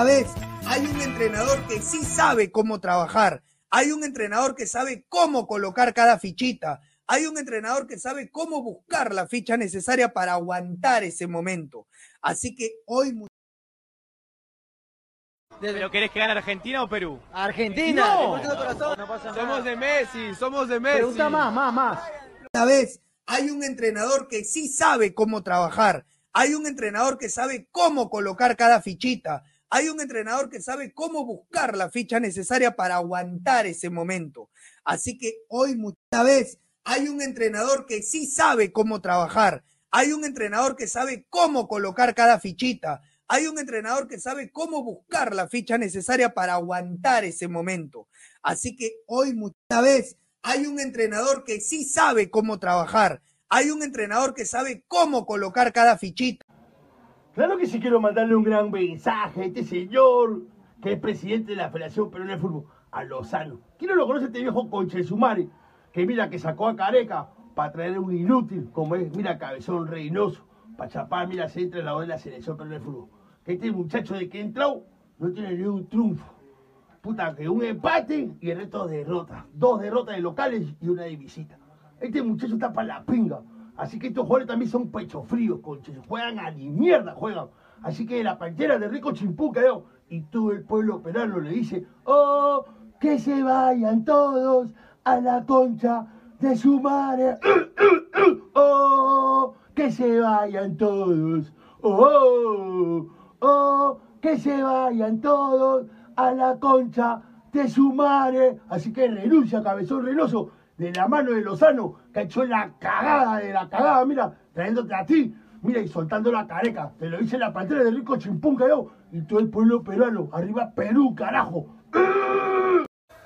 Esta vez hay un entrenador que sí sabe cómo trabajar. Hay un entrenador que sabe cómo colocar cada fichita. Hay un entrenador que sabe cómo buscar la ficha necesaria para aguantar ese momento. Así que hoy ¿Pero querés que gane Argentina o Perú? Argentina. No. Deportivo Corazón. No pasa nada. Somos de Messi, somos de Messi. Pregunta más, más, más. esta vez hay un entrenador que sí sabe cómo trabajar. Hay un entrenador que sabe cómo colocar cada fichita. Hay un entrenador que sabe cómo buscar la ficha necesaria para aguantar ese momento. Así que hoy, mucha vez, hay un entrenador que sí sabe cómo trabajar. Hay un entrenador que sabe cómo colocar cada fichita. Hay un entrenador que sabe cómo buscar la ficha necesaria para aguantar ese momento. Así que hoy, mucha vez, hay un entrenador que sí sabe cómo trabajar. Hay un entrenador que sabe cómo colocar cada fichita. Claro que sí quiero mandarle un gran mensaje a este señor, que es presidente de la Federación Peruana de Fútbol, a Lozano. ¿Quién no lo conoce este viejo Conchesumare? Que mira que sacó a Careca para traer un inútil, como es, mira, Cabezón Reynoso, para chapar, mira, se entra en la de la Selección Peruana de Fútbol. Que este muchacho de que entró no tiene ni un triunfo. Puta, que un empate y el resto derrotas. Dos derrotas de locales y una de visita. Este muchacho está para la pinga. Así que estos jugadores también son pecho fríos, conches. Juegan a ni mierda, juegan. Así que la pantera de Rico Chimpuca, yo, y todo el pueblo peruano le dice, oh, que se vayan todos a la concha de su madre. oh, que se vayan todos. Oh, oh, que se vayan todos a la concha de su madre. Así que renuncia, cabezón renoso, de la mano de Lozano, que ha hecho la cagada de la cagada, mira, trayéndote a ti, mira, y soltando la careca. Te lo dice la pantera de Rico Chimpunca, yo, y todo el pueblo peruano. Arriba Perú, carajo.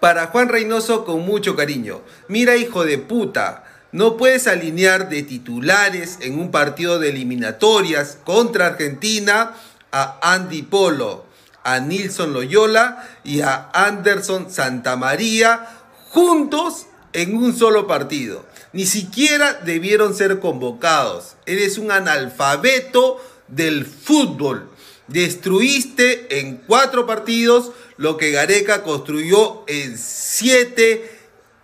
Para Juan Reynoso con mucho cariño. Mira, hijo de puta, no puedes alinear de titulares en un partido de eliminatorias contra Argentina a Andy Polo, a Nilson Loyola y a Anderson Santamaría juntos en un solo partido. Ni siquiera debieron ser convocados. Eres un analfabeto del fútbol. Destruiste en cuatro partidos lo que Gareca construyó en siete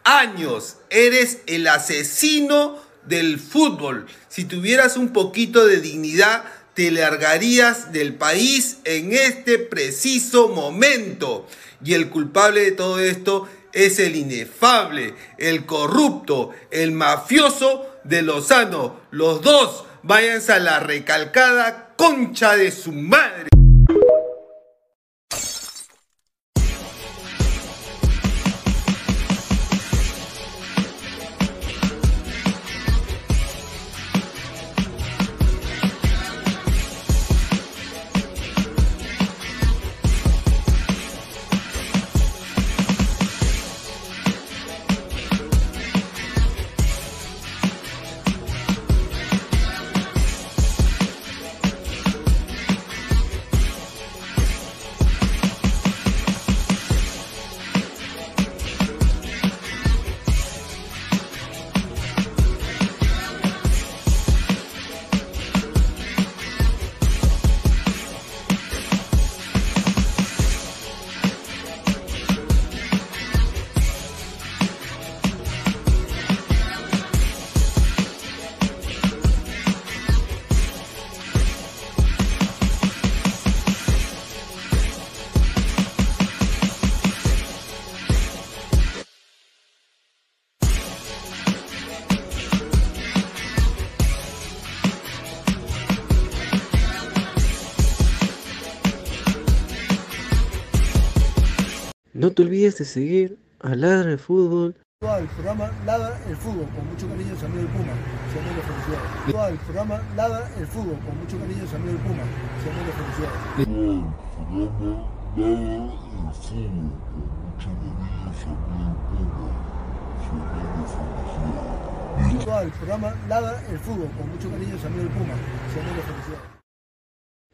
años. Eres el asesino del fútbol. Si tuvieras un poquito de dignidad, te largarías del país en este preciso momento. Y el culpable de todo esto es el inefable, el corrupto, el mafioso de Lozano. Los dos váyanse a la recalcada concha de su madre. Te olvides de seguir a Ladra el Fútbol el programa Ladra el Fútbol, con mucho cariño, su amigo el Puma. Amigo felicidades. el programa Ladra el Fútbol, con mucho cariño, su amigo el Puma. Amigo felicidades. El programa Ladra el Fútbol, con mucho cariño, su amigo el Puma. Su amigo felicidades.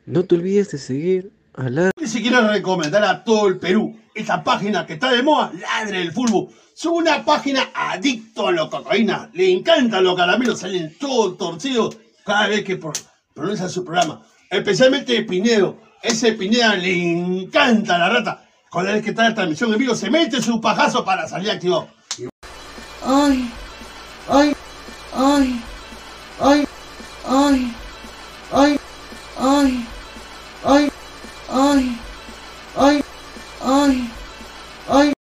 No te olvides de seguir a Ladra Si quiero recomendar a todo el Perú esa página que está de moda, Ladre el Fútbol. Es una página adicto a la cocaína. Le encantan los caramelos, salen todos torcidos cada vez que pro- pronuncia su programa. Especialmente Pinedo. Ese Pineda le encanta la rata. Cada vez que está en la transmisión en vivo se mete su pajazo para salir activo. Ay, ay, ay, ay, ay, ay, ay, ay, ay, ay, ay, ay.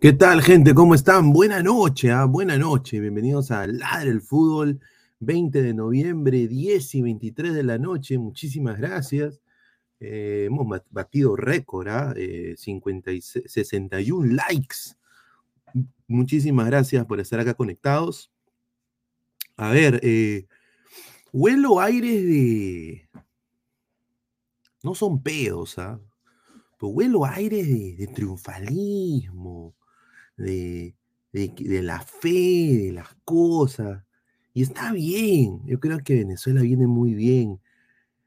¿Qué tal, gente? ¿Cómo están? Buena noche, ¿ah? buena noche. Bienvenidos a Ladre el Fútbol, 20 de noviembre, 10 y 23 de la noche. Muchísimas gracias. Eh, hemos batido récord, ¿ah? Eh, 56 61 likes. Muchísimas gracias por estar acá conectados. A ver, eh, huelo aires de... No son pedos, ¿ah? Pero huelo aires de triunfalismo, de, de, la fe, de las cosas. Y está bien, yo creo que Venezuela viene muy bien,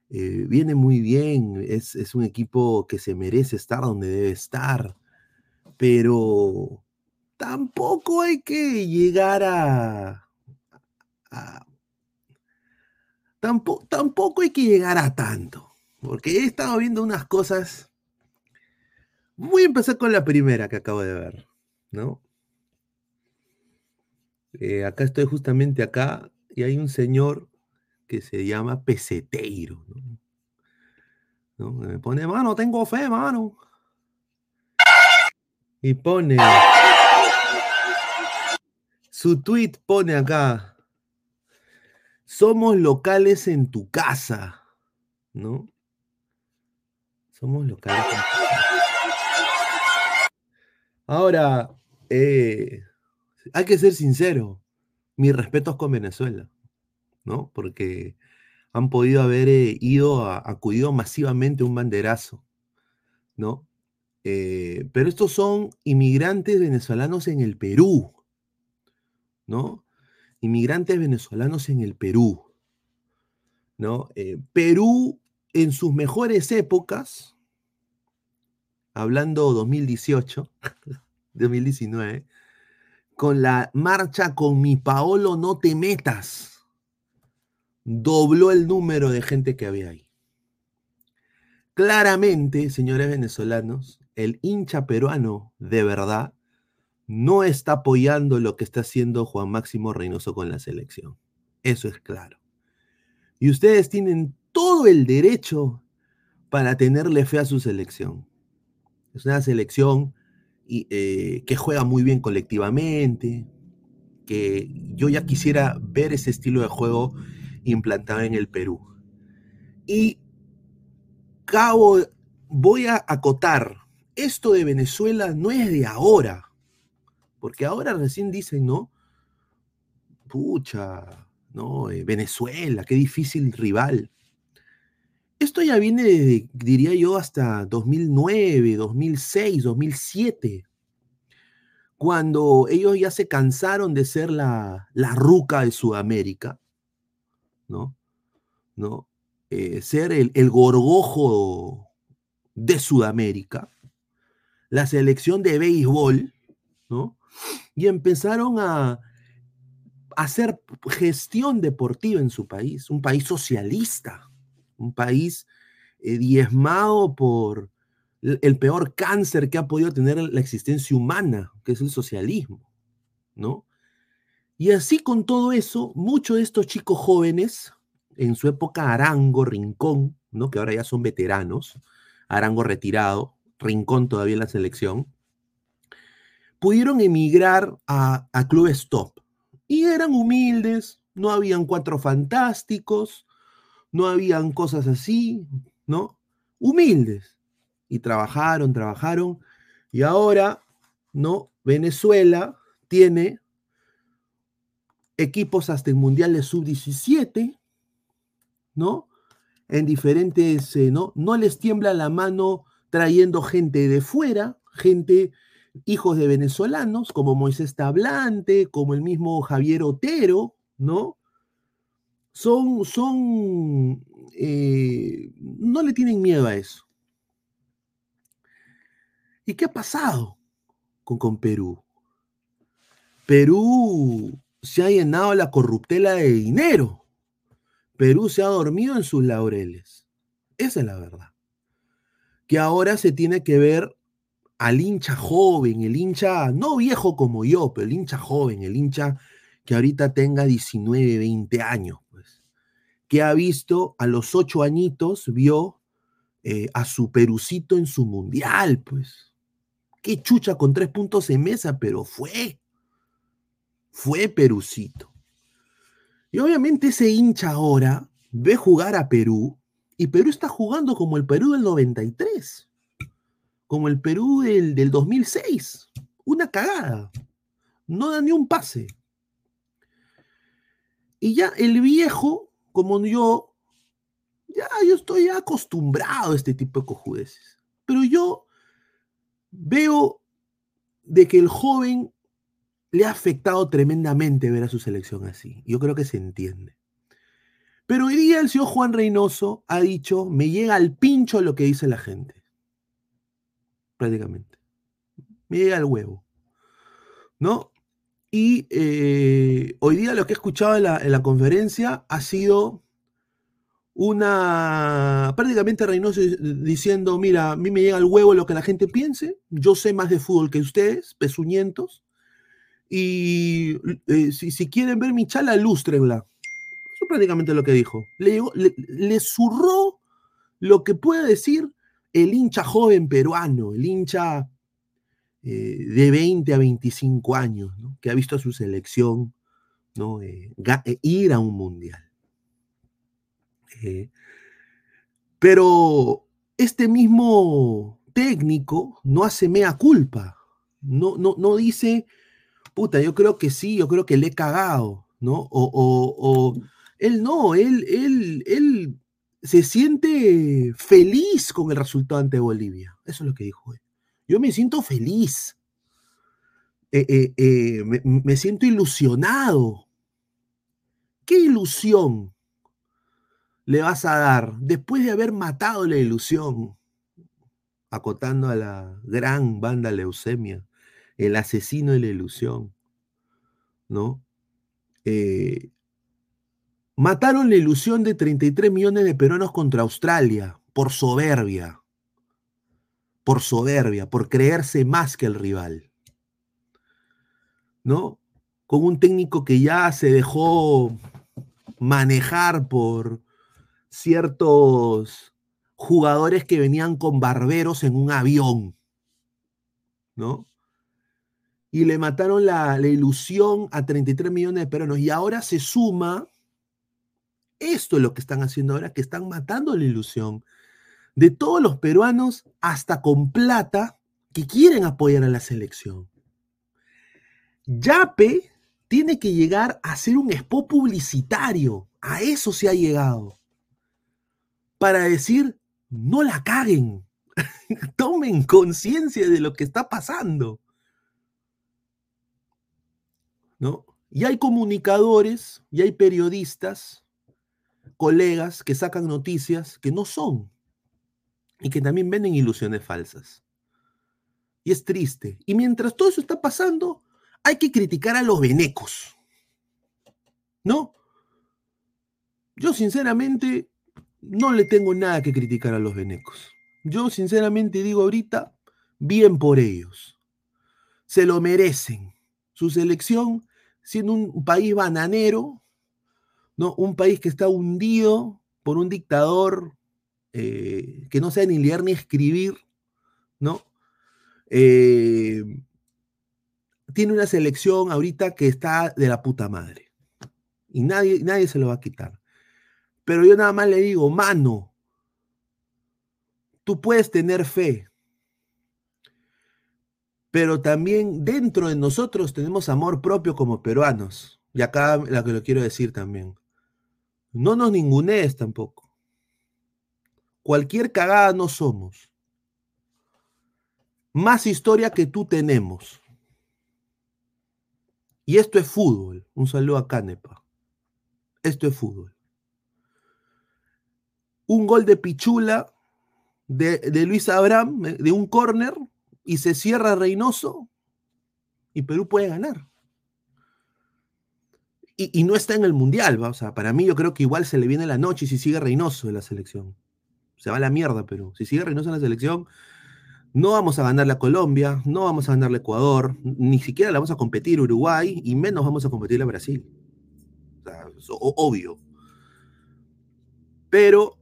eh, viene muy bien, es, es un equipo que se merece estar donde debe estar, pero tampoco hay que llegar a... a- tampoco, tampoco hay que llegar a tanto, porque he estado viendo unas cosas... Voy a empezar con la primera que acabo de ver, ¿no? Eh, acá estoy justamente acá y hay un señor que se llama Peseteiro, ¿no? Me pone, mano, tengo fe, mano. Y pone, su tweet pone acá, somos locales en tu casa, ¿no? Somos locales en tu casa. Ahora, eh, hay que ser sincero, mis respetos con Venezuela, ¿no? Porque han podido haber eh, ido, a, acudido masivamente un banderazo, ¿no? Eh, pero estos son inmigrantes venezolanos en el Perú, ¿no? Inmigrantes venezolanos en el Perú, ¿no? Perú en sus mejores épocas, hablando 2018, 2019, con la marcha con mi Paolo no te metas, dobló el número de gente que había ahí. Claramente, señores venezolanos, el hincha peruano de verdad no está apoyando lo que está haciendo Juan Máximo Reynoso con la selección. Eso es claro. Y ustedes tienen todo el derecho para tenerle fe a su selección. Es una selección eh, que juega muy bien colectivamente, que yo ya quisiera ver ese estilo de juego implantado en el Perú. Y cabo, voy a acotar, esto de Venezuela no es de ahora, porque ahora recién dicen, ¿no? Pucha, ¿no? Eh, Venezuela, qué difícil rival. Esto ya viene diría yo, hasta 2009, 2006, 2007, cuando ellos ya se cansaron de ser la, la ruca de Sudamérica, ¿no? ¿No? Eh, ser el, el gorgojo de Sudamérica, la selección de béisbol, ¿no? Y empezaron a hacer gestión deportiva en su país, un país socialista, un país eh, diezmado por el, peor cáncer que ha podido tener la existencia humana, que es el socialismo, ¿no? Y así con todo eso, muchos de estos chicos jóvenes, en su época Arango, Rincón, ¿no? Que ahora ya son veteranos, Arango retirado, Rincón todavía en la selección, pudieron emigrar a, a clubes top. Y eran humildes, no habían cuatro fantásticos, no habían cosas así, ¿no? Humildes. Y trabajaron, trabajaron. Y ahora, ¿no? Venezuela tiene equipos hasta el Mundial de Sub-17, ¿no? En diferentes, eh, ¿no? No les tiembla la mano trayendo gente de fuera, gente, hijos de venezolanos, como Moisés Tablante, como el mismo Javier Otero, ¿no? Son, son, eh, no le tienen miedo a eso. ¿Y qué ha pasado con, con Perú? Perú se ha llenado la corruptela de dinero. Perú se ha dormido en sus laureles. Esa es la verdad. Que ahora se tiene que ver al hincha joven, el hincha, no viejo como yo, pero el hincha joven, el hincha que ahorita tenga 19, 20 años, que ha visto a los ocho añitos, vio eh, a su perucito en su mundial, pues, qué chucha con tres puntos en mesa, pero fue. Fue Perucito. Y obviamente ese hincha ahora ve jugar a Perú y Perú está jugando como el Perú del 93, como el Perú del, del 2006. Una cagada. No da ni un pase. Y ya el viejo, como yo, ya yo estoy acostumbrado a este tipo de cojudeces. Pero yo veo de que el joven le ha afectado tremendamente ver a su selección así. Yo creo que se entiende. Pero hoy día el señor Juan Reynoso ha dicho, me llega al pincho lo que dice la gente. Prácticamente. Me llega al huevo. ¿No? Y eh, hoy día lo que he escuchado en la, en la conferencia ha sido una prácticamente Reynoso diciendo, mira, a mí me llega al huevo lo que la gente piense, yo sé más de fútbol que ustedes, pezuñentos, y eh, si, quieren ver mi chala, lústrenla. Eso es prácticamente lo que dijo. Le, le, le zurró lo que puede decir el hincha joven peruano, el hincha eh, de 20 a 25 años, ¿no? que ha visto a su selección ¿no? Eh, ir a un mundial. Eh, pero este mismo técnico no hace mea culpa, no, no, no dice, puta, yo creo que sí, yo creo que le he cagado, ¿no? O, o, o él no, él, él, él se siente feliz con el resultado ante Bolivia. Eso es lo que dijo él. Yo me siento feliz. Eh, eh, eh, me, me, siento ilusionado. ¿Qué ilusión le vas a dar después de haber matado la ilusión? Acotando a la gran banda leucemia, el asesino de la ilusión, ¿no? mataron la ilusión de 33 millones de peruanos contra Australia por soberbia por soberbia, por creerse más que el rival. ¿No? Con un técnico que ya se dejó manejar por ciertos jugadores que venían con barberos en un avión. ¿No? Y le mataron la, ilusión a 33 millones de peruanos. Y ahora se suma, esto es lo que están haciendo ahora, que están matando la ilusión de todos los peruanos hasta con plata que quieren apoyar a la selección. Yape tiene que llegar a ser un expo publicitario. A eso se ha llegado. Para decir, no la caguen. Tomen conciencia de lo que está pasando. ¿No? Y hay comunicadores, y hay periodistas, colegas que sacan noticias que no son y que también venden ilusiones falsas. Y es triste. Y mientras todo eso está pasando, hay que criticar a los venecos. ¿No? Yo sinceramente no le tengo nada que criticar a los venecos. Yo sinceramente digo ahorita, bien por ellos. Se lo merecen. Su selección, siendo un país bananero, ¿no? un país que está hundido por un dictador eh, que no sabe ni leer ni escribir, ¿no? Eh, tiene una selección ahorita que está de la puta madre. Y nadie, nadie se lo va a quitar. Pero yo nada más le digo, mano, tú puedes tener fe, pero también dentro de nosotros tenemos amor propio como peruanos. Y acá lo que lo quiero decir también. No nos ningunees tampoco. Cualquier cagada no somos. Más historia que tú tenemos. Y esto es fútbol. Un saludo a Canepa. Esto es fútbol. Un gol de Pichula de, Luis Abraham, eh, de un córner, y se cierra Reynoso, y Perú puede ganar. Y, no está en el Mundial, o sea, para mí yo creo que igual se le viene la noche si sigue Reynoso de la selección se va la mierda Perú. Si sigue Reynoso en la selección, no vamos a ganarle a Colombia, no vamos a ganarle a Ecuador, ni siquiera le vamos a competir Uruguay y menos vamos a competir a Brasil. O sea, es obvio. Pero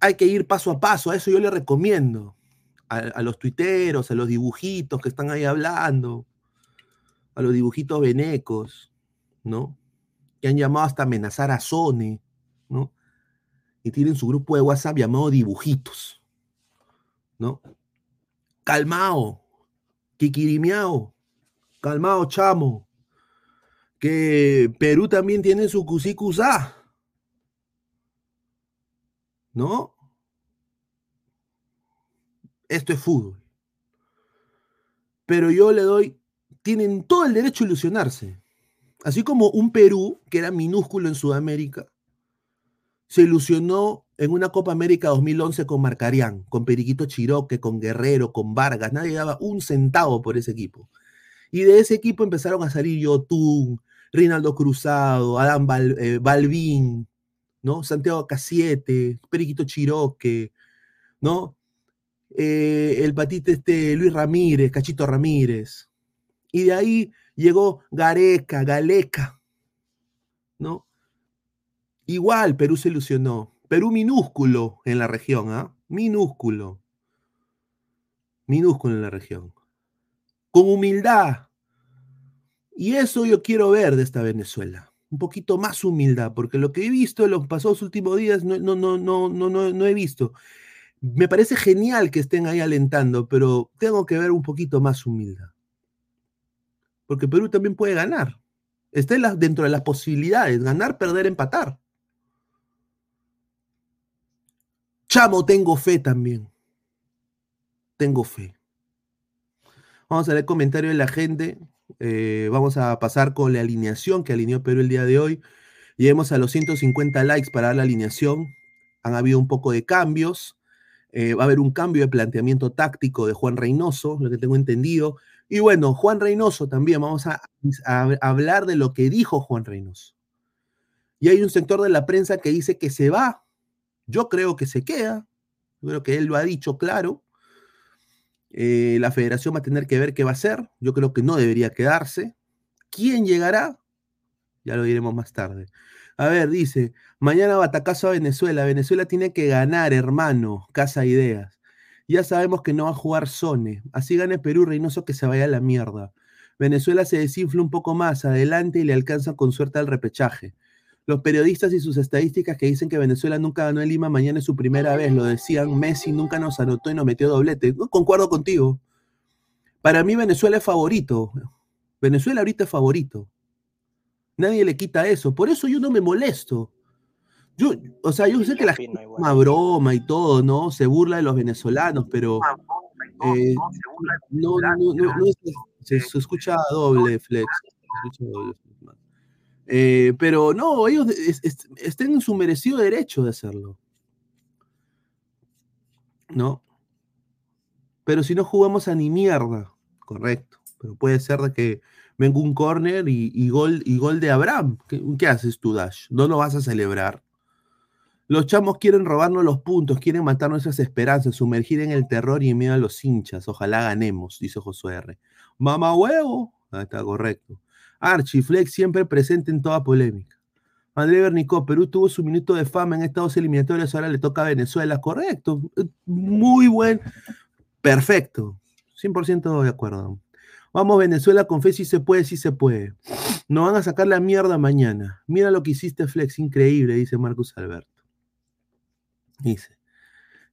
hay que ir paso a paso, a eso yo le recomiendo a, a los tuiteros, a los dibujitos que están ahí hablando, a los dibujitos venecos, ¿no? Que han llamado hasta amenazar a Sony, ¿no? Y tienen su grupo de WhatsApp llamado Dibujitos, ¿no? Calmao, Kikirimiao, calmao, chamo. Que Perú también tiene su cusicusá, ¿no? Esto es fútbol. Pero yo le doy, tienen todo el derecho a ilusionarse. Así como un Perú, que era minúsculo en Sudamérica, se ilusionó en una Copa América 2011 con Marcarián, con Periquito Chiroque, con Guerrero, con Vargas. Nadie daba un centavo por ese equipo. Y de ese equipo empezaron a salir Yotun, Rinaldo Cruzado, Adam Bal, eh, Balvin, ¿no? Santiago Casiete, Periquito Chiroque, ¿no? Eh, el patito este Luis Ramírez, Cachito Ramírez. Y de ahí llegó Gareca, Galeca, ¿no? Igual Perú se ilusionó. Perú minúsculo en la región, ¿ah? Minúsculo. Minúsculo en la región. Con humildad. Y eso yo quiero ver de esta Venezuela. Un poquito más humildad, porque lo que he visto en los pasados últimos días no, no, no, no, no, no, no he visto. Me parece genial que estén ahí alentando, pero tengo que ver un poquito más humildad. Porque Perú también puede ganar. Está dentro de las posibilidades, ganar, perder, empatar. Chamo, tengo fe también. Tengo fe. Vamos a leer comentarios de la gente. Eh, vamos a pasar con la alineación que alineó Perú el día de hoy. Lleguemos a los 150 likes para dar la alineación. Han habido un poco de cambios. Eh, va a haber un cambio de planteamiento táctico de Juan Reynoso, lo que tengo entendido. Y bueno, Juan Reynoso también, vamos a, a hablar de lo que dijo Juan Reynoso. Y hay un sector de la prensa que dice que se va. Yo creo que se queda. Yo creo que él lo ha dicho claro. Eh, la federación va a tener que ver qué va a hacer. Yo creo que no debería quedarse. ¿Quién llegará? Ya lo diremos más tarde. A ver, dice, mañana batacazo a Venezuela. Venezuela tiene que ganar, hermano. Casa Ideas. Ya sabemos que no va a jugar Sone. Así gane Perú, Reynoso que se vaya a la mierda. Venezuela se desinfla un poco más adelante y le alcanza con suerte al repechaje. Los periodistas y sus estadísticas que dicen que Venezuela nunca ganó en Lima, mañana es su primera vez. Lo decían, Messi nunca nos anotó y nos metió doblete. No, concuerdo contigo. Para mí Venezuela es favorito. Venezuela ahorita es favorito. Nadie le quita eso. Por eso yo no me molesto. Yo, o sea, yo sé que la gente es una broma y todo, ¿no? Se burla de los venezolanos, pero eh, no, no, no, no, no es- se, se escucha doble flex. se escucha doble. Eh, pero no, ellos es- es- estén en su merecido derecho de hacerlo. ¿No? Pero si no jugamos a ni mierda, correcto. Pero puede ser de que venga un corner y, gol, y gol de Abraham. ¿Qué, haces tú, Dash? ¿No lo vas a celebrar? Los chamos quieren robarnos los puntos, quieren matar nuestras esperanzas, sumergir en el terror y en miedo a los hinchas. Ojalá ganemos, dice Josué R. Mamá huevo. Está correcto. Archie Flex siempre presente en toda polémica. André Bernicó, Perú tuvo su minuto de fama en estas dos eliminatorias, ahora le toca a Venezuela. Correcto. Eh, Muy buen. Perfecto. 100% de acuerdo. Vamos, Venezuela, con fe si se puede, si se puede. Nos van a sacar la mierda mañana. Mira lo que hiciste, Flex, increíble, dice Marcus Alberto. Dice.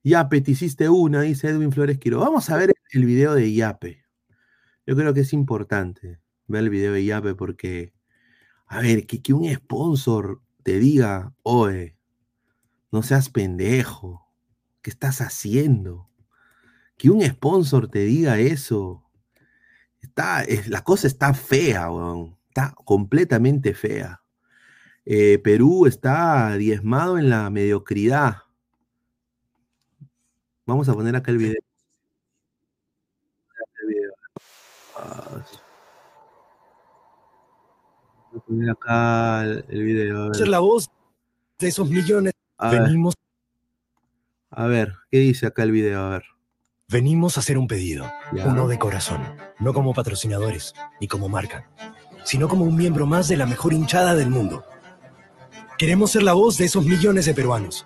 Yape, te hiciste una, dice Edwin Flores Quiro. Vamos a ver el video de Yape. Yo creo que es importante ver el video de Yape porque, a ver, que, que un sponsor te diga, oye, no seas pendejo, ¿qué estás haciendo? Que un sponsor te diga eso, está, es- la cosa está fea, weón. está completamente fea. Eh, Perú está diezmado en la mediocridad. Vamos a poner acá el video. El video. Ah, Voy a poner acá el, el video. a ver. ser la voz de esos millones. A ver. Venimos, A ver, ¿qué dice acá el video? A ver. venimos a hacer un pedido, Ya. uno de corazón, no como patrocinadores ni como marca, sino como un miembro más de la mejor hinchada del mundo. Queremos ser la voz de esos millones de peruanos,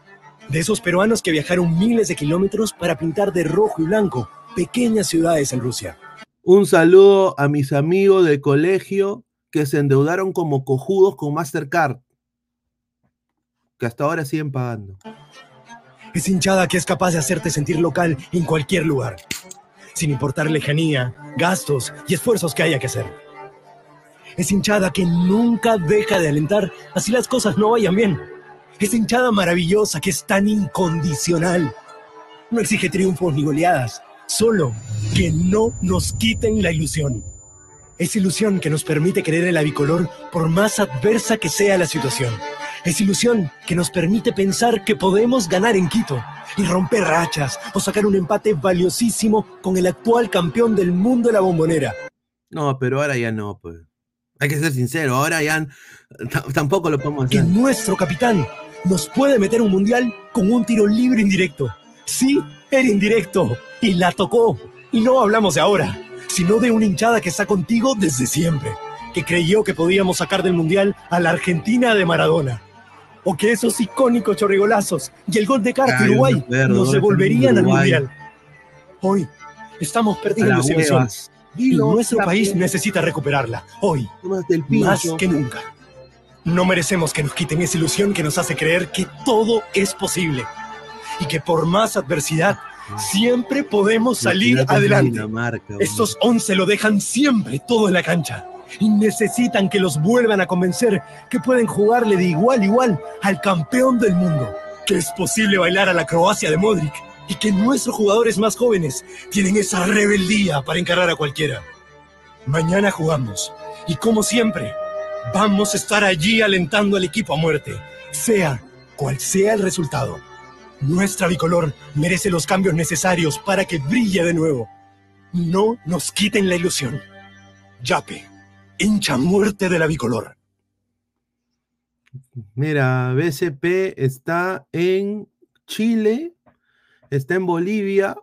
de esos peruanos que viajaron miles de kilómetros para pintar de rojo y blanco pequeñas ciudades en Rusia. Un saludo a mis amigos de colegio que se endeudaron como cojudos con Mastercard, que hasta ahora siguen pagando. Es hinchada que es capaz de hacerte sentir local en cualquier lugar, sin importar lejanía, gastos y esfuerzos que haya que hacer. Es hinchada que nunca deja de alentar así las cosas no vayan bien. Es hinchada maravillosa que es tan incondicional. No exige triunfos ni goleadas, solo que no nos quiten la ilusión. Es ilusión que nos permite creer en la bicolor por más adversa que sea la situación. Es ilusión que nos permite pensar que podemos ganar en Quito y romper rachas o sacar un empate valiosísimo con el actual campeón del mundo de la bombonera. No, pero ahora ya no, pues. Hay que ser sincero, ahora ya tampoco lo podemos Que hacer. nuestro capitán nos puede meter un mundial con un tiro libre indirecto. Sí, era indirecto y la tocó. Y no hablamos de ahora, sino de una hinchada que está contigo desde siempre, que creyó que podíamos sacar del mundial a la Argentina de Maradona. O que esos icónicos chorrigolazos y el gol de Carta Ay, Uruguay acuerdo, nos devolverían al mundial. Hoy estamos perdiendo esa ilusión. Y nuestro país necesita recuperarla. Hoy, más que nunca. No merecemos que nos quiten esa ilusión que nos hace creer que todo es posible. Y que por más adversidad, siempre podemos salir adelante. Estos 11 lo dejan siempre todo en la cancha. Y necesitan que los vuelvan a convencer que pueden jugarle de igual a igual al campeón del mundo. Que es posible bailar a la Croacia de Modric. Y que nuestros jugadores más jóvenes tienen esa rebeldía para encarar a cualquiera. Mañana jugamos. Y como siempre, vamos a estar allí alentando al equipo a muerte. Sea cual sea el resultado. Nuestra bicolor merece los cambios necesarios para que brille de nuevo. No nos quiten la ilusión. Yape, hincha muerte de la bicolor. Mira, BCP está en Chile, está en Bolivia,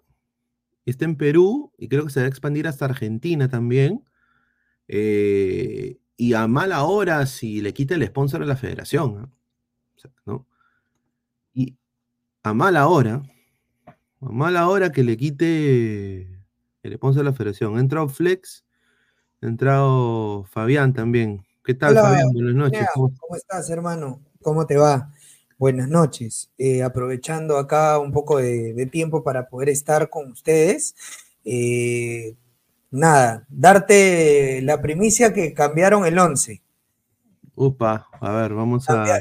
está en Perú y creo que se va a expandir hasta Argentina también. Eh, y a mala hora si le quita el sponsor a la federación. sea, ¿no? A mala hora, a mala hora que le quite el sponsor a la federación. Ha entrado Flex, ha entrado Fabián también. ¿Qué tal, Hola, Fabián? Buenas noches. ¿Cómo ¿Cómo estás, hermano? ¿Cómo te va? Buenas noches. Eh, aprovechando acá un poco de, de tiempo para poder estar con ustedes. eh, nada, darte la primicia que cambiaron el 11. Upa, a ver, vamos a.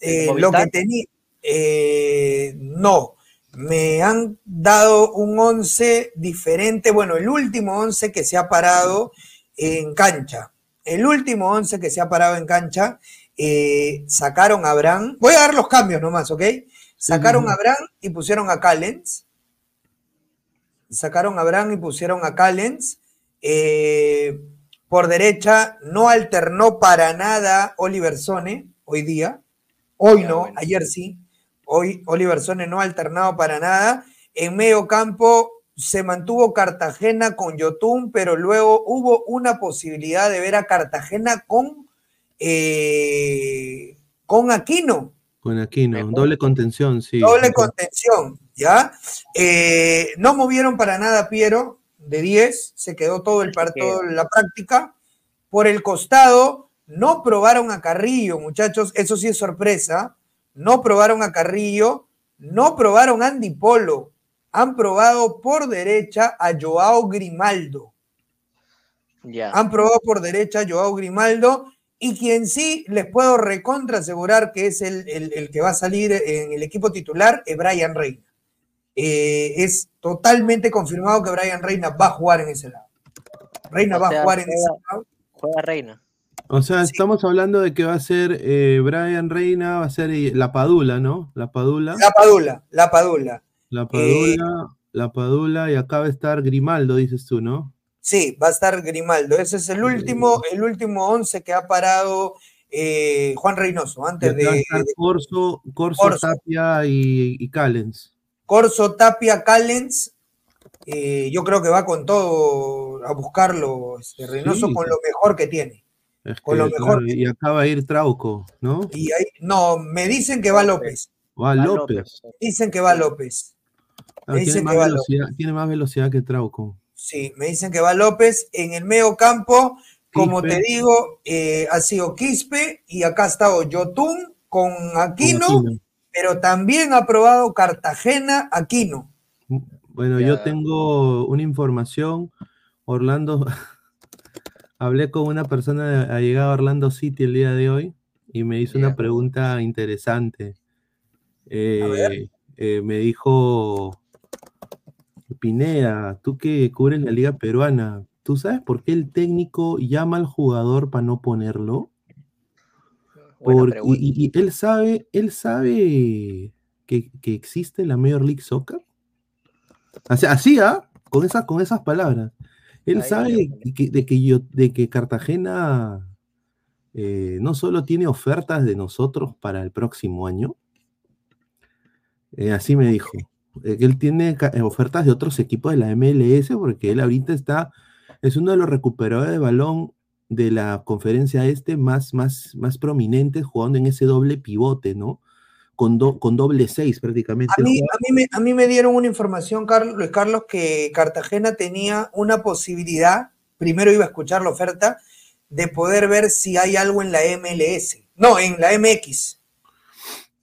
Eh, lo que tenía. Eh, no, me han dado un 11 diferente. Bueno, el último 11 que se ha parado en cancha. El último 11 que se ha parado en cancha. eh, sacaron a Abraham. Voy a dar los cambios nomás, ¿ok? Sacaron a Abraham y pusieron a Callens. Sacaron a Abraham y pusieron a Callens. Eh, por derecha no alternó para nada Oliver Sone hoy día. Hoy no, ayer sí. Hoy Oliver Sone no ha alternado para nada. En medio campo se mantuvo Cartagena con Yotun, pero luego hubo una posibilidad de ver a Cartagena con, eh, con Aquino. Con Aquino, doble contención, sí. Doble contención, ¿ya? Eh, no movieron para nada a Piero de 10, se quedó todo el partido en la práctica. Por el costado, no probaron a Carrillo, muchachos, eso sí es sorpresa. No probaron a Carrillo, no probaron a Andy Polo. Han probado por derecha a Joao Grimaldo. Ya. Han probado por derecha a Joao Grimaldo y quien sí les puedo recontra asegurar que es el, el- el que va a salir en el equipo titular es Brian Reina. Eh, es totalmente confirmado que Brian Reina va a jugar en ese lado. Reina O va sea, a jugar en juega- ese lado. Juega Reina. O sea, estamos hablando de que va a ser eh, Brian Reina, va a ser eh, la Padula, ¿no? La Padula. La Padula, la Padula. La Padula, la Padula, y acá va a estar Grimaldo, dices tú, ¿no? Sí, va a estar Grimaldo. Ese es el último, el último once que ha parado eh, Juan Reynoso antes acá va a de, estar Corso, Corso, Corso. Tapia y, y Callens. Corso Tapia Callens, eh, yo creo que va con todo a buscarlo, este, Reynoso, Sí. con lo mejor que tiene. Es Con que, lo mejor. claro, y acá va a ir Trauco, ¿no? Y ahí, no, me dicen que va López. Va López. Dicen que va López. Ah, Me tiene, más que va velocidad, tiene más velocidad que Trauco. Sí, me dicen que va López. En el medio campo, como Quispe. te digo, eh, ha sido Quispe y acá ha estado Yotun con Aquino, Aquino. pero también ha probado Cartagena Aquino. Bueno, yo tengo una información. Orlando, hablé con una persona, ha llegado a Orlando City el día de hoy y me hizo una pregunta interesante. Eh, eh, me dijo, Pineda, tú que cubres la liga peruana, ¿tú sabes por qué el técnico llama al jugador para no ponerlo? Buena Por- y, él sabe, él sabe que, que existe la Major League Soccer. Sea, así, ¿ah? Con esas, con esas palabras. Él Ahí sabe que, de, que yo, de que Cartagena eh, no solo tiene ofertas de nosotros para el próximo año, eh, así me dijo, eh, que él tiene eh, ofertas de otros equipos de la MLS, porque él ahorita está, es uno de los recuperadores de balón de la conferencia este más, más, más prominentes, jugando en ese doble pivote, ¿no? Con, do- con doble seis prácticamente. A mí, juega- a, mí me, a mí me dieron una información, Carlos, Luis Carlos, que Cartagena tenía una posibilidad, primero iba a escuchar la oferta, de poder ver si hay algo en la MLS. No, en la MX.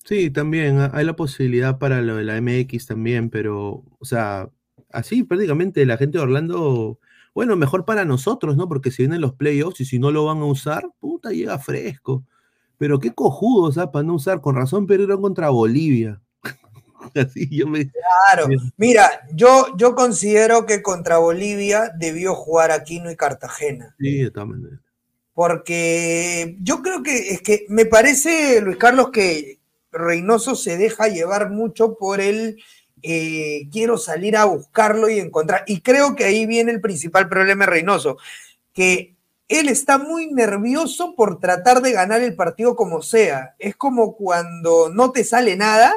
Sí, también ha- hay la posibilidad para lo de la MX también, pero, o sea, así prácticamente la gente de Orlando, bueno, mejor para nosotros, ¿no? Porque si vienen los playoffs y si no lo van a usar, puta, llega fresco. Pero qué cojudos, ¿ah? Para no usar, con razón perdieron contra Bolivia. Así yo me... Claro. Mira, yo, yo considero que contra Bolivia debió jugar Aquino y Cartagena. Sí, de todas maneras. Porque yo creo que es que me parece, Luis Carlos, que Reynoso se deja llevar mucho por el eh, quiero salir a buscarlo y encontrar. Y creo que ahí viene el principal problema de Reynoso, que él está muy nervioso por tratar de ganar el partido como sea. Es como cuando no te sale nada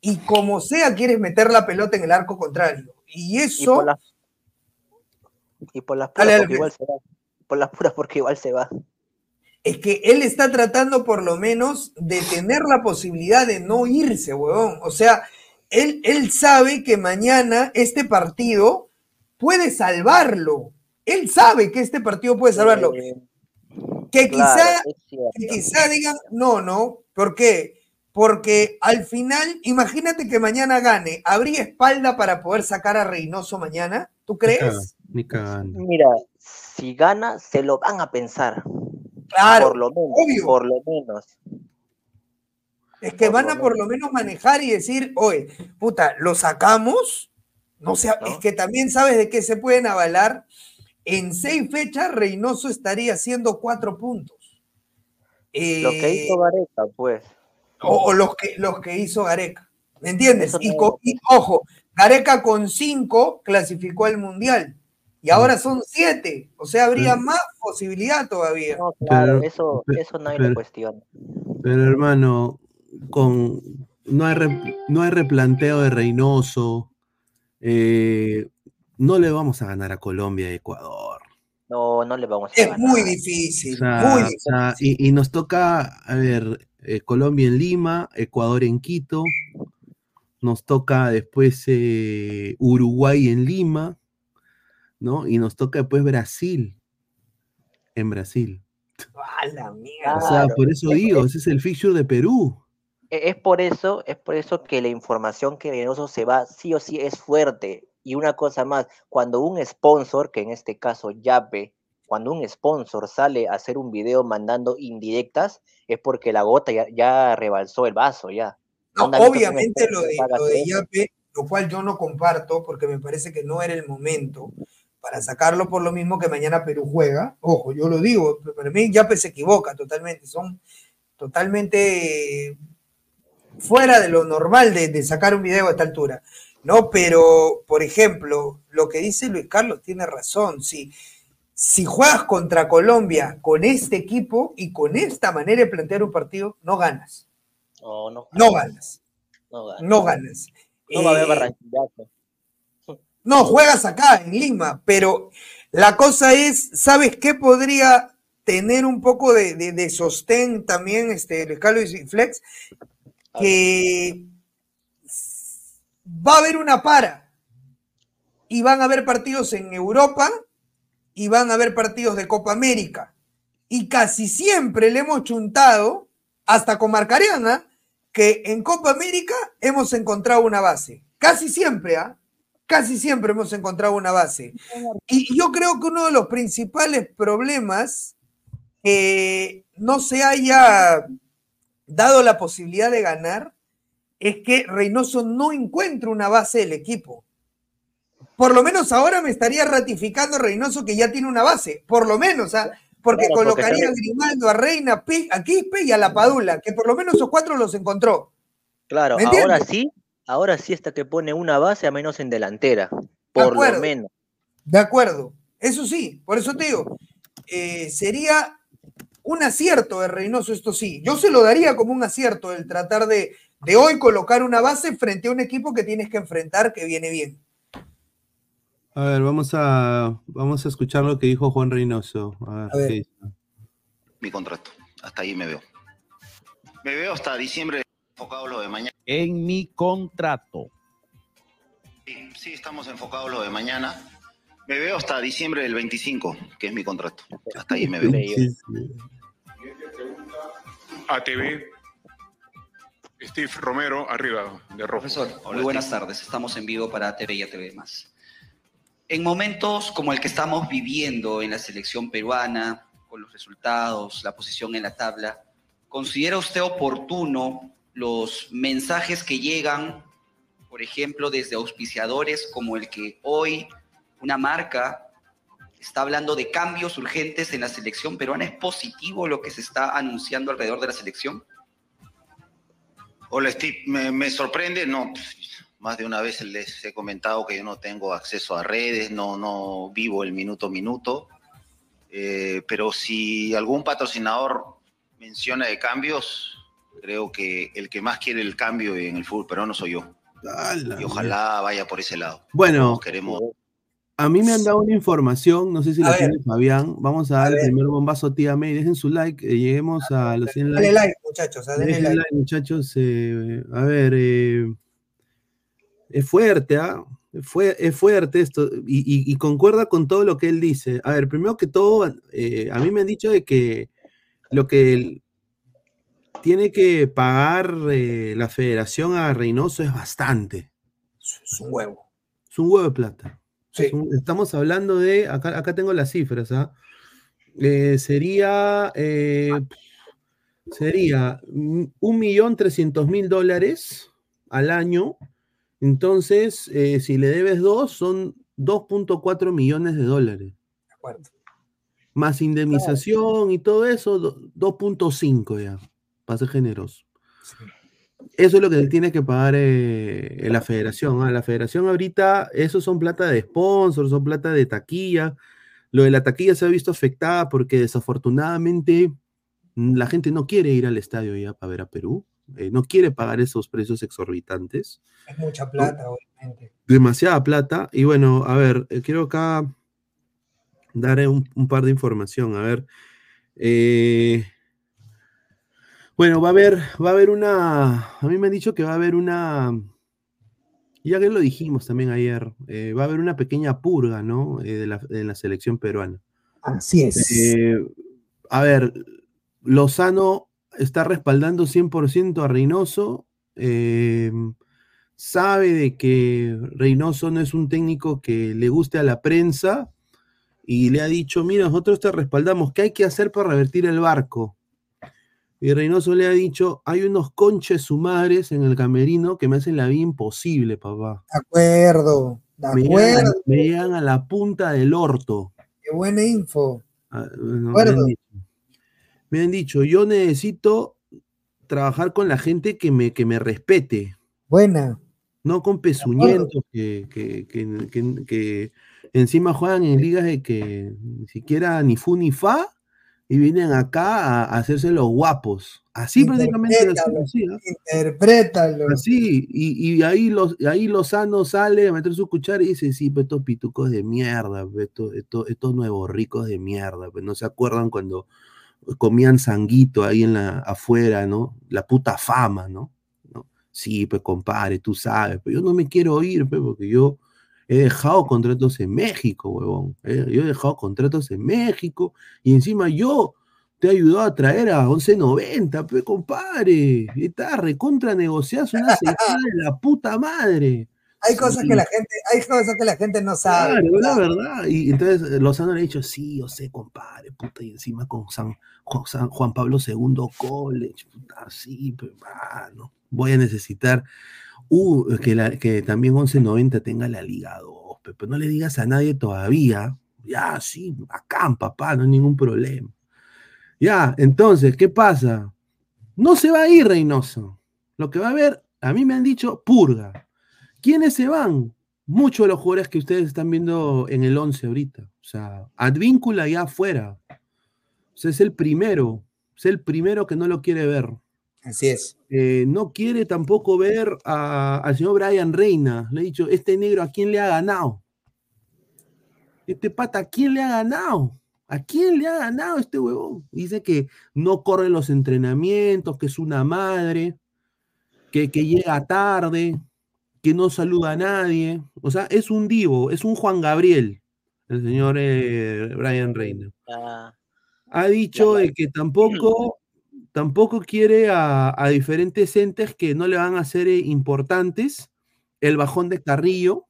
y como sea quieres meter la pelota en el arco contrario. Y eso... y por las puras porque igual se va. Por las puras porque igual se va. es que él está tratando por lo menos de tener la posibilidad de no irse, huevón. O sea, él, él sabe que mañana este partido puede salvarlo. Él sabe que este partido puede salvarlo. Que quizá, que quizá digan, no, no. ¿Por qué? Porque al final, imagínate que mañana gane. ¿Habría espalda para poder sacar a Reynoso mañana? ¿Tú Ni caga- crees? Ni. Mira, si gana, se lo van a pensar. Claro, por lo menos. obvio. Por lo menos. Es que Por van a por lo menos manejar y decir, oye, puta, lo sacamos. No sé, es que también sabes de qué se pueden avalar. En seis fechas, Reynoso estaría haciendo cuatro puntos. Lo que Eh, hizo Gareca, pues. o, o los, que, los que hizo Gareca. ¿Me entiendes? Y, no- ojo, Gareca con cinco clasificó al Mundial. Y ahora son siete. O sea, habría más posibilidad todavía. No, claro, Pero- eso, eso nadie pero- lo cuestiona. Pero hermano, con no hay, re- no hay replanteo de Reynoso. eh, no le vamos a ganar a Colombia y Ecuador. No, no le vamos a Es ganar. muy difícil, O sea, muy o sea, y, y nos toca, a ver, eh, Colombia en Lima, Ecuador en Quito, nos toca después eh, Uruguay en Lima, ¿no? Y nos toca después Brasil, en Brasil. A la mierda. O sea, por eso Es- digo, ese es el fixture de Perú. E- Es por eso, es por eso que la información que Reynoso se va sí o sí es fuerte. Y una cosa más, cuando un sponsor, que en este caso Yape, cuando un sponsor sale a hacer un video mandando indirectas, es porque la gota ya, ya rebalsó el vaso, ya. No, ¿Dónde has visto que un obviamente lo de, lo de? Yape, lo cual yo no comparto porque me parece que no era el momento para sacarlo por lo mismo que mañana Perú juega. Ojo, yo lo digo, pero para mí Yape se equivoca totalmente, son totalmente fuera de lo normal de, de sacar un video a esta altura. No, pero por ejemplo, lo que dice Luis Carlos tiene razón. Si, si juegas contra Colombia con este equipo y con esta manera de plantear un partido, no ganas. No, no, No ganas. no gana. No ganas. No va a haber Eh, no, juegas acá en Lima, pero la cosa es, ¿sabes qué podría tener un poco de, de- de sostén también este, Luis Carlos y Flex? Que va a haber una para. Y van a haber partidos en Europa y van a haber partidos de Copa América. Y casi siempre le hemos chuntado, hasta con Marcariana, que en Copa América hemos encontrado una base. Casi siempre, ¿ah? Casi siempre hemos encontrado una base. Y yo creo que uno de los principales problemas que no se haya dado la posibilidad de ganar es que Reynoso no encuentra una base del equipo. Por lo menos ahora me estaría ratificando Reynoso que ya tiene una base, por lo menos, ¿ah? porque Claro, porque colocaría a Grimaldo, a Reina, a Quispe y a La Padula, que por lo menos esos cuatro los encontró. Claro, ¿Me ahora sí, ahora sí hasta que pone una base a menos en delantera, por acuerdo. lo menos. De acuerdo, eso sí, por eso te digo, eh, sería un acierto de Reynoso, esto sí. Yo se lo daría como un acierto el tratar de, de hoy colocar una base frente a un equipo que tienes que enfrentar que viene bien. A ver, vamos a, vamos a escuchar lo que dijo Juan Reynoso. A ver, A ver. mi contrato. Hasta ahí me veo. Me veo hasta diciembre enfocado lo de mañana. En mi contrato. Sí, sí, estamos enfocados lo de mañana. Me veo hasta diciembre del 25, que es mi contrato. Hasta ahí me veo. ATV, Steve Romero, arriba, de rojo. Profesor, muy buenas tardes. Estamos en vivo para TV y ATV más. En momentos como el que estamos viviendo en la selección peruana, con los resultados, la posición en la tabla, ¿considera usted oportuno los mensajes que llegan, por ejemplo, desde auspiciadores como el que hoy una marca está hablando de cambios urgentes en la selección peruana? ¿Es positivo lo que se está anunciando alrededor de la selección? Hola Steve, me, me sorprende, no, más de una vez les he comentado que yo no tengo acceso a redes, no, no vivo el minuto a minuto, Eh, pero si algún patrocinador menciona de cambios, creo que el que más quiere el cambio en el fútbol peruano soy yo. Y ojalá vaya por ese lado. Bueno, queremos a mí me han dado una información, no sé si A la ver. tiene Fabián. Vamos a dar el primer bombazo, tía May. Dejen su like, eh, lleguemos a los 100 Dale likes. like, muchachos, ah, dale Dejen like. like, muchachos. eh, a ver, eh, es fuerte, ¿ah? Es fue- es fuerte esto y, y- y concuerda con todo lo que él dice. A ver, primero que todo, a mí me han dicho de que lo que él tiene que pagar la federación a Reynoso es bastante. Es un huevo. Es un huevo de plata. Sí. Estamos hablando de, acá, acá tengo las cifras, ¿ah? Eh, sería, eh, sería mm, un millón trescientos mil dólares al año. Entonces, eh, si le debes dos, son 2.4 millones de dólares. De acuerdo. Más indemnización y todo eso, do- 2.5 ya, para ser generoso. Eso es lo que tiene que pagar eh, la federación. ¿ah? La federación ahorita, eso son plata de sponsor, son plata de taquilla. Lo de la taquilla se ha visto afectada porque desafortunadamente mm, la gente no quiere ir al estadio ya para ver a Perú. eh, no quiere pagar esos precios exorbitantes. Es mucha plata, obviamente. Demasiada plata. Y bueno, a ver, eh, quiero acá dar eh, un, un par de información. A ver. eh, bueno, va a haber, va a haber una. A mí me han dicho que va a haber una. Ya que lo dijimos también ayer, eh, va a haber una pequeña purga, ¿no? Eh, de, la, de la selección peruana. Así es. Eh, a ver, Lozano está respaldando 100% a Reynoso. sabe de que Reynoso no es un técnico que le guste a la prensa y le ha dicho, mira, nosotros te respaldamos, ¿qué hay que hacer para revertir el barco? Y Reynoso le ha dicho, hay unos conches sumares en el camerino que me hacen la vida imposible, papá. De acuerdo, de Me llegan, a, acuerdo. me llegan a la punta del orto. Qué buena info. Ah, no, me, acuerdo. han dicho, me han dicho, yo necesito trabajar con la gente que me, que me respete, Buena. no con pezuñentos que, que- que- que encima juegan en ligas de que ni siquiera ni fu ni fa y vienen acá a, hacerse los guapos. Así prácticamente. así, Interprétalo, así, ¿ah? Así, y, y ahí, los, ahí Lozano sale a meter su cuchara y dice, sí, pues estos pitucos de mierda, pues, estos, estos, estos nuevos ricos de mierda, pues no se acuerdan cuando comían sanguito ahí en la afuera, ¿no? La puta fama, ¿no? ¿No? Sí, pues compadre, tú sabes, pero yo no me quiero ir, pues, porque yo he dejado contratos en México, huevón. eh, Yo he dejado contratos en México y encima yo te he ayudado a traer a 11.90, pues, compadre. Está recontra negociazo una semana de la puta madre. Hay cosas Sí. que la gente, hay cosas que la gente no sabe. Claro, la ¿verdad? Y entonces eh, Lozano le ha dicho, sí, yo sé, compadre, puta, y encima con San, Juan, San Juan Pablo II College, puta, sí, pues, mano, voy a necesitar uh, que, también 1190 tenga la Liga 2, pe, pero no le digas a nadie todavía, ya, sí, bacán, papá, no hay ningún problema. Ya, entonces, ¿qué pasa? No se va a ir Reynoso. Lo que va a haber, a mí me han dicho, purga. ¿Quiénes se van? Muchos de los jugadores que ustedes están viendo en el 11 ahorita. O sea, Advíncula ya afuera. O es el primero. Es el primero que no lo quiere ver. Así es. Eh, no quiere tampoco ver a- al señor Brian Reina. Le he dicho, este negro, ¿a quién le ha ganado? Este pata, ¿a quién le ha ganado? ¿A quién le ha ganado este huevón? Dice que no corre los entrenamientos, que es una madre, que, que llega tarde, que no saluda a nadie. O sea, es un divo, es un Juan Gabriel, el señor eh, Brian Reina. Ah, Ha dicho de que tampoco, tampoco quiere a, a diferentes entes que no le van a ser eh, importantes. El bajón de Carrillo,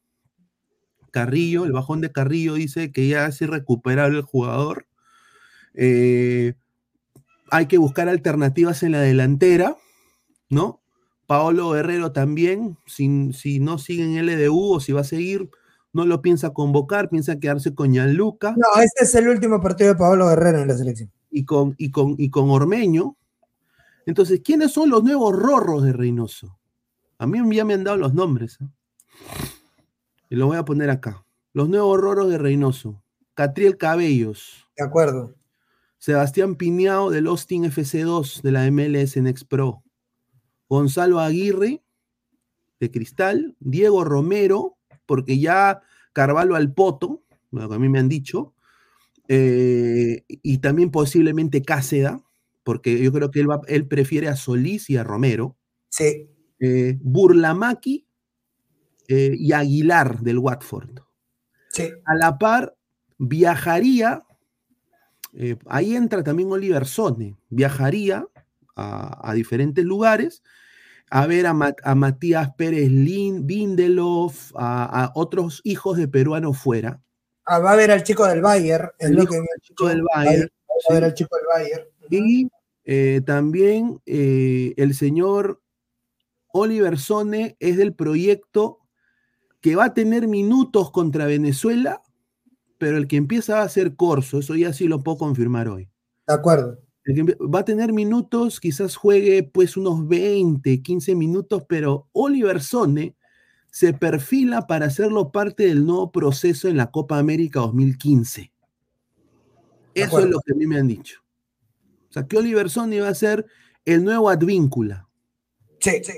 Carrillo, el bajón de Carrillo dice que ya es irrecuperable el jugador. Eh, hay que buscar alternativas en la delantera, ¿no? Paolo Guerrero también, si, si no sigue en LDU o si va a seguir, no lo piensa convocar, piensa quedarse con Gianluca No, este es el último partido de Pablo Guerrero en la selección. y con, y con, y con Ormeño. Entonces, ¿quiénes son los nuevos rorros de Reynoso? A mí ya me han dado los nombres. ¿eh? Y lo voy a poner acá. Los nuevos rorros de Reynoso. Catriel Cabellos. De acuerdo. Sebastián Piñao del Austin FC2 de la MLS Next Pro. Gonzalo Aguirre de Cristal. Diego Romero, porque ya Carvalho al Poto, lo que a mí me han dicho. eh, y también posiblemente Cáceda, porque yo creo que él, va- él prefiere a Solís y a Romero. Sí. Eh, Burlamaki eh, y Aguilar del Watford. Sí. A la par, viajaría, eh, ahí entra también Oliver Sone, viajaría a, a diferentes lugares a ver a, Ma- a Matías Pérez Lin, Bindelof, a, a otros hijos de peruanos fuera. Ah, va a ver al chico del Bayern. Es El lo hijo que chico del ir- Va a ver al chico del Bayern. Y eh, también eh, el señor Oliver Sone es del proyecto que va a tener minutos contra Venezuela, pero el que empieza va a ser Corso, eso ya sí lo puedo confirmar hoy. De acuerdo. El que empie- va a tener minutos, quizás juegue pues unos 20, 15 minutos, pero Oliver Sone se perfila para hacerlo parte del nuevo proceso en la Copa América 2015. Eso es lo que a mí me han dicho. O sea, que Oliver Sone va a ser el nuevo Advíncula, Sí, sí.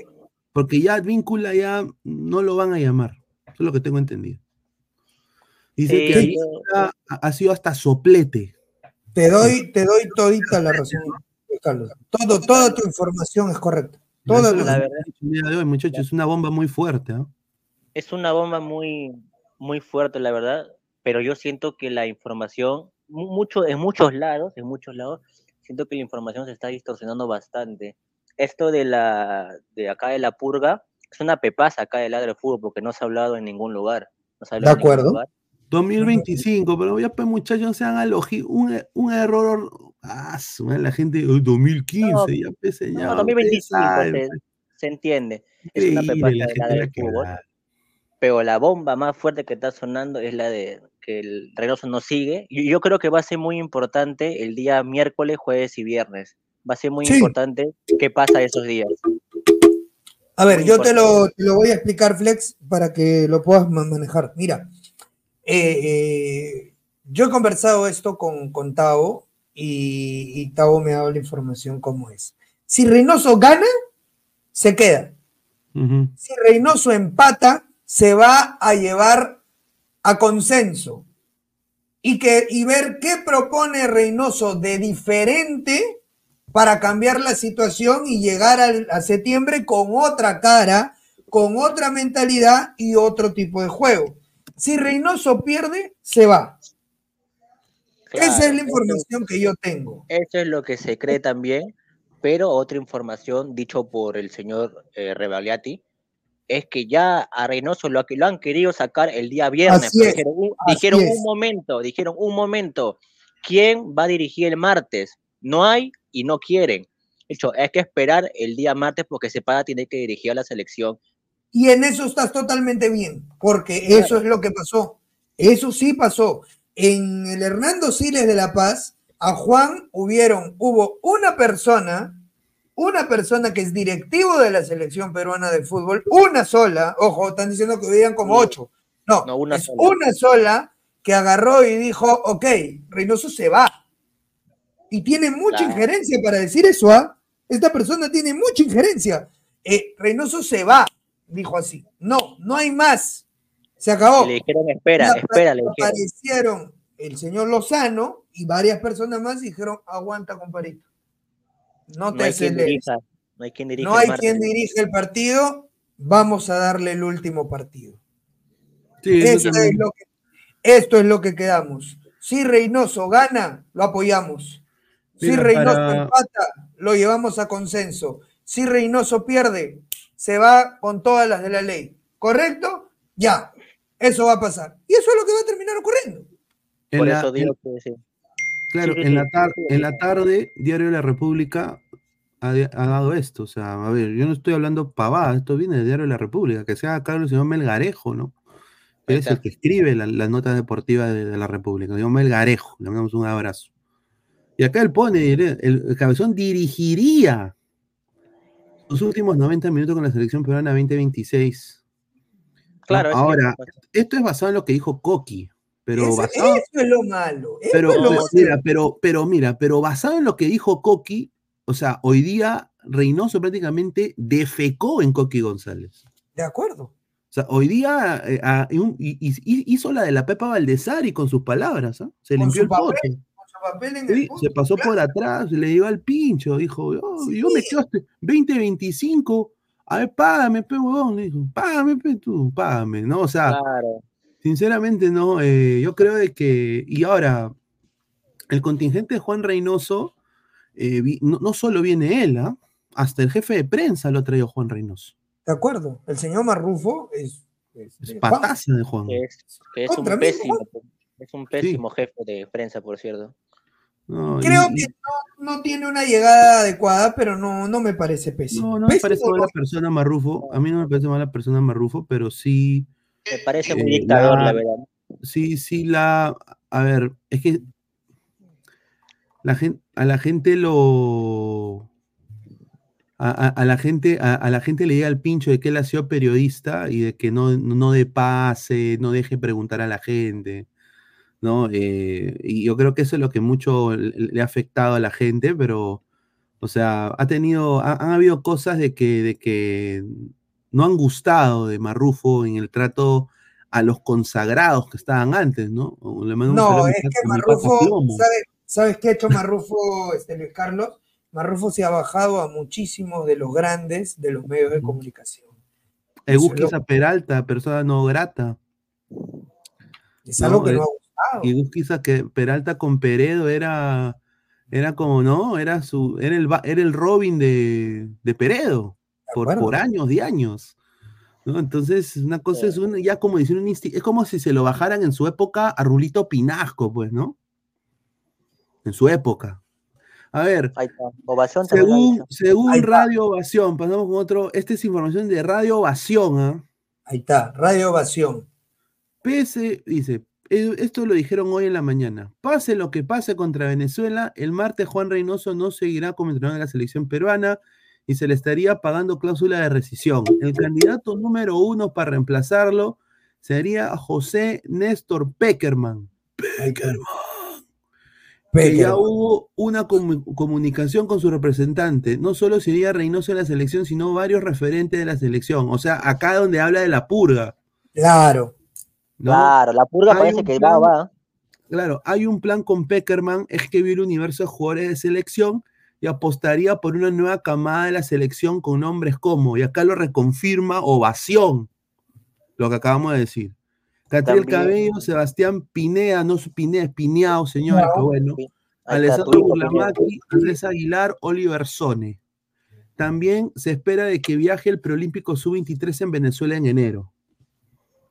porque ya Advíncula ya no lo van a llamar. Eso es lo que tengo entendido. Dice Sí, que ha, ha sido hasta soplete. Te doy, te doy todita la razón, Carlos. Todo, toda tu información es correcta. Toda la- día de hoy, muchachos, es una bomba muy fuerte. ¿ah? es una bomba muy, muy fuerte, la verdad, pero yo siento que la información, mu- mucho, en muchos lados, en muchos lados, siento que la información se está distorsionando bastante. Esto de la, de acá de la purga, es una pepaza acá del lado del fútbol, porque no se ha hablado en ningún lugar. No se ha hablado De acuerdo. lugar. 2025, pero ya pues muchachos, sean alogi, un, un error, ah, la gente, "Uy, 2015, No, ya pues señor, No, ustedes 2025 saben, se, pues, se entiende. Es una increíble, pepaza la del fútbol. pero la bomba más fuerte que está sonando es la de que el Reynoso no sigue. Y yo creo que va a ser muy importante el día miércoles, jueves y viernes. Va a ser muy Sí. importante qué pasa esos días. A ver, Muy yo te lo, te lo voy a explicar, Flex, para que lo puedas ma- manejar. Mira, eh, eh, yo he conversado esto con, con Tavo y, y Tavo me ha dado la información como es. Si Reynoso gana, se queda. Si Reynoso empata, se va a llevar a consenso y, que, y ver qué propone Reynoso de diferente para cambiar la situación y llegar al- a septiembre con otra cara, con otra mentalidad y otro tipo de juego. Si Reynoso pierde, se va. Esa es la eso- información que yo tengo. Eso es lo que se cree también, pero otra información dicho por el señor eh, Rebagliati es que ya a Reynoso lo, lo han querido sacar el día viernes. Es, dijeron un, dijeron momento, dijeron un momento, ¿quién va a dirigir el martes? No hay y no quieren. De hecho, hay que esperar el día martes porque Cepeda tiene que dirigir a la selección. Y en eso estás totalmente bien, porque eso es lo que pasó. Eso sí pasó. En el Hernando Siles de La Paz, a Juan hubieron, hubo una persona, una persona que es directivo de la selección peruana de fútbol, una sola, ojo, están diciendo que hubieran como ocho. No, No, una es sola. una sola que agarró y dijo, ok, Reynoso se va. Y tiene mucha Claro. injerencia para decir eso, ¿ah? Esta persona tiene mucha injerencia. Eh, Reynoso se va, dijo así. No, no hay más. Se acabó. Le dijeron, espera, apa- espera, le dijeron. Aparecieron el señor Lozano y varias personas más y dijeron, aguanta, comparito. No hay quien dirija, no hay quien dirija No el hay martes. quien dirige el partido. Vamos a darle el último partido. Sí, eso Esto es, lo que, esto es lo que quedamos. Si Reynoso gana, lo apoyamos. Si Mira, Reynoso para- empata, lo llevamos a consenso. Si Reynoso pierde, se va con todas las de la ley. ¿Correcto? Ya. Eso va a pasar. Y eso es lo que va a terminar ocurriendo. En Por la- eso digo en- que sí. Claro, en, la en tarde, Diario de la República ha, dado esto. O sea, a ver, yo no estoy hablando pavada, esto viene del Diario de la República, que sea acá el señor Melgarejo, ¿no? Él es el que escribe la- las notas deportivas de, de la República. Señor Melgarejo, le mandamos un abrazo. Y acá él pone, el, el cabezón dirigiría los últimos 90 minutos con la selección peruana 2026. ¿no? Claro, Ahora, esto es basado en lo que dijo Coqui, pero Ese- basado, eso es lo malo. pero, es lo pero, malo. mira, pero, pero mira, pero basado en lo que dijo Coqui, o sea, hoy día Reynoso prácticamente defecó en Coqui González. De acuerdo. O sea, hoy día eh, y un- y- y- hizo la de la Pepa Valdesari con sus palabras, ¿ah? Se Con limpió su el papel, pote. con su papel en Sí, el se pasó por atrás, le dio al pincho, dijo, "Oh, yo me quedo hasta 2025, a ver, págame, pe huevón, dijo, págame, pe tú, págame, ¿no? O sea, Claro. Sinceramente, no. eh, yo creo de que. Y ahora, el contingente de Juan Reynoso, eh, vi- no, no solo viene él, ¿ah? hasta el jefe de prensa lo ha traído Juan Reynoso. De acuerdo. El señor Marrufo es. es Es de Juan. pataza de Juan. Que es, que es un pésimo, es un pésimo jefe de prensa, por cierto. No, Creo y- que no, no tiene una llegada adecuada, pero no, no me parece pésimo. no, no me parece mala persona Marrufo. A mí no me parece mala persona Marrufo, pero sí. Me parece muy eh, dictador, la- la verdad. Sí, sí, la. A ver, es que. La gente, a la gente lo. A, a- a la gente, a, a la gente le llega el pincho de que él ha sido periodista y de que no, no de pase, no deje preguntar a la gente. ¿no? Eh, y yo creo que eso es lo que mucho le, le ha afectado a la gente, pero. O sea, ha tenido. ha- han habido cosas de que, de que no han gustado de Marrufo en el trato a los consagrados que estaban antes, ¿no? Le No, es que Marrufo. ¿sabes, ¿sabes qué ha hecho Marrufo, este, Luis Carlos? Marrufo se ha bajado a muchísimos de los grandes de los medios de comunicación. Egusquiza Peralta, persona no grata. Es algo que no ha eh, gustado. Y Egusquiza que Peralta con Peredo era, era como, ¿no? Era su, era el, era el Robin de, de Peredo, por, años y años. ¿no? Entonces, una cosa es una, ya como decir un es como si se lo bajaran en su época a Rulito Pinasco, pues, ¿no? En su época. A ver. Ovación según, según. Radio Ovación, pasamos con otro, esta es información de Radio Ovación, ¿ah? Ahí está, Radio Ovación. Pese, dice, eh, esto lo dijeron hoy en la mañana. Pase lo que pase contra Venezuela, el martes Juan Reynoso no seguirá como entrenador de la selección peruana y se le estaría pagando cláusula de rescisión. El candidato número uno para reemplazarlo sería José Néstor Peckerman. Peckerman. Ya hubo una comu- comunicación con su representante. No solo sería Reynoso en la selección, sino varios referentes de la selección. O sea, acá donde habla de la purga. Claro. ¿no? Claro, la purga Hay parece que plan- va, va. Claro, hay un plan con Peckerman, es que vio el universo de jugadores de selección y apostaría por una nueva camada de la selección con nombres como, y acá lo reconfirma, Ovación, lo que acabamos de decir. Catriel También. Cabello, Sebastián Pineda, no es Pineda, es Pineado, señores, No, pero bueno. sí. Alessandro Burlamaqui, Andrés Aguilar, Oliver Sone. También se espera de que viaje el preolímpico sub-23 en Venezuela en enero.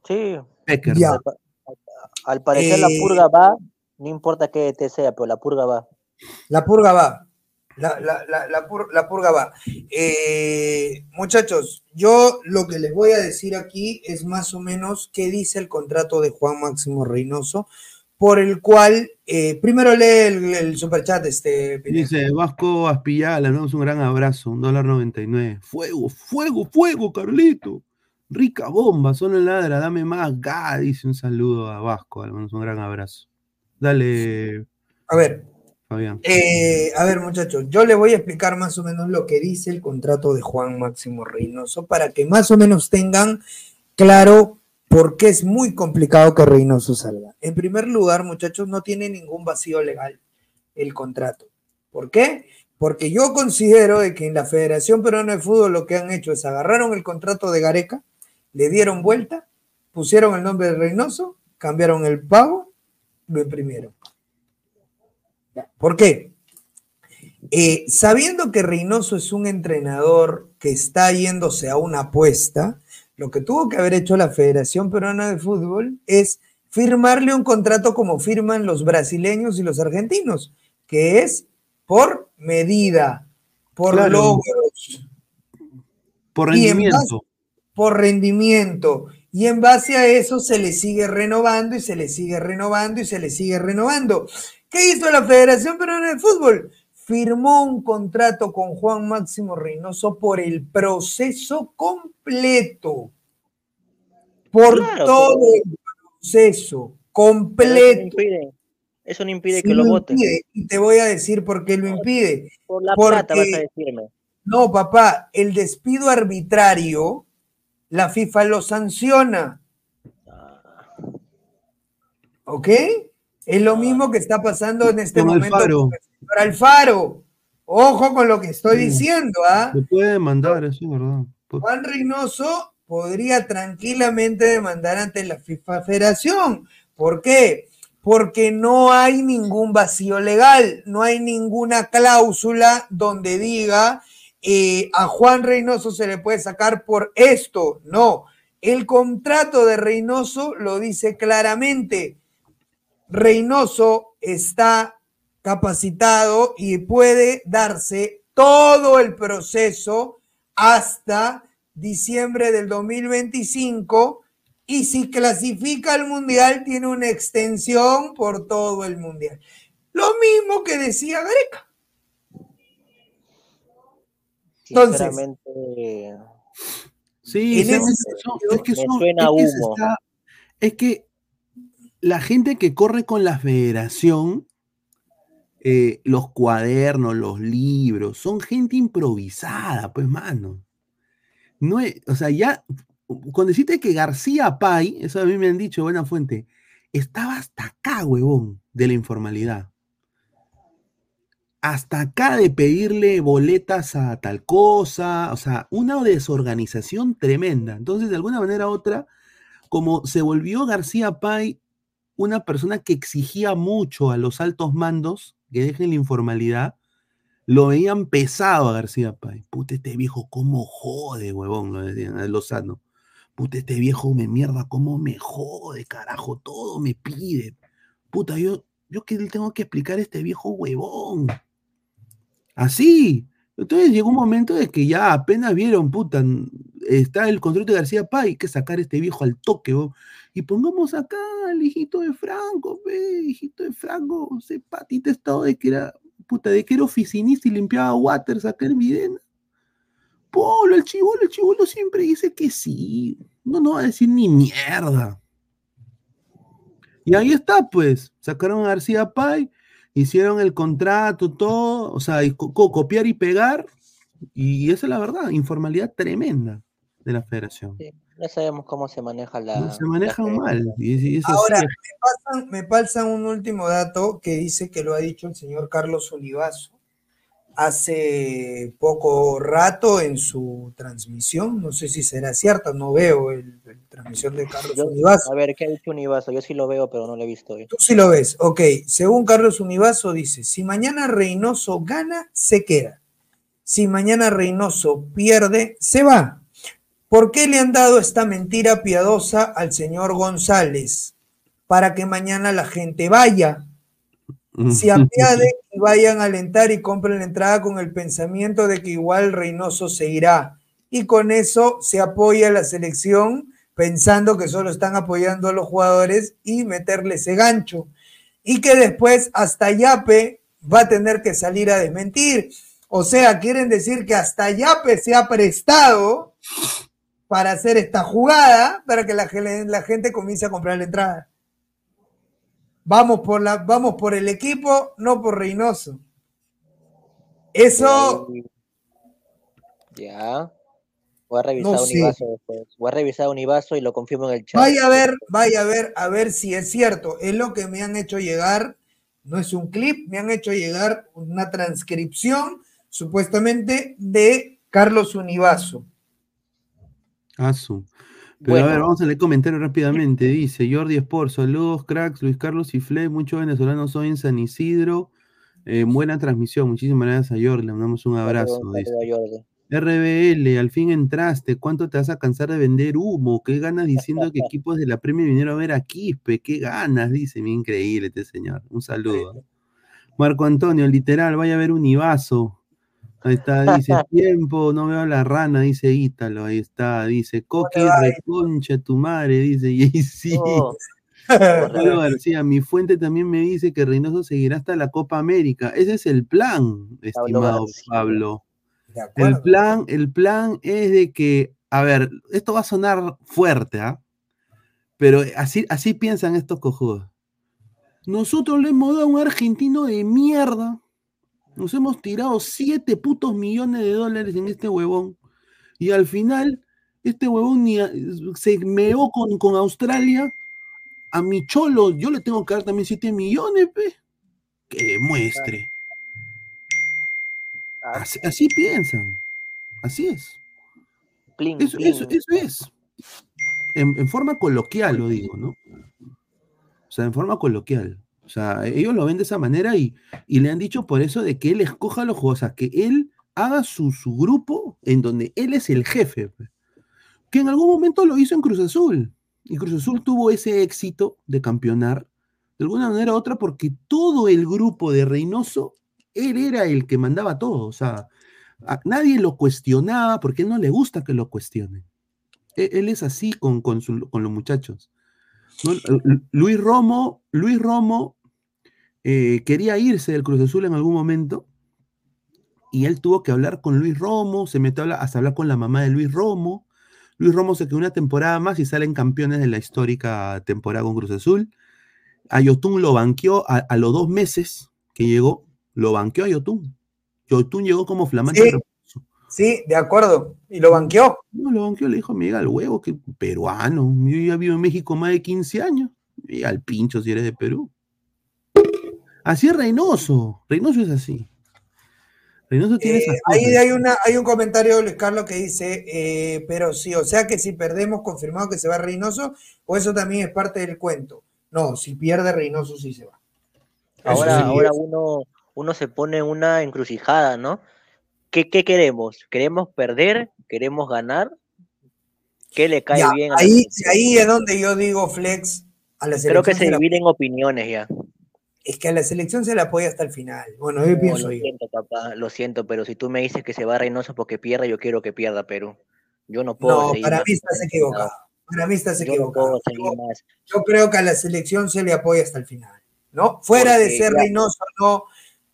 Sí. Pecker. Ya. Al parecer la Eh, purga va, no importa qué te sea, pero la purga va. La purga va. La, la- la- la pur- la purga va. Eh, muchachos, yo lo que les voy a decir aquí es más o menos qué dice el contrato de Juan Máximo Reynoso, por el cual, eh, primero lee el, el superchat, este. Dice Vasco Aspillá, le damos un gran abrazo, un dólar 99. Fuego, fuego, fuego, Carlito. Rica bomba, solo ladra, dame más. Ga, dice un saludo a Vasco, le damos un gran abrazo. Dale, A ver, Eh, a ver, muchachos, yo les voy a explicar más o menos lo que dice el contrato de Juan Máximo Reynoso para que más o menos tengan claro por qué es muy complicado que Reynoso salga. En primer lugar, muchachos, no tiene ningún vacío legal el contrato. ¿Por qué? Porque yo considero de que en la Federación Peruana de Fútbol lo que han hecho es agarraron el contrato de Gareca, le dieron vuelta, pusieron el nombre de Reynoso, cambiaron el pago, lo imprimieron. ¿Por qué? Eh, sabiendo que Reynoso es un entrenador que está yéndose a una apuesta, lo que tuvo que haber hecho la Federación Peruana de Fútbol es firmarle un contrato como firman los brasileños y los argentinos, que es por medida, por Claro. logros, Por rendimiento. base- por rendimiento. Y en base a eso se le sigue renovando y se le sigue renovando y se le sigue renovando. ¿Qué hizo la Federación Peruana de Fútbol? Firmó un contrato con Juan Máximo Reynoso por el proceso completo. Por Claro, todo pero- el proceso completo. eso no impide Sí que lo lo voten. y te voy a decir por qué lo impide. Por la plata vas a Porque- decirme. no, papá, el despido arbitrario, la FIFA lo sanciona. ¿Ok? Es lo mismo que está pasando en este Con momento Alfaro. con el señor Alfaro. Ojo con lo que estoy Sí. diciendo, ¿ah? Se puede demandar, eso es verdad. Juan Reynoso podría tranquilamente demandar ante la FIFA Federación. ¿Por qué? Porque no hay ningún vacío legal, no hay ninguna cláusula donde diga eh, a Juan Reynoso se le puede sacar por esto. No, el contrato de Reynoso lo dice claramente. Reynoso está capacitado y puede darse todo el proceso hasta diciembre del 2025 y si clasifica al mundial tiene una extensión por todo el mundial. Lo mismo que decía Gareca. Entonces, Sí, En se- ese sentido, es que son- suena es que se humo. está- es que la gente que corre con la federación, eh, los cuadernos, los libros, son gente improvisada, pues, mano. No o sea, ya, cuando deciste que García Pay, eso a mí me han dicho, buena fuente, estaba hasta acá, huevón, de la informalidad. Hasta acá de pedirle boletas a tal cosa, o sea, una desorganización tremenda. Entonces, de alguna manera u otra, como se volvió García Pay una persona que exigía mucho a los altos mandos que dejen la informalidad, lo veían pesado a García Pay. Puta, este viejo, cómo jode, huevón, lo decían a Lozano. Puta, este viejo me mierda, cómo me jode, carajo, todo me pide. Puta, yo, yo que le tengo que explicar a este viejo huevón. Así. Entonces llegó un momento de que ya apenas vieron, puta, está el contrato de García Pay, hay que sacar a este viejo al toque. Y pongamos acá al hijito de Franco, ve, hijito de Franco, ese patita estado de que era, puta, de que era oficinista y limpiaba waters acá en Videna. Polo, el chivolo, el chivolo siempre dice que sí. No, no va a decir ni mierda. Y ahí está, pues. Sacaron a García Pay, hicieron el contrato, todo, o sea, copiar y pegar. Y esa es la verdad, informalidad tremenda de la federación. sí, ya sabemos cómo se maneja la. No, se manejan mal. Y, y. Ahora, me pasan, me pasan un último dato que dice que lo ha dicho el señor Carlos Olivazo. hace poco rato en su transmisión. No sé si será cierto, no veo el, el transmisión de Carlos Yo- Univaso. a ver, ¿qué ha dicho Univaso? Yo sí lo veo, pero no lo he visto hoy. Tú sí lo ves. Ok, según Carlos Univaso dice, si mañana Reynoso gana, se queda. Si mañana Reynoso pierde, se va. ¿Por qué le han dado esta mentira piadosa al señor González? Para que mañana la gente vaya. Se apiade y vayan a alentar y compren la entrada con el pensamiento de que igual Reynoso se irá. Y con eso se apoya la selección pensando que solo están apoyando a los jugadores y meterle ese gancho. Y que después hasta Yape va a tener que salir a desmentir. O sea, quieren decir que hasta Yape se ha prestado para hacer esta jugada para que la, gen- la gente comience a comprar la entrada. Vamos por, la, vamos por el equipo, no por Reynoso. Eso, Ya. Voy a revisar No. Univaso después. Voy a revisar Univaso y lo confirmo en el chat. vaya a ver, vaya a ver, a ver si es cierto. Es lo que me han hecho llegar, no es un clip, me han hecho llegar una transcripción, supuestamente, de Carlos Univaso. Asu. Pero Bueno. a ver, vamos a leer comentarios rápidamente. Dice Jordi Sport, saludos, cracks, Luis Carlos y Fle, muchos venezolanos hoy en San Isidro. Eh, buena transmisión, muchísimas gracias a Jordi, le mandamos un abrazo. Saludos, dice. saludos a Jordi. RBL, al fin entraste, ¿cuánto te vas a cansar de vender humo? ¿Qué ganas diciendo que equipos de la Premier vinieron a ver a Quispe? ¿Qué ganas? Dice, increíble este señor. Un saludo. Marco Antonio, literal, vaya a ver un Ibazo. Ahí está, dice, tiempo, no veo a la rana, dice Ítalo, ahí está, dice, Coqui, reconcha tu madre, dice, y sí. Pablo García, mi fuente también me dice que Reynoso seguirá hasta la Copa América. Ese es el plan, estimado. Pablo. El plan, el plan es de que, a ver, esto va a sonar fuerte, ¿ah? Pero así, así piensan estos cojudos. Nosotros le hemos dado a un argentino de mierda. Nos hemos tirado 7 putos millones de dólares en este huevón. Y al final, este huevón ni a- se meó con, con Australia. A mi cholo, yo le tengo que dar también 7 millones, pe. Que demuestre. Así, así piensan. Así es. Plin, Eso, plin. eso- eso es. En, en forma coloquial lo digo, ¿no? O sea, en forma coloquial. O sea, ellos lo ven de esa manera y, y le han dicho por eso de que él escoja los jugadores, o sea, que él haga su, su grupo en donde él es el jefe. pe. Que en algún momento lo hizo en Cruz Azul. Y Cruz Azul tuvo ese éxito de campeonar de alguna manera u otra porque todo el grupo de Reynoso, él era el que mandaba todo. O sea, nadie lo cuestionaba porque él no le gusta que lo cuestionen. E- Él es así con, con, los muchachos. Luis Romo, Luis Romo eh, quería irse del Cruz Azul en algún momento y él tuvo que hablar con Luis Romo, se metió a hablar- hasta hablar con la mamá de Luis Romo. Luis Romo se quedó una temporada más y salen campeones de la histórica temporada con Cruz Azul. A Yotun lo banqueó a, a los dos meses que llegó, lo banqueó a Yotun. Yotun llegó como flamante Sí, sí, de acuerdo. Y lo banqueó. no, lo banqueó, le dijo, llega al huevo, que peruano. Yo ya vivo en México más de 15 años. Y al pincho si eres de Perú. Así es Reynoso. Reynoso es así. Reynoso tiene Eh, esas ahí hay, una, hay un comentario de Luis Carlos que dice, eh, pero sí, o sea que si perdemos, confirmado que se va Reynoso, o eso también es parte del cuento. No, si pierde Reynoso, sí se va. Ahora, sí, ahora uno, uno se pone en una encrucijada, ¿no? ¿Qué, qué queremos? ¿Queremos perder? ¿Queremos ganar? ¿Qué le cae Ya, bien a ahí, ahí es donde yo digo, Flex, a la Creo que se se la- dividen opiniones ya. Es que a la selección se la apoya hasta el final. Bueno, yo No, pienso lo yo. siento, papá, lo siento, pero si tú me dices que se va Reynoso porque pierda, yo quiero que pierda Perú. Yo no puedo No, para mí estás equivocado. Para mí estás Yo no equivocado. Yo creo que a la selección se le apoya hasta el final. ¿No? Fuera de ser Reynoso, no.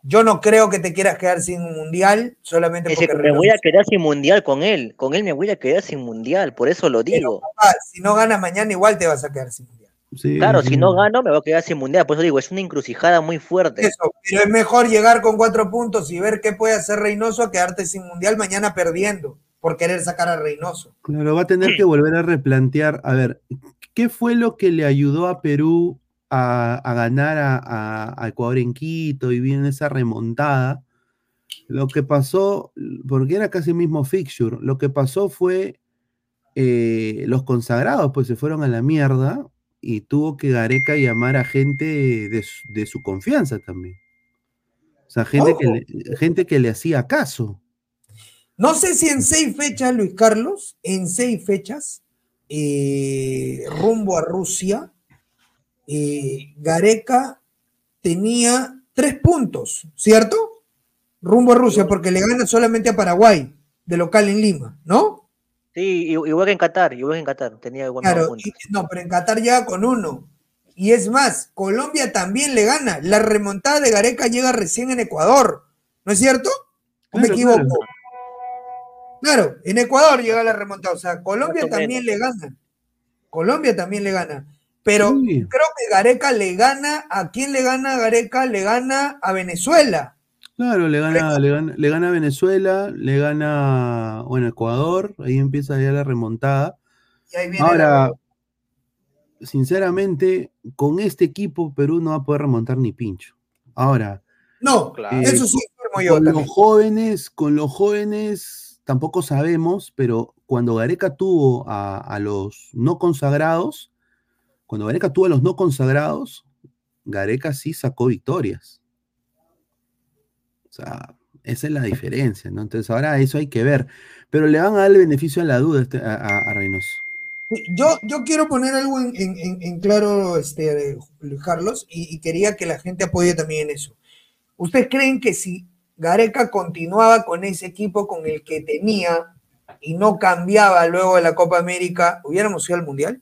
Yo no creo que te quieras quedar sin un mundial solamente que porque me voy a quedar sin mundial con él. Con él me voy a quedar sin mundial, por eso lo digo. Papá, si no ganas mañana, igual te vas a quedar sin mundial. Sí, Claro, sí. si no gano, me voy a quedar sin mundial. Por eso digo, es una encrucijada muy fuerte. Eso, pero es mejor llegar con cuatro puntos y ver qué puede hacer Reynoso a quedarte sin mundial mañana perdiendo por querer sacar a Reynoso. Claro, va a tener que volver a replantear. A ver, ¿qué fue lo que le ayudó a Perú a, a ganar a, a- a Ecuador en Quito y viene esa remontada? Lo que pasó, porque era casi el mismo fixture, lo que pasó fue eh, los consagrados, pues se fueron a la mierda y tuvo que Gareca llamar a gente de, su- de su confianza también. O sea, gente que, le, gente que le hacía caso. No sé si en seis fechas, Luis Carlos, en seis fechas, eh, rumbo a Rusia, eh, Gareca tenía tres puntos, ¿cierto? Rumbo a Rusia, porque le gana solamente a Paraguay, de local en Lima, ¿no? Sí, igual que en Qatar, igual que en Qatar, tenía igual Claro, puntos. y- no, pero en Qatar llega con uno. Y es más, Colombia también le gana. La remontada de Gareca llega recién en Ecuador, ¿no es cierto? ¿O me Claro, equivoco? claro. Claro, en Ecuador llega la remontada. O sea, Colombia también le gana. Colombia también le gana. Pero creo que Gareca le gana. ¿A quién le gana Gareca? Le gana a Venezuela. Claro, le gana, le gana, le gana a Venezuela, le gana, bueno, Ecuador, ahí empieza ya la remontada. Y ahí viene Ahora, la- sinceramente, con este equipo Perú no va a poder remontar ni pincho. Ahora, No, eh, eso sí, con- yo con los jóvenes, con los jóvenes tampoco sabemos, pero cuando Gareca tuvo a, a los no consagrados, cuando Gareca tuvo a los no consagrados, Gareca sí sacó victorias. O sea, esa es la diferencia, ¿no? Entonces ahora eso hay que ver. Pero le van a dar el beneficio a la duda este- a, a- a Reynoso. Yo, yo quiero poner algo en, en- en- en claro, este, Carlos, y, y quería que la gente apoye también en eso. ¿Ustedes creen que si Gareca continuaba con ese equipo con el que tenía y no cambiaba luego de la Copa América, hubiéramos ido al Mundial?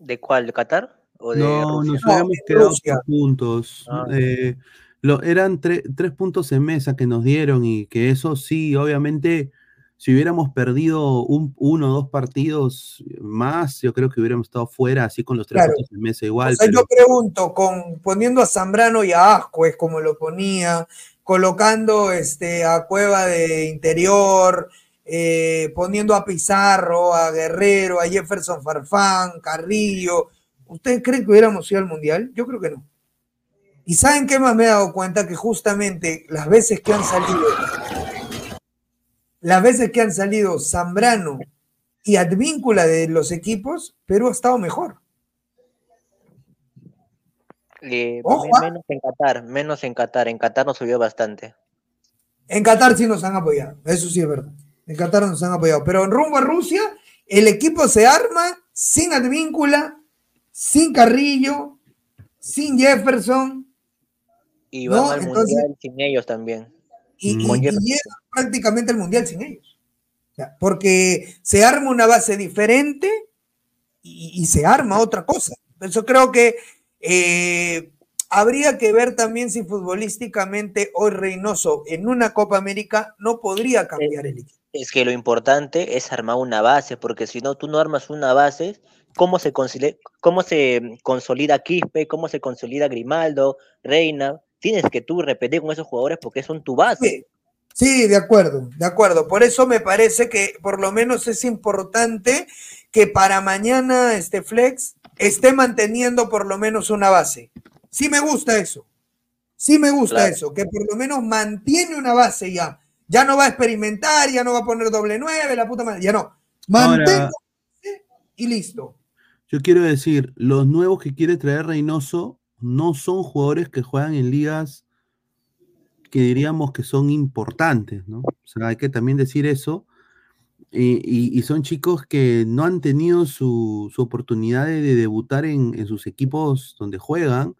¿De cuál? ¿De Qatar? ¿O de No, Rusia? nos hubiéramos quedado por puntos. Ah. Eh, lo, eran tre- tres puntos en mesa que nos dieron y que eso sí, obviamente, si hubiéramos perdido un, uno o dos partidos más, yo creo que hubiéramos estado fuera así con los tres Claro. puntos en mesa igual. o sea, pero- yo pregunto, con, poniendo a Zambrano y a Ascuez como lo ponía, colocando este, a Cueva de interior, eh, poniendo a Pizarro, a Guerrero, a Jefferson Farfán, Carrillo, ¿ustedes creen que hubiéramos ido al Mundial? Yo creo que no. ¿Y saben qué más me he dado cuenta? Que justamente las veces que han salido, las veces que han salido Zambrano y Advíncula de los equipos, Perú ha estado mejor. Eh, Ojo, ah. menos en Qatar, menos en Qatar. En Qatar nos subió bastante. En Qatar sí nos han apoyado, eso sí es verdad. En Qatar nos han apoyado, pero en rumbo a Rusia, el equipo se arma sin Advíncula, sin Carrillo, sin Jefferson, Y van No, al entonces- mundial sin ellos también. y, y- y prácticamente el Mundial sin ellos. O sea, porque se arma una base diferente y, y se arma otra cosa. Eso creo que eh, habría que ver también si futbolísticamente hoy Reynoso en una Copa América no podría cambiar el equipo. Es que lo importante es armar una base, porque si no, tú no armas una base, ¿cómo se, cómo se consolida Quispe? ¿Cómo se consolida Grimaldo, Reina? Tienes que tú repetir con esos jugadores porque son tu base. Sí, de acuerdo, de acuerdo. Por eso me parece que por lo menos es importante que para mañana este Flex esté manteniendo por lo menos una base. Sí me gusta eso. Sí me gusta Claro. eso, que por lo menos mantiene una base ya. Ya no va a experimentar, ya no va a poner doble nueve, la puta madre, ya no. Mantenga Ahora, y listo. yo quiero decir, los nuevos que quiere traer Reynoso no son jugadores que juegan en ligas que diríamos que son importantes, ¿no? O sea, hay que también decir eso. Y, y- y son chicos que no han tenido su, su oportunidad de, de debutar en, en sus equipos donde juegan.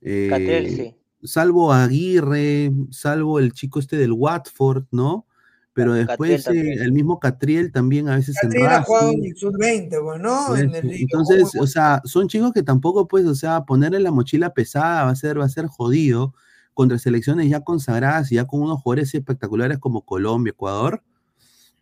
Eh, sí. Salvo Aguirre, salvo el chico este del Watford, ¿no? Pero después eh, el mismo Catriel también a veces en Catriel ha jugado en el sub-20, pues, ¿no? En el Entonces, o sea, son chicos que tampoco, pues, o sea, ponerle la mochila pesada va a ser, va a ser jodido contra selecciones ya consagradas y ya con unos jugadores espectaculares como Colombia, Ecuador.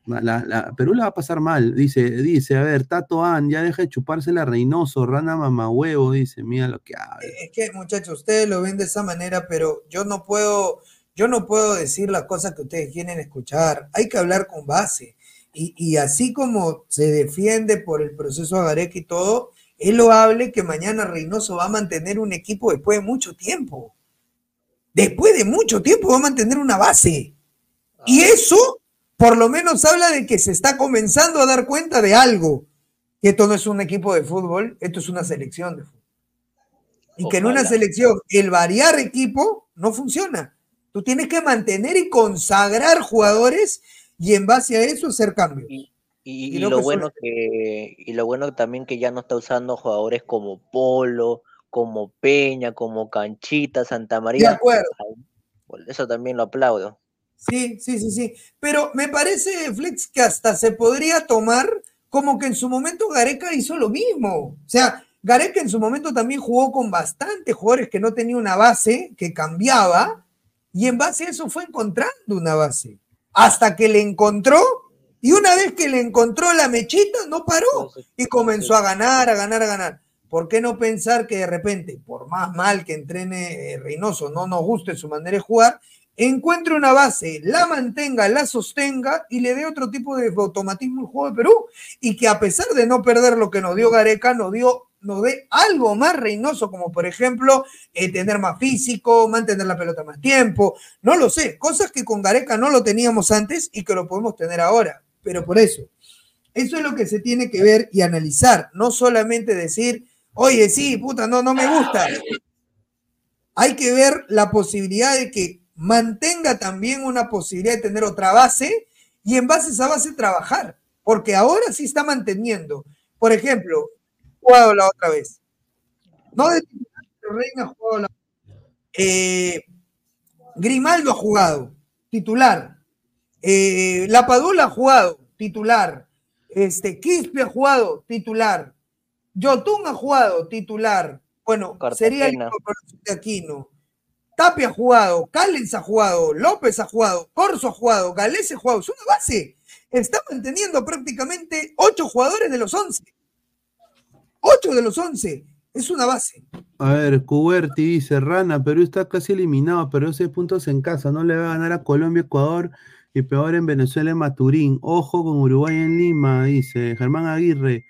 La, la- la- Perú la va a pasar mal. Dice, dice, a ver, Tato An, ya deja de chuparse la Reynoso, rana mamahuevo, dice, mira lo que habla. es que muchachos, ustedes lo ven de esa manera, pero yo no puedo, yo no puedo decir las cosas que ustedes quieren escuchar. Hay que hablar con base. Y, y así como se defiende por el proceso Agareca y todo, es loable que mañana Reynoso va a mantener un equipo después de mucho tiempo. Después de mucho tiempo va a mantener una base. Y eso, por lo menos, habla de que se está comenzando a dar cuenta de algo. Que esto no es un equipo de fútbol, esto es una selección de fútbol. Y que en una selección el variar equipo no funciona. Tú tienes que mantener y consagrar jugadores y en base a eso hacer cambios. Y, Y y no lo que bueno que y lo bueno también que ya no está usando jugadores como Polo, como Peña, como Canchita, Santa María. acuerdo. Eso también lo aplaudo. Sí, sí, sí, sí. Pero me parece, Flex, que hasta se podría tomar como que en su momento Gareca hizo lo mismo. O sea, Gareca en su momento también jugó con bastantes jugadores que no tenía una base, que cambiaba, y en base a eso fue encontrando una base. Hasta que le encontró, y una vez que le encontró la mechita, no paró. Y comenzó a ganar, a ganar, a ganar. ¿Por qué no pensar que de repente, por más mal que entrene eh, Reynoso, no nos guste su manera de jugar, encuentre una base, la mantenga, la sostenga y le dé otro tipo de automatismo al juego de Perú? Y que a pesar de no perder lo que nos dio Gareca, nos dio nos dé algo más Reynoso, como por ejemplo eh, tener más físico, mantener la pelota más tiempo, no lo sé, cosas que con Gareca no lo teníamos antes y que lo podemos tener ahora, pero por eso, eso es lo que se tiene que ver y analizar, no solamente decir, oye, sí, puta, no, no me gusta. Hay que ver la posibilidad de que mantenga también una posibilidad de tener otra base y en base a esa base trabajar, porque ahora sí está manteniendo. Por ejemplo, jugado la otra vez. No de titular, pero Reina ha jugado la eh, Grimaldo ha jugado, titular. Eh, La Padula ha jugado, titular. Este, Quispe ha jugado, titular. Yotun ha jugado, titular. Bueno, sería el de Aquino. Tapia ha jugado, Callens ha jugado, López ha jugado, Corso ha jugado, Galés ha jugado. Es una base. Está manteniendo prácticamente ocho jugadores de los once. Ocho de los once. Es una base. A ver, Cuberti dice, Rana, Perú está casi eliminado, pero seis puntos en casa, no le va a ganar a Colombia, Ecuador y peor en Venezuela en Maturín. Ojo con Uruguay en Lima, dice Germán Aguirre.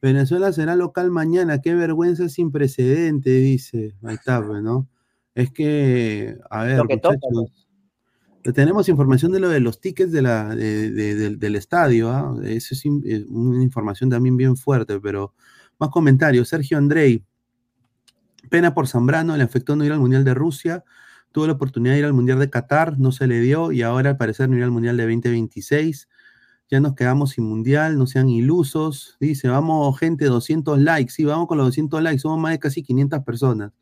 Venezuela será local mañana, qué vergüenza sin precedente, dice. Ahí está, pues, ¿no? Es que, a ver, Lo que toca, muchachos, tenemos información de lo de los tickets de la, de- de- del, del estadio, ¿ah? Eso es in- eh, una información también bien fuerte, pero más comentarios. Sergio Andrei, Pena por Zambrano, le afectó no ir al Mundial de Rusia, tuvo la oportunidad de ir al Mundial de Qatar, no se le dio y ahora al parecer no irá al Mundial de 2026. Ya nos quedamos sin Mundial, no sean ilusos. Dice, vamos gente, 200 likes. Sí, vamos con los 200 likes, somos más de casi 500 personas.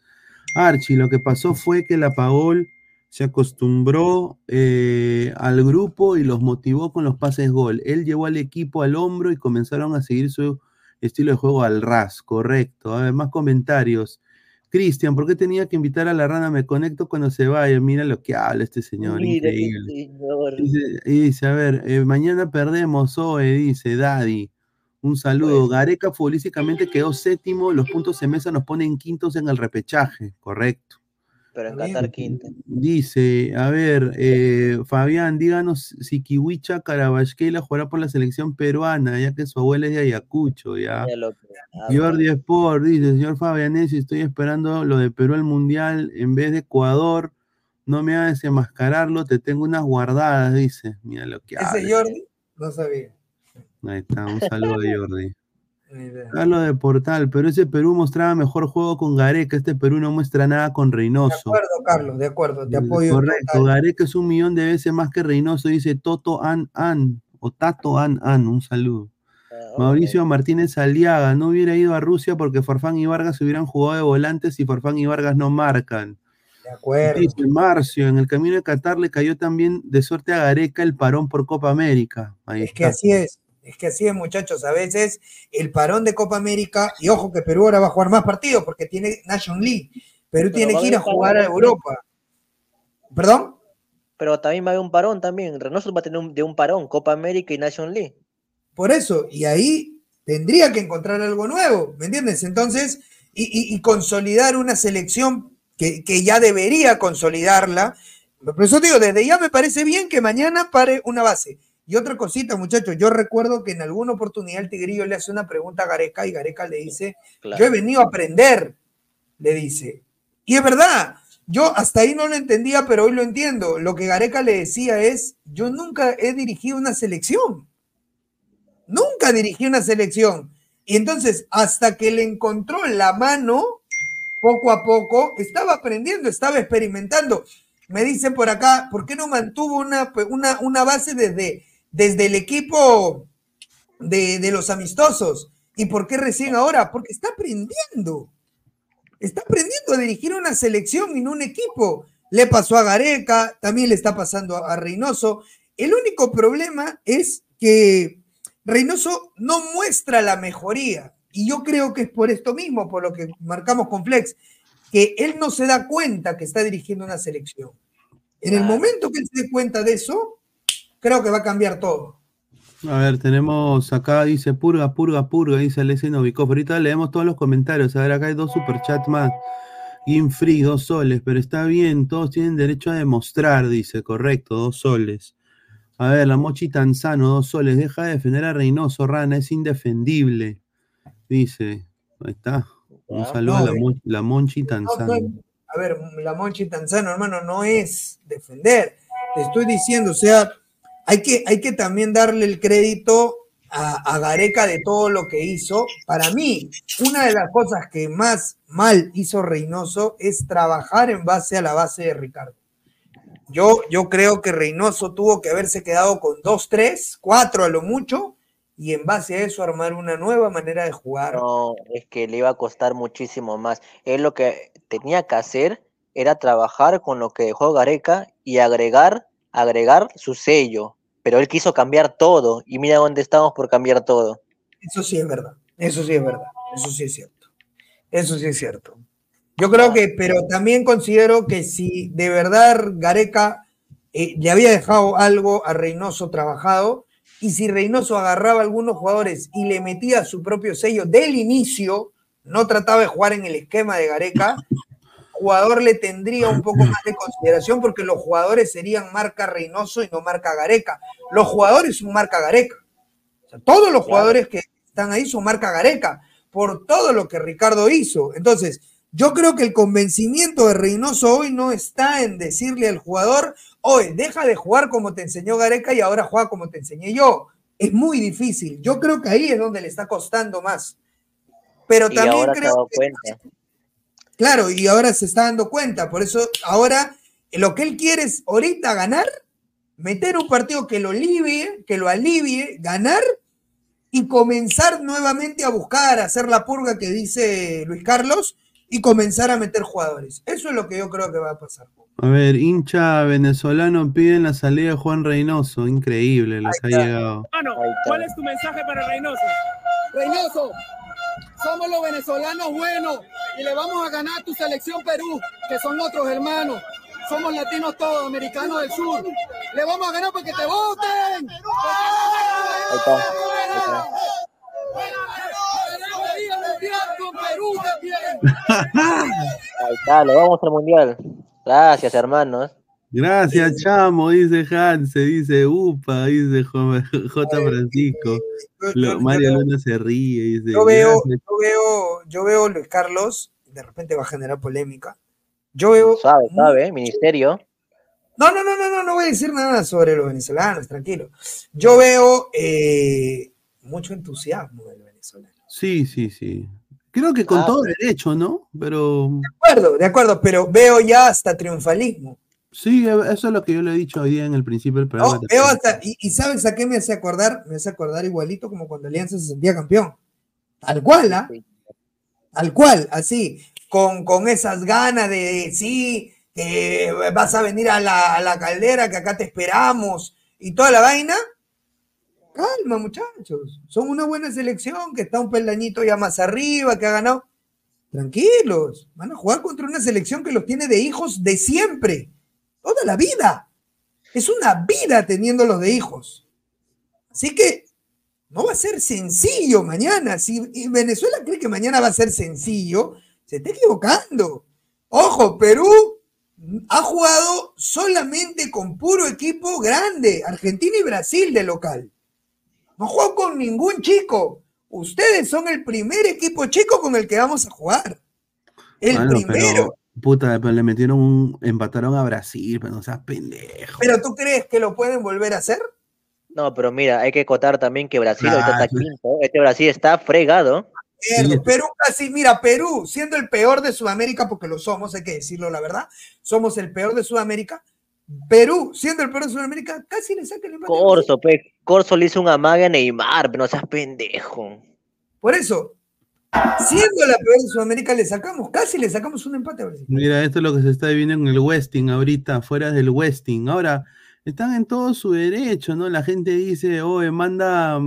Archie, lo que pasó fue que la Pagol se acostumbró eh, al grupo y los motivó con los pases gol. Él llevó al equipo al hombro y comenzaron a seguir su estilo de juego al ras, correcto. A ver, más comentarios. Cristian, ¿por qué tenía que invitar a la rana? Me conecto cuando se vaya. Mira lo que habla este señor, Mira ese increíble. señor. Dice, y dice, a ver, eh, mañana perdemos, Zoe, dice Daddy. Un saludo. Gareca futbolísticamente quedó séptimo, los puntos en mesa nos ponen quintos en el repechaje, correcto. Pero en Qatar quinta. Dice, a ver, eh, Fabián, díganos si Kiwicha Carabasquela jugará por la selección peruana, ya que su abuela es de Ayacucho, ya. Ya lo que- Jordi Sport dice, señor Fabianesi, estoy esperando lo de Perú al Mundial en vez de Ecuador. No me hagas desenmascararlo, te tengo unas guardadas, dice. Mira lo que Ese habla. Jordi, no sabía. Ahí está, un saludo de Jordi. Carlos de Portal, pero ese Perú mostraba mejor juego con Gareca, este Perú no muestra nada con De Reynoso. acuerdo, Carlos, de acuerdo, te apoyo. Correcto. Gareca es un millón de veces más que Reynoso, dice Toto An An, o Tato An An, un saludo. Mauricio Martínez Aliaga, no hubiera ido a Rusia porque Farfán y Vargas hubieran jugado de volantes y Farfán y Vargas no marcan. De acuerdo. Dice Marcio, en el camino de Qatar le cayó también de suerte a Gareca el parón por Copa América. Ahí Es que así es, es que así es, muchachos. A veces el parón de Copa América, y ojo que Perú ahora va a jugar más partidos porque tiene Nation League. Perú Pero tiene que ir a jugar a. Europa. ¿Perdón? Pero también va a haber un parón también. Reynoso va a tener un- de un parón, Copa América y Nation League. Por eso, y ahí tendría que encontrar algo nuevo, ¿me entiendes? Entonces, y, y- y consolidar una selección que, que ya debería consolidarla. Por eso digo, desde ya me parece bien que mañana pare una base. Y otra cosita, muchachos, yo recuerdo que en alguna oportunidad el Tigrillo le hace una pregunta a Gareca y Gareca le dice, Claro. yo he venido a aprender, le dice. Y es verdad, yo hasta ahí no lo entendía, pero hoy lo entiendo. Lo que Gareca le decía es, yo nunca he dirigido una selección. Nunca dirigí una selección. Y entonces, hasta que le encontró la mano, poco a poco, estaba aprendiendo, estaba experimentando. Me dicen por acá, ¿por qué no mantuvo una, una, una base desde, desde el equipo de, de los amistosos? ¿Y por qué recién ahora? Porque está aprendiendo. Está aprendiendo a dirigir una selección y no un equipo. Le pasó a Gareca, también le está pasando a Reynoso. El único problema es que Reynoso no muestra la mejoría. Y yo creo que es por esto mismo, por lo que marcamos con Flex, que él no se da cuenta que está dirigiendo una selección. En el momento que él se dé cuenta de eso, creo que va a cambiar todo. A ver, tenemos acá, dice purga, purga, purga, dice Alessia Novikov. Ahorita leemos todos los comentarios. A ver, acá hay dos superchats más. Infree, dos soles, pero está bien, todos tienen derecho a demostrar, dice, correcto, dos soles. A ver, la Mochi Tanzano, dos soles. Deja de defender a Reynoso, Rana, es indefendible. Dice, ahí está. Un saludo a la, no, Mon- la Monchi No, Tanzano. no, a ver, la Monchi Tanzano, hermano, no es defender. Te estoy diciendo, o sea, hay que, hay que también darle el crédito a, Gareca de todo lo que hizo. Para mí, una de las cosas que más mal hizo Reynoso es trabajar en base a la base de Ricardo. Yo, yo creo que Reynoso tuvo que haberse quedado con dos, tres, cuatro a lo mucho, y en base a eso armar una nueva manera de jugar. No, es que le iba a costar muchísimo más. Él lo que tenía que hacer era trabajar con lo que dejó Gareca y agregar, agregar su sello. Pero él quiso cambiar todo y mira dónde estamos por cambiar todo. Eso sí es verdad, eso sí es verdad, eso sí es cierto. Eso sí es cierto. Yo creo que, pero también considero que si de verdad Gareca eh, le había dejado algo a Reynoso trabajado, y si Reynoso agarraba a algunos jugadores y le metía su propio sello del inicio, no trataba de jugar en el esquema de Gareca, jugador le tendría un poco más de consideración porque los jugadores serían marca Reynoso y no marca Gareca. Los jugadores son marca Gareca. O sea, todos los jugadores que están ahí son marca Gareca por todo lo que Ricardo hizo. Entonces, yo creo que el convencimiento de Reynoso hoy no está en decirle al jugador, oye, deja de jugar como te enseñó Gareca y ahora juega como te enseñé yo. Es muy difícil. Yo creo que ahí es donde le está costando más. Pero Y también creo que cuenta. Claro, y ahora se está dando cuenta. Por eso ahora eh, lo que él quiere es ahorita ganar, meter un partido que lo alivie, que lo alivie, ganar y comenzar nuevamente a buscar, a hacer la purga que dice Luis Carlos y comenzar a meter jugadores. Eso es lo que yo creo que va a pasar. A ver, hincha venezolano piden la salida de Juan Reynoso. Increíble, les ha llegado. Hermano, ¿cuál es tu mensaje para Reynoso? Reynoso, somos los venezolanos buenos y le vamos a ganar a tu selección Perú, que son otros hermanos. Somos latinos todos, americanos del sur. Le vamos a ganar porque te voten. Ahí está, ahí está. con Perú también. Ahí está, lo vamos al mundial. Gracias, hermanos. Gracias, chamo, dice Hanse, dice Upa, dice J. Francisco. Lo- Mario Luna se ríe, dice. Yo veo, "Gracias". yo veo, yo veo Luis Carlos, de repente va a generar polémica. Yo veo. Sabe, sabe, ministerio. No, no, no, no, no, no voy a decir nada sobre los venezolanos, tranquilo. Yo veo eh, mucho entusiasmo del venezolano. Sí, sí, sí. Creo que con Ah. todo derecho, ¿no? Pero De acuerdo, de acuerdo, pero veo ya hasta triunfalismo. Sí, eso es lo que yo le he dicho hoy día en el principio del programa. No, veo hasta, y, y ¿sabes a qué me hace acordar? Me hace acordar igualito como cuando Alianza se sentía campeón. Tal cual, ¿ah? Tal cual, así, con, con esas ganas de, sí, que vas a venir a la, a la caldera, que acá te esperamos, y toda la vaina. Calma, muchachos. Son una buena selección, que está un peldañito ya más arriba, que ha ganado. Tranquilos, van a jugar contra una selección que los tiene de hijos de siempre, toda la vida. Es una vida teniéndolos de hijos. Así que no va a ser sencillo mañana. Si Venezuela cree que mañana va a ser sencillo, se está equivocando. Ojo, Perú ha jugado solamente con puro equipo grande, Argentina y Brasil de local. No jugó con ningún chico. Ustedes son el primer equipo chico con el que vamos a jugar. El Bueno, primero. Puta, pero le metieron un. Empataron a Brasil, pero no seas pendejo. ¿Pero tú crees que lo pueden volver a hacer? No, pero mira, hay que acotar también que Brasil ahorita está quinto. Este Brasil está fregado. Perú casi, mira, Perú, siendo el peor de Sudamérica, porque lo somos, hay que decirlo la verdad, somos el peor de Sudamérica. Perú, siendo el peor de Sudamérica, casi le saca el empate. Corso, pe. Corso le hizo un amague a Neymar, pero no seas pendejo. Por eso, siendo la peor de Sudamérica, le sacamos, casi le sacamos un empate a Brasil. Mira, esto es lo que se está viviendo en el Westing ahorita, fuera del Westing. Ahora, están en todo su derecho, ¿no? La gente dice, oye, manda,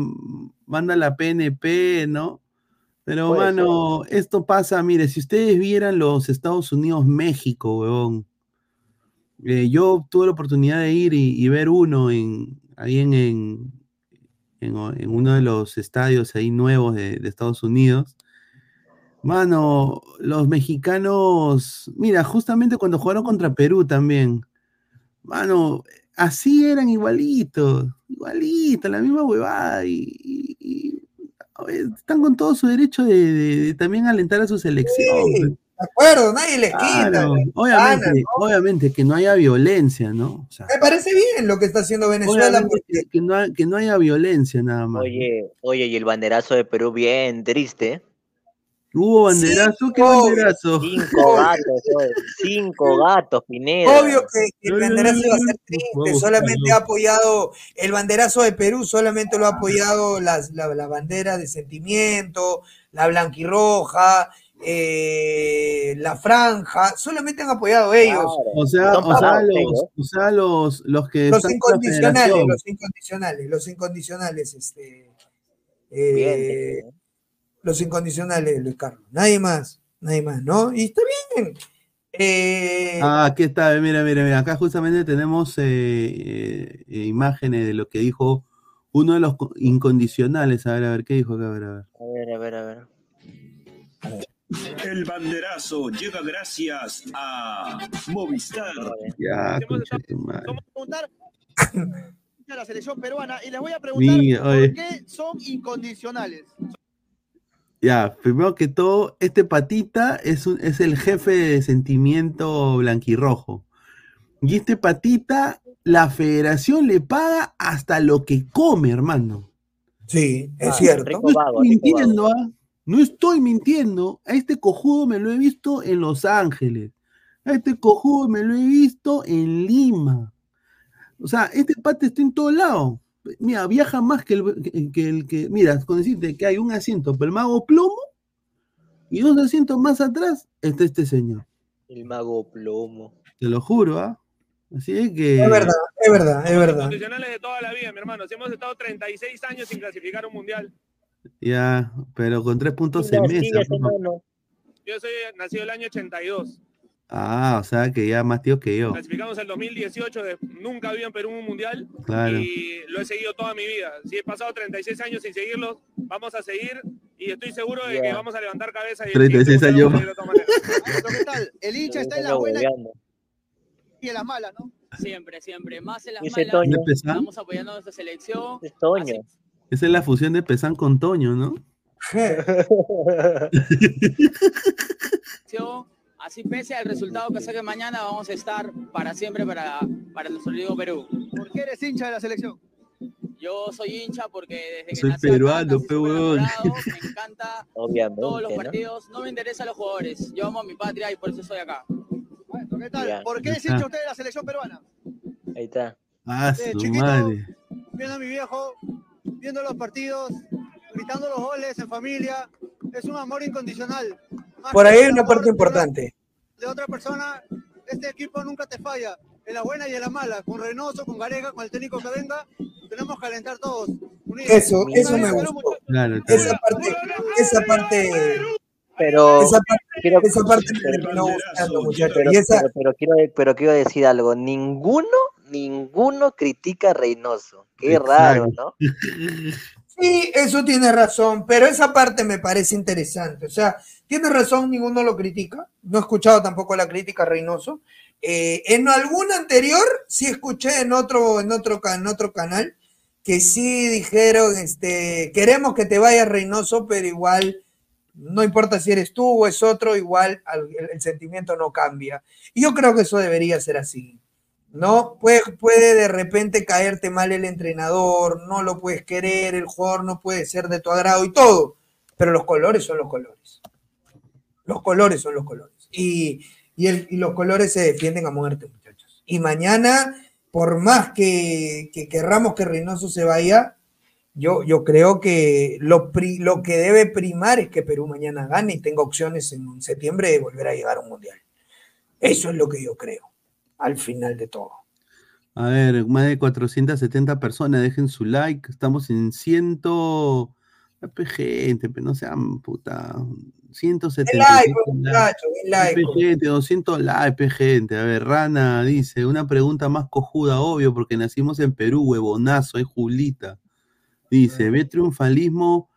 manda la PNP, ¿no? Pero, Puede mano, esto pasa, mire, si ustedes vieran los Estados Unidos, México, weón. eh, yo tuve la oportunidad de ir y, y ver uno en, ahí en, en, en o- en uno de los estadios ahí nuevos de, de Estados Unidos. Mano, los mexicanos, mira, justamente cuando jugaron contra Perú también, mano, así eran igualitos, igualitos, la misma huevada, y, están con todo su derecho de, de- de también alentar a su selección. Sí, pues. de acuerdo, nadie les quita. Claro, obviamente, obviamente que no haya violencia, ¿no? O sea, Me parece bien lo que está haciendo Venezuela. que, no, ha- que no haya violencia nada más. Oye, oye, y el banderazo de Perú bien triste. ¿Hubo banderazo? ¿Qué obvio. banderazo? Cinco gatos, cinco gatos, Pineda. Obvio que, el banderazo iba a ser triste, solamente ha apoyado el banderazo de Perú, solamente lo ha apoyado las- la, la bandera de sentimiento, la blanquirroja, eh, la franja, solamente han apoyado ellos. O sea, o sea, los, ellos. o sea, los, los que Los incondicionales, los incondicionales, los incondicionales, este, eh, Bien, los incondicionales, Luis Carlos, nadie más, nadie más, ¿no? Y está bien. Eh, Ah, aquí está, mira, mira, mira, acá justamente tenemos eh, eh, imágenes de lo que dijo uno de los co- incondicionales. A ver, a ver, ¿qué dijo acá? A ver, a ver. A ver, a ver, a ver. El banderazo llega gracias a Movistar. Ya, tu madre. preguntar a la selección peruana y les voy a preguntar Mira, por qué son incondicionales. Ya, primero que todo, este patita es, un- es el jefe de sentimiento blanquirrojo. Y este patita, la federación le paga hasta lo que come, hermano. Sí, es Ah, cierto. rico No estoy rico mintiendo, ¿ah? No estoy mintiendo. A este cojudo me lo he visto en Los Ángeles. A este cojudo me lo he visto en Lima. O sea, este pata está en todo lado. Mira, viaja más que el que, que el que. Mira, con decirte que hay un asiento para el mago plomo y dos asientos más atrás está este señor. El mago plomo. Te lo juro, ¿ah? Así es que. Es verdad, es verdad, es verdad. Condicionales de toda la vida, mi hermano. Si hemos estado 36 años sin clasificar un mundial. Ya, pero con tres puntos en mesa. Yo soy nacido el año 82. Ah, o sea que ya más tío que yo. Clasificamos el 2018. de- nunca había en Perú un mundial. Claro. Y lo he seguido toda mi vida. Si he pasado 36 años sin seguirlos, vamos a seguir. Y estoy seguro de que vamos a levantar cabeza. Y el 36 siguiente mundial años. vamos a ir de todas maneras. Pero ¿qué tal? El hincha está en la buena y en la mala, ¿no? Siempre, siempre. Más en las malas. Toño. Estamos apoyando a nuestra selección. Es Toño. Esa es la fusión de Pesán con Toño, ¿no? Así pese al resultado que saque mañana, vamos a estar para siempre para, para nuestro ligo Perú. ¿Por qué eres hincha de la selección? Yo soy hincha porque desde que Soy nací acá, peruano, enamorado, me encanta Obviamente, todos los ¿no? partidos. No me interesan los jugadores. Yo amo a mi patria y por eso estoy acá. Bueno, ¿qué tal? Ya. ¿Por qué es hincha usted de la selección peruana? Ahí está. Ah, su chiquito. madre. Viendo a mi viejo, viendo los partidos, gritando los goles en familia. Es un amor incondicional. Más Por ahí hay una parte importante. de otra persona, este equipo nunca te falla, en la buena y en la mala, con Reynoso, con Gareca, con el técnico que venga, tenemos que alentar todos. unidos. Eso, eso me gustó. muchachos. Claro, Esa parte, esa parte, Pero, esa parte, quiero, esa parte pero- muchachos. pero, esa, pero- pero quiero, pero quiero decir algo. Ninguno, ninguno critica a Reynoso. Qué Exacto. raro, ¿no? Sí, eso tiene razón, pero esa parte me parece interesante. O sea, tiene razón, ninguno lo critica. No he escuchado tampoco la crítica Reynoso. Eh, en algún anterior, sí escuché en otro, en otro, en otro canal, que sí dijeron, este, queremos que te vayas Reynoso, pero igual No importa si eres tú o es otro, igual al- el, el sentimiento no cambia. Y yo creo que eso debería ser así. ¿No? Puede, puede de repente caerte mal el entrenador, no lo puedes querer, el jugador no puede ser de tu agrado y todo, pero los colores son los colores. Los colores son los colores. Y, y, y los colores se defienden a muerte, muchachos. Y mañana, por más que, que querramos que Reynoso se vaya, yo, yo creo que lo, pri- lo que debe primar es que Perú mañana gane y tenga opciones en septiembre de volver a llegar a un mundial. Eso es lo que yo creo, al final de todo. A ver, más de 470 personas, dejen su like. Estamos en 100. Pe, Gente, pero no sean puta. 170. El like, muchachos, el like. gente, 200 likes, gente. A ver, Rana dice, una pregunta más cojuda, obvio, porque nacimos en Perú, huevonazo, es Julita. Dice, ve triunfalismo,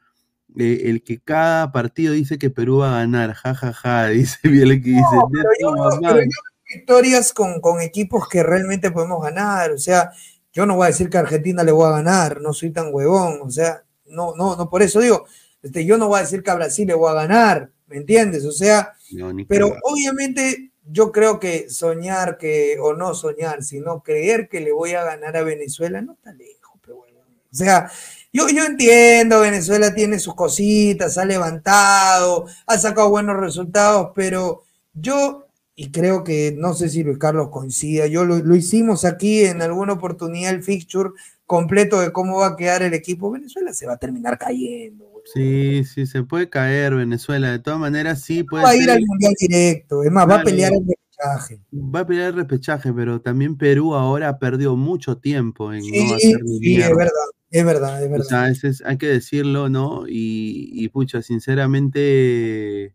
eh, el que cada partido dice que Perú va a ganar, jajaja, dice Biel que dice, No, pero "Ve yo, tu no- mamá". pero yo veo victorias con, con equipos que realmente podemos ganar. O sea, yo no voy a decir que a Argentina le voy a ganar, no soy tan huevón. O sea, no, no, no, por eso digo, este, yo no voy a decir que a Brasil le voy a ganar, ¿me entiendes? O sea, No, pero obviamente yo creo que soñar que, o no soñar, sino creer que le voy a ganar a Venezuela, no está lejos, pero bueno. O sea, yo, yo entiendo, Venezuela tiene sus cositas, ha levantado, ha sacado buenos resultados, pero yo, y creo que, no sé si Luis Carlos coincida, yo lo, lo hicimos aquí en alguna oportunidad, el fixture completo de cómo va a quedar el equipo, Venezuela se va a terminar cayendo. Sí, sí, se puede caer Venezuela. De todas maneras, sí puede Va a ir ser- al mundial directo, es más, va a pelear el repechaje. Va a pelear el repechaje, pero también Perú ahora perdió mucho tiempo en no hacer sí, es verdad, es verdad, es O verdad. sea, ese es- hay que decirlo, ¿no? Y, y pucha, sinceramente,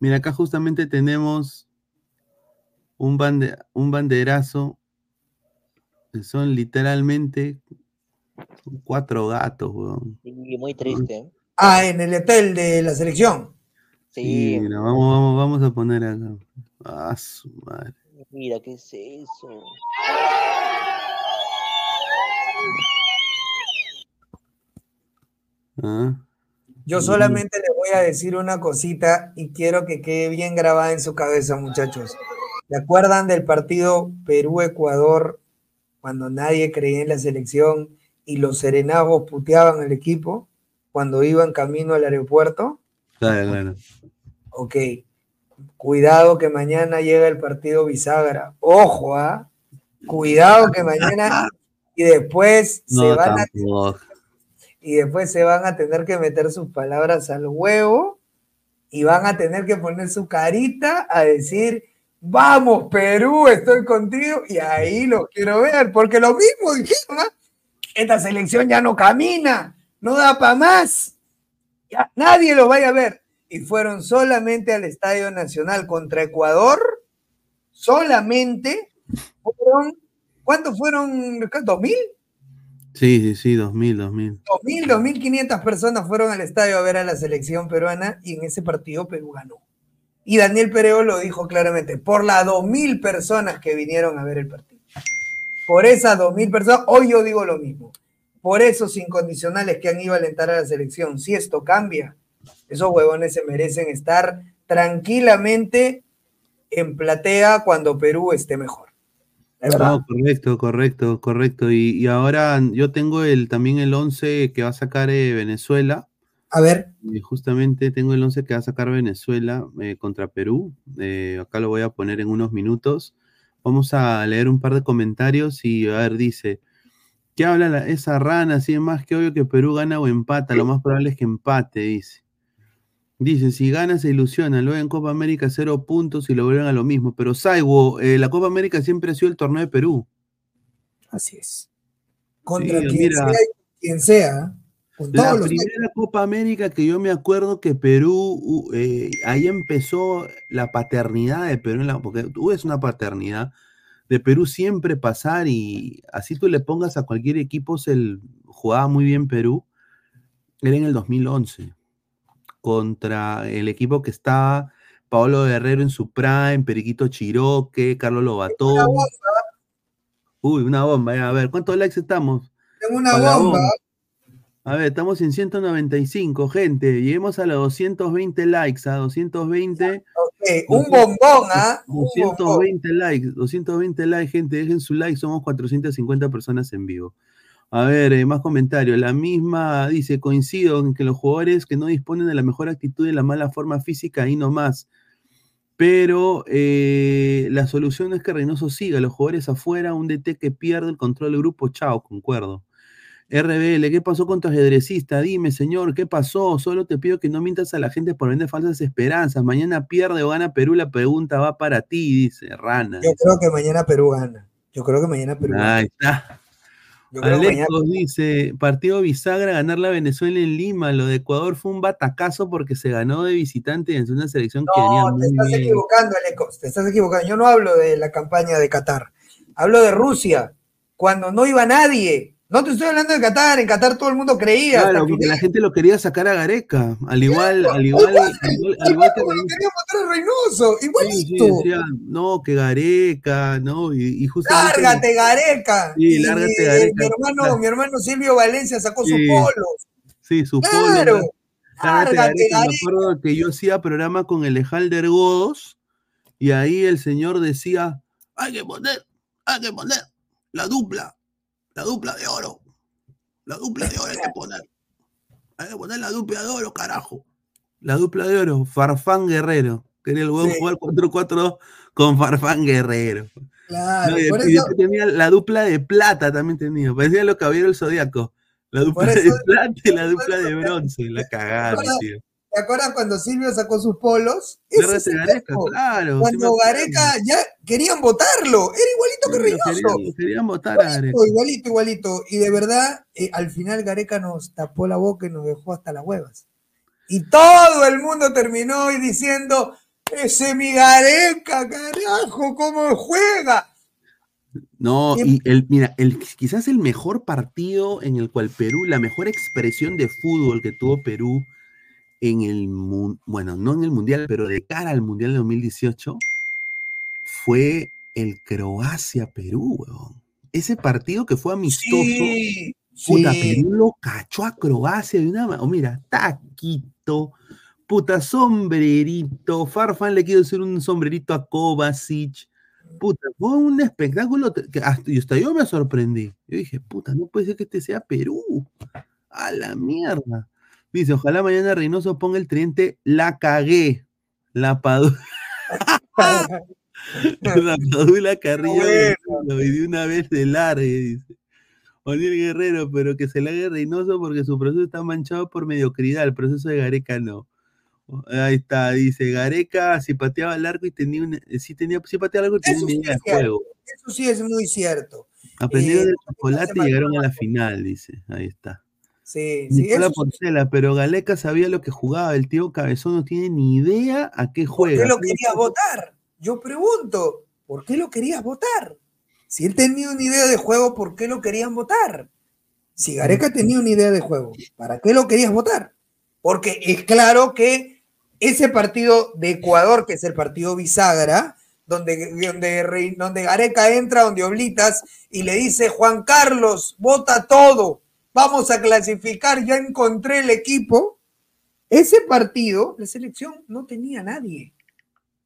mira, acá justamente tenemos un, bande- un banderazo, que son literalmente cuatro gatos, weón. Sí, muy triste. Ah, en el hotel de la selección. Sí, mira, vamos, vamos, vamos a poner acá. Ah, su madre. Mira, ¿qué es eso? Ah. Yo solamente le voy a decir una cosita y quiero que quede bien grabada en su cabeza, muchachos. ¿Se acuerdan del partido Perú-Ecuador cuando nadie creía en la selección y los serenazgos puteaban al equipo cuando iban camino al aeropuerto? Claro, claro. Ok, cuidado que mañana llega el partido bisagra. Ojo, ¿ah? Cuidado que mañana y después se van a y después se van a tener que meter sus palabras al huevo y van a tener que poner su carita a decir, vamos Perú, estoy contigo y ahí lo quiero ver, porque lo mismo dijeron, ¿ah? esta selección ya no camina, no da para más, ya nadie lo vaya a ver. Y fueron solamente al Estadio Nacional contra Ecuador, solamente fueron, ¿cuántos fueron? ¿Dos mil? Sí, sí, sí, 2000, 2000. 2.000, 2.500 personas fueron al estadio a ver a la selección peruana y en ese partido Perú ganó. Y Daniel Pereo lo dijo claramente, por las 2.000 personas que vinieron a ver el partido. Por esas 2.000 personas, hoy yo digo lo mismo. Por esos incondicionales que han ido a alentar a la selección, si esto cambia, esos huevones se merecen estar tranquilamente en platea cuando Perú esté mejor. No, correcto, correcto, correcto. Y, y ahora yo tengo el, también el 11 que va a sacar eh, Venezuela. A ver. Y justamente tengo el 11 que va a sacar Venezuela eh, contra Perú. Eh, acá lo voy a poner en unos minutos. Vamos a leer un par de comentarios y a ver, dice, ¿qué habla la- esa rana? Así es más que obvio que Perú gana o empata. Lo más probable es que empate, dice. Dice, si gana se ilusiona, luego en Copa América cero puntos y lo vuelven a lo mismo. Pero Saigo, eh, la Copa América siempre ha sido el torneo de Perú. Así es. Contra Sí, quien mira. sea y quien sea, La primera Copa América que yo me acuerdo que Perú, eh, ahí empezó la paternidad de Perú, en la- porque tú es una paternidad de Perú siempre pasar y así tú le pongas a cualquier equipo, se el- jugaba muy bien Perú, era en el 2011, contra el equipo que estaba Paolo Guerrero en su prime, Periquito Chiroque, Carlos Lobatón. Uy, una bomba, ya, a ver, ¿cuántos likes estamos? Tengo una bomba. A ver, estamos en 195, gente. Lleguemos a los 220 likes, a 220. un bombón, ¿ah? Un 220 likes, 220 likes, gente. Dejen su like, somos 450 personas en vivo. A ver, eh, más comentarios. La misma dice: coincido en que los jugadores que no disponen de la mejor actitud y la mala forma física, ahí nomás. Pero eh, la solución es que Reynoso siga, los jugadores afuera, un DT que pierde el control del grupo, chao, concuerdo. RBL, ¿qué pasó con tu ajedrecista? Dime, señor, ¿qué pasó? Solo te pido que no mientas a la gente por vender falsas esperanzas. Mañana pierde o gana Perú, la pregunta va para ti, dice Rana. Yo creo que mañana Perú gana. Yo creo que mañana Perú gana. Ahí está. Alecos dice, partido bisagra, ganar la Venezuela en Lima. Lo de Ecuador fue un batacazo porque se ganó de visitante en una selección que venía No, te muy estás bien. equivocando, Alecos, te estás equivocando. Yo no hablo de la campaña de Qatar. Hablo de Rusia, cuando no iba nadie. No te estoy hablando de Qatar, en Qatar todo el mundo creía. Claro, que- porque la gente lo quería sacar a Gareca, al igual, al igual, al igual, al igual que Reynoso. quería matar a Reynoso, igualito. sí, no, que Gareca, no, y, y justamente. Lárgate, Gareca. Sí, Y lárgate, Gareca. mi hermano, Claro. mi hermano Silvio Valencia sacó sus polos. Sí, su Claro. polo. Lárgate, Lárgate, Gareca. Me acuerdo que yo hacía programa con el Ejalder Godos y ahí el señor decía, hay que poner, hay que poner la dupla, la dupla de oro. La dupla de oro hay que poner. Hay que poner la dupla de oro, carajo. La dupla de oro, Farfán Guerrero. Quería el huevo Sí. jugar 4-4 con Farfán Guerrero. Claro, No, y por y eso, tenía la dupla de plata también tenía. Parecía los caballeros del zodiaco. La dupla de plata y la dupla de bronce. La cagaron, tío. ¿Te acuerdas cuando Silvio sacó sus polos? Ese es Gareca, claro. Cuando. Gareca ya querían votarlo, era igualito que Sí, Reynoso. querían, querían votar a Gareca. Igualito, igualito, igualito. Y de verdad, eh, al final Gareca nos tapó la boca y nos dejó hasta las huevas. Y todo el mundo terminó y diciendo, ese mi Gareca, carajo, cómo juega. No, y el, mira, el, quizás el mejor partido en el cual Perú, la mejor expresión de fútbol que tuvo Perú en el, bueno, no en el Mundial, pero de cara al Mundial de 2018, fue el Croacia-Perú, weón. Ese partido que fue amistoso, Sí, puta, sí. Perú lo cachó a Croacia de una oh, mira, taquito, puta, sombrerito, Farfán le quiso hacer un sombrerito a Kovacic, puta, fue un espectáculo te- que hasta, y hasta yo me sorprendí. Yo dije, puta, no puede ser que este sea Perú. A la mierda. Dice, ojalá mañana Reynoso ponga el tridente, la cagué. La Padu. la Padula Carrillo Bueno. y de una vez de largue, dice. O'Neill Guerrero, pero que se haga Reynoso porque su proceso está manchado por mediocridad, el proceso de Gareca no. Ahí está, dice Gareca si pateaba al arco y tenía una, sí tenía, sí pateaba al arco y tenía una sí juego. Eso sí es muy cierto. Aprendieron Eh, del chocolate y se llegaron a la final, dice. Ahí está. Sí, sí. Porcela, pero Galeca sabía lo que jugaba, el tío Cabezón no tiene ni idea a qué ¿Por juega. qué lo querías votar? Yo pregunto, ¿por qué lo querías votar? Si él tenía una idea de juego, ¿por qué lo querían votar? Si Gareca tenía una idea de juego, ¿para qué lo querías votar? Porque es claro que ese partido de Ecuador, que es el partido bisagra, donde, donde, Rey- donde Gareca entra, donde Oblitas, y le dice, Juan Carlos, vota todo, vamos a clasificar, ya encontré el equipo. Ese partido, la selección no tenía nadie.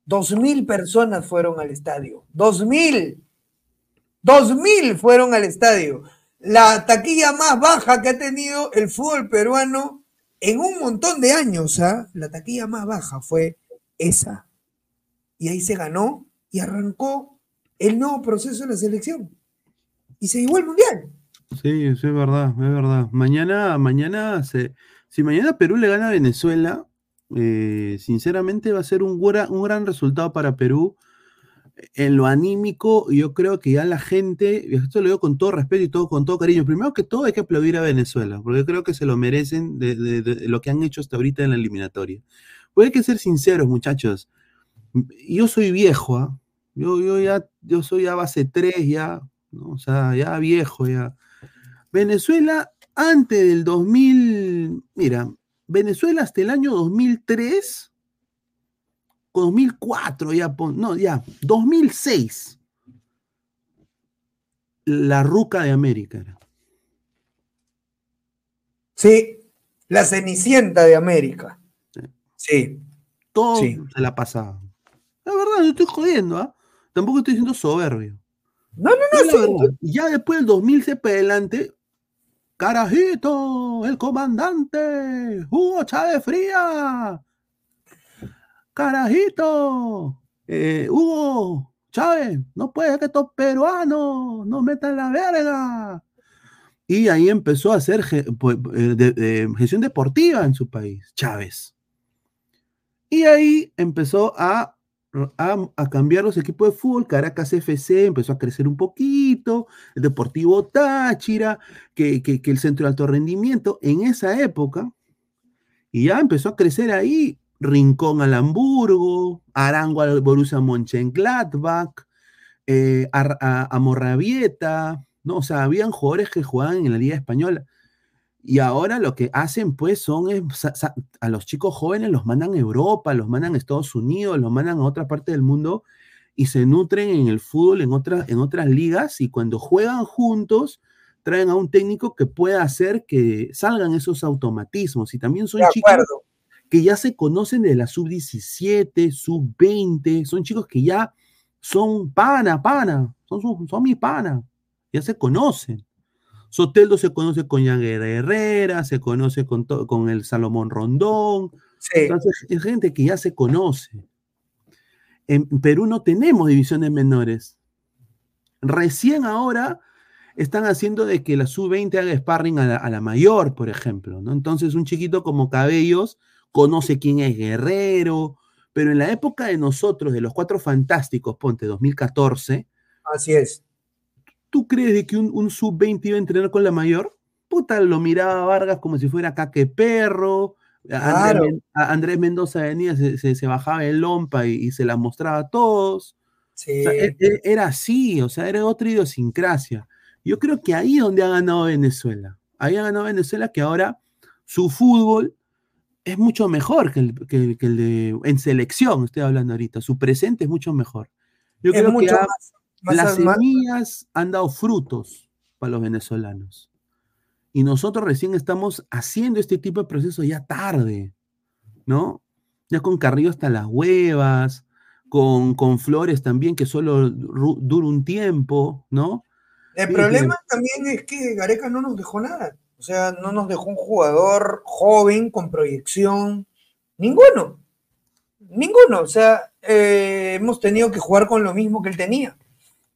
Dos mil personas fueron al estadio. Dos mil. Dos mil fueron al estadio. La taquilla más baja que ha tenido el fútbol peruano en un montón de años. ¿ah? La taquilla más baja fue esa. Y ahí se ganó y arrancó el nuevo proceso de la selección. Y se llevó el mundial. Sí, es verdad, es verdad. Mañana, mañana, se, si mañana Perú le gana a Venezuela, eh, sinceramente va a ser un, gura- un gran resultado para Perú. En lo anímico, yo creo que ya la gente, esto lo digo con todo respeto y todo, con todo cariño, primero que todo hay que aplaudir a Venezuela, porque creo que se lo merecen de, lo que han hecho hasta ahorita en la eliminatoria. Pues hay que ser sinceros, muchachos. Yo soy viejo, ¿ah? Yo, yo ya, yo soy a base 3 ya. O sea, ya viejo ya. Venezuela antes del 2000, mira, Venezuela hasta el año 2003, o 2004 ya, no, ya, 2006, la ruca de América era. Sí, la cenicienta de América. Sí. Todo Sí. se la pasaba. La verdad, no estoy jodiendo, ¿ah? Tampoco estoy siendo soberbio. No, no, no. Ya después del 2000 para adelante, Carajito, el comandante, Hugo Chávez Fría. Carajito, eh, Hugo Chávez, no puede que estos peruanos nos metan la verga. Y ahí empezó a hacer pues, eh, de- gestión deportiva en su país, Chávez. Y ahí empezó a, a, cambiar los equipos de fútbol. Caracas FC empezó a crecer un poquito. El Deportivo Táchira, que, que- el Centro de Alto Rendimiento. En esa época, y ya empezó a crecer ahí. Rincón al Hamburgo, Arango al Borussia Mönchengladbach, eh, a, a, ¿no? O sea, habían jugadores que jugaban en la Liga Española. Y ahora lo que hacen, pues, son es a los chicos jóvenes los mandan a Europa, los mandan a Estados Unidos, los mandan a otra parte del mundo y se nutren en el fútbol en otras, en otras ligas y cuando juegan juntos traen a un técnico que pueda hacer que salgan esos automatismos y también son chicos que ya se conocen de la sub-17, sub-20, son chicos que ya son pana, pana, son, su- son mi pana, ya se conocen. Soteldo se conoce con Jan Herrera, se conoce con, con el Salomón Rondón. Entonces, es gente que ya se conoce. En Perú no tenemos divisiones menores. Recién ahora están haciendo de que la sub-20 haga sparring a la, a la mayor, por ejemplo. ¿no? Entonces, un chiquito como Cabellos conoce quién es Guerrero, pero en la época de nosotros, de los cuatro fantásticos, ponte 2014, Así es. ¿Tú crees de que un, un sub-20 iba a entrenar con la mayor? Puta, lo miraba Vargas como si fuera caque perro. Andrés, Claro. Andrés Mendoza venía, se, se- se bajaba el lompa y, y se la mostraba a todos. Sí. O sea, e- e- era así, o sea, era otra idiosincrasia. Yo creo que ahí es donde ha ganado Venezuela. Ahí ha ganado Venezuela que ahora su fútbol es mucho mejor que el, que el- que el de en selección, estoy hablando ahorita. Su presente es mucho mejor. Yo Es creo mucho que ha- más- más las más- semillas han dado frutos para los venezolanos. Y nosotros recién estamos haciendo este tipo de procesos ya tarde, ¿no? Ya con Carrillo hasta las huevas, con, con Flores también, que solo dura un tiempo, ¿no? El Sí, problema también es que Gareca no nos dejó nada. O sea, no nos dejó un jugador joven con proyección. Ninguno. Ninguno. O sea, eh, hemos tenido que jugar con lo mismo que él tenía.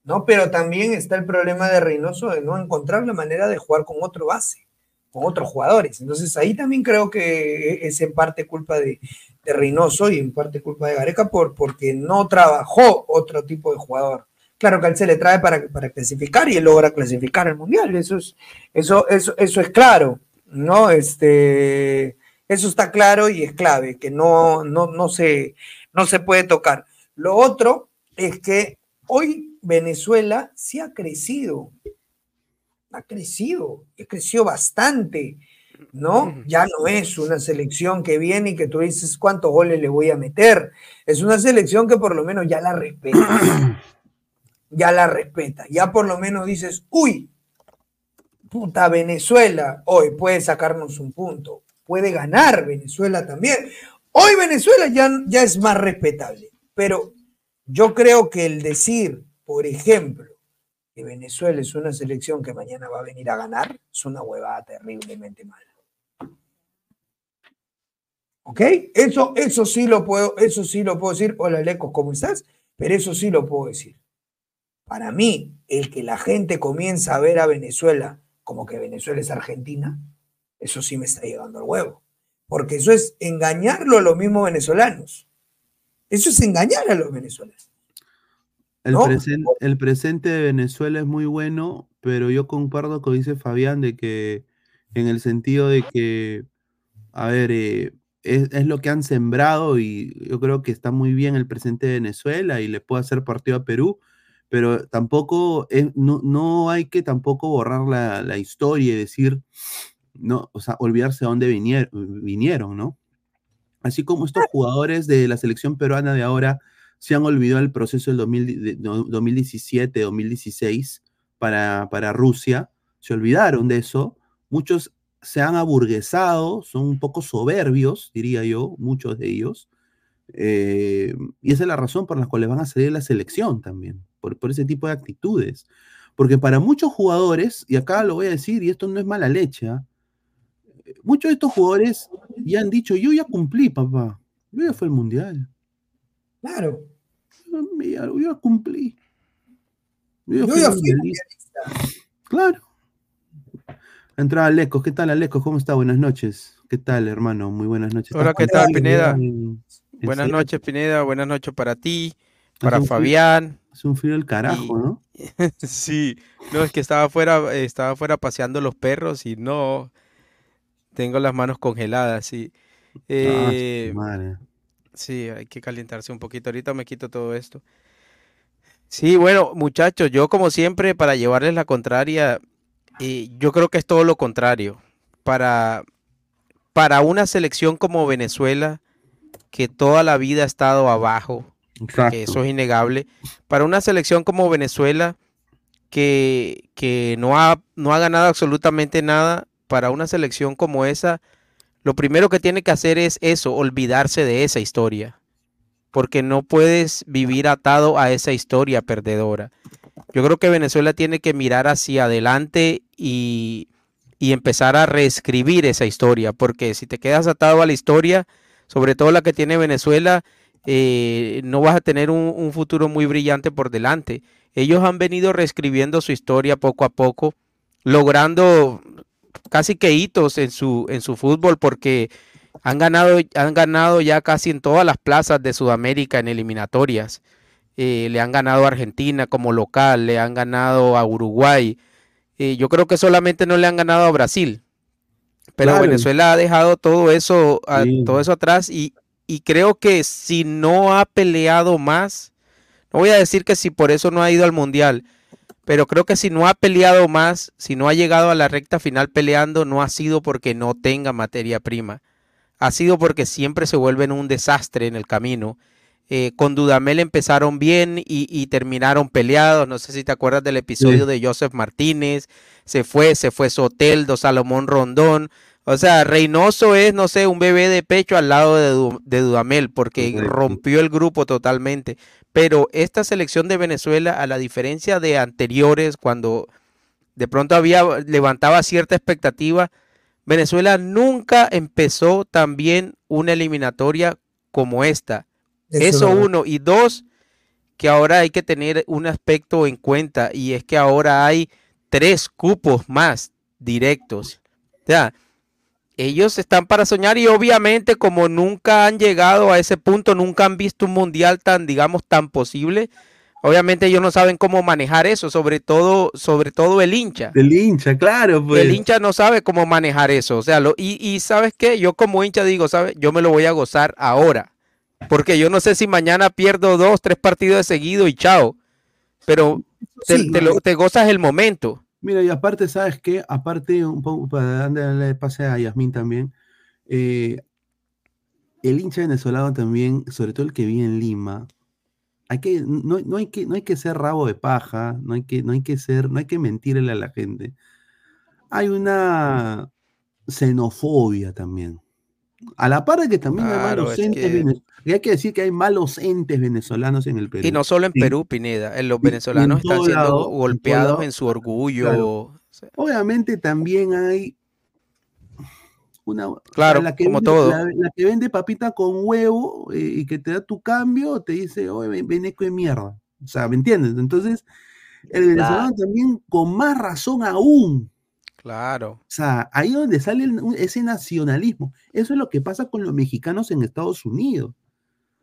¿No? Pero también está el problema de Reynoso de no encontrar la manera de jugar con otro base, con otros jugadores. Entonces ahí también creo que es en parte culpa de, de Reynoso y en parte culpa de Gareca por, porque no trabajó otro tipo de jugador. Claro que él se le trae para, para clasificar y él logra clasificar al mundial. Eso es, eso, eso, eso es claro, ¿no? Este, eso está claro y es clave, que no, no, no, se, no se puede tocar. Lo otro es que hoy Venezuela sí ha crecido, ha crecido, ha crecido bastante, ¿no? Ya no es una selección que viene y que tú dices cuántos goles le voy a meter, es una selección que por lo menos ya la respeta, ya la respeta, ya por lo menos dices, uy, puta Venezuela, hoy puede sacarnos un punto, puede ganar Venezuela también. Hoy Venezuela ya, ya es más respetable, pero yo creo que el decir, por ejemplo, que Venezuela es una selección que mañana va a venir a ganar, es una huevada terriblemente mala. ¿Ok? Eso, eso sí lo puedo, eso sí lo puedo decir. Hola, Lecos, ¿cómo estás? Pero eso sí lo puedo decir. Para mí, el que la gente comienza a ver a Venezuela como que Venezuela es Argentina, eso sí me está llegando al huevo. Porque eso es engañarlo a los mismos venezolanos. Eso es engañar a los venezolanos. El, ¿No? presen- el presente de Venezuela es muy bueno, pero yo concuerdo con dice Fabián de que en el sentido de que, a ver, eh, es, es lo que han sembrado y yo creo que está muy bien el presente de Venezuela y le puede hacer partido a Perú, pero tampoco es- no, no hay que tampoco borrar la, la historia y decir, no, o sea, olvidarse de dónde vinier- vinieron, ¿no? Así como estos jugadores de la selección peruana de ahora se han olvidado el proceso del 2000 de- no, 2017, 2016 para, para Rusia, se olvidaron de eso. Muchos se han aburguesado, son un poco soberbios, diría yo, muchos de ellos. eh, y esa es la razón por la cual le van a salir la selección también, por, por ese tipo de actitudes. Porque para muchos jugadores, y acá lo voy a decir, y esto no es mala leche, ¿ah? muchos de estos jugadores ya han dicho, yo ya cumplí, papá, yo ya fui al mundial. Claro. Ya, ya cumplí. Yo Yo ya fui. Claro. Entrada Alecos, ¿qué tal Alecos? ¿Cómo está? Buenas noches. ¿Qué tal, hermano? Muy buenas noches. Hola, ¿Estás ¿qué tal? Pineda? En- en Buenas serio, noches, Pineda. Buenas noches para ti, para frío- Fabián. Es un frío del carajo, ¿no? Sí, no, es que estaba afuera, estaba afuera paseando los perros y no, tengo las manos congeladas, sí. Ah, Eh, madre. Sí, hay que calentarse un poquito. Ahorita me quito todo esto. Sí, bueno, muchachos, yo como siempre, para llevarles la contraria, eh, yo creo que es todo lo contrario. Para, para una selección como Venezuela, que toda la vida ha estado abajo, que eso es innegable, para una selección como Venezuela, que, que no ha, no ha ganado absolutamente nada, para una selección como esa, lo primero que tiene que hacer es eso, olvidarse de esa historia, porque no puedes vivir atado a esa historia perdedora. Yo creo que Venezuela tiene que mirar hacia adelante y, y empezar a reescribir esa historia, porque si te quedas atado a la historia, sobre todo la que tiene Venezuela, eh, no vas a tener un, un futuro muy brillante por delante. Ellos han venido reescribiendo su historia poco a poco, logrando casi que hitos en su, en su fútbol, porque han ganado, han ganado ya casi en todas las plazas de Sudamérica en eliminatorias. Eh, le han ganado a Argentina como local, le han ganado a Uruguay. Eh, yo creo que solamente no le han ganado a Brasil. Pero Claro. Venezuela ha dejado todo eso, a- todo eso atrás y, y creo que si no ha peleado más, no voy a decir que si por eso no ha ido al mundial, pero creo que si no ha peleado más, si no ha llegado a la recta final peleando, no ha sido porque no tenga materia prima. Ha sido porque siempre se vuelven un desastre en el camino. Eh, con Dudamel empezaron bien y, y terminaron peleados. No sé si te acuerdas del episodio de Joseph Martínez. Se fue, se fue Soteldo, Salomón Rondón. O sea, Reynoso es, no sé, un bebé de pecho al lado de, Du- de Dudamel porque rompió el grupo totalmente. Pero esta selección de Venezuela, a la diferencia de anteriores, cuando de pronto había levantaba cierta expectativa, Venezuela nunca empezó tan bien una eliminatoria como esta. Eso es Eso uno. Y dos, que ahora hay que tener un aspecto en cuenta y es que ahora hay tres cupos más directos. O sea, ellos están para soñar y obviamente como nunca han llegado a ese punto, nunca han visto un mundial tan, digamos, tan posible. Obviamente ellos no saben cómo manejar eso, sobre todo, sobre todo el hincha. El hincha, claro, pues. El hincha no sabe cómo manejar eso. O sea, lo, y, y sabes qué, yo como hincha digo, ¿sabes? Yo me lo voy a gozar ahora. Porque yo no sé si mañana pierdo dos, tres partidos de seguido y chao. Pero te, Sí. te lo- te gozas el momento. Mira, y aparte, ¿sabes qué? Aparte, un poco para darle pase a Yasmín también, eh, el hincha venezolano también, sobre todo el que vive en Lima, hay que, no, no hay que, no hay que ser rabo de paja, no hay que, no hay que ser, no hay que mentirle a la gente. Hay una xenofobia también. A la par de que también hay malos es entes que- venez- y hay que decir que hay malos entes venezolanos en el Perú. Y no solo en Sí. Perú, Pineda. En los venezolanos están siendo lado, golpeados en su orgullo. claro. Obviamente también hay una Claro, la que como vende, todo. La, la que vende papita con huevo eh, y que te da tu cambio, te dice, oye, ven- veneco de mierda. O sea, ¿me entiendes? Entonces, el venezolano también con más razón aún. Claro. O sea, ahí es donde sale el- ese nacionalismo. Eso es lo que pasa con los mexicanos en Estados Unidos.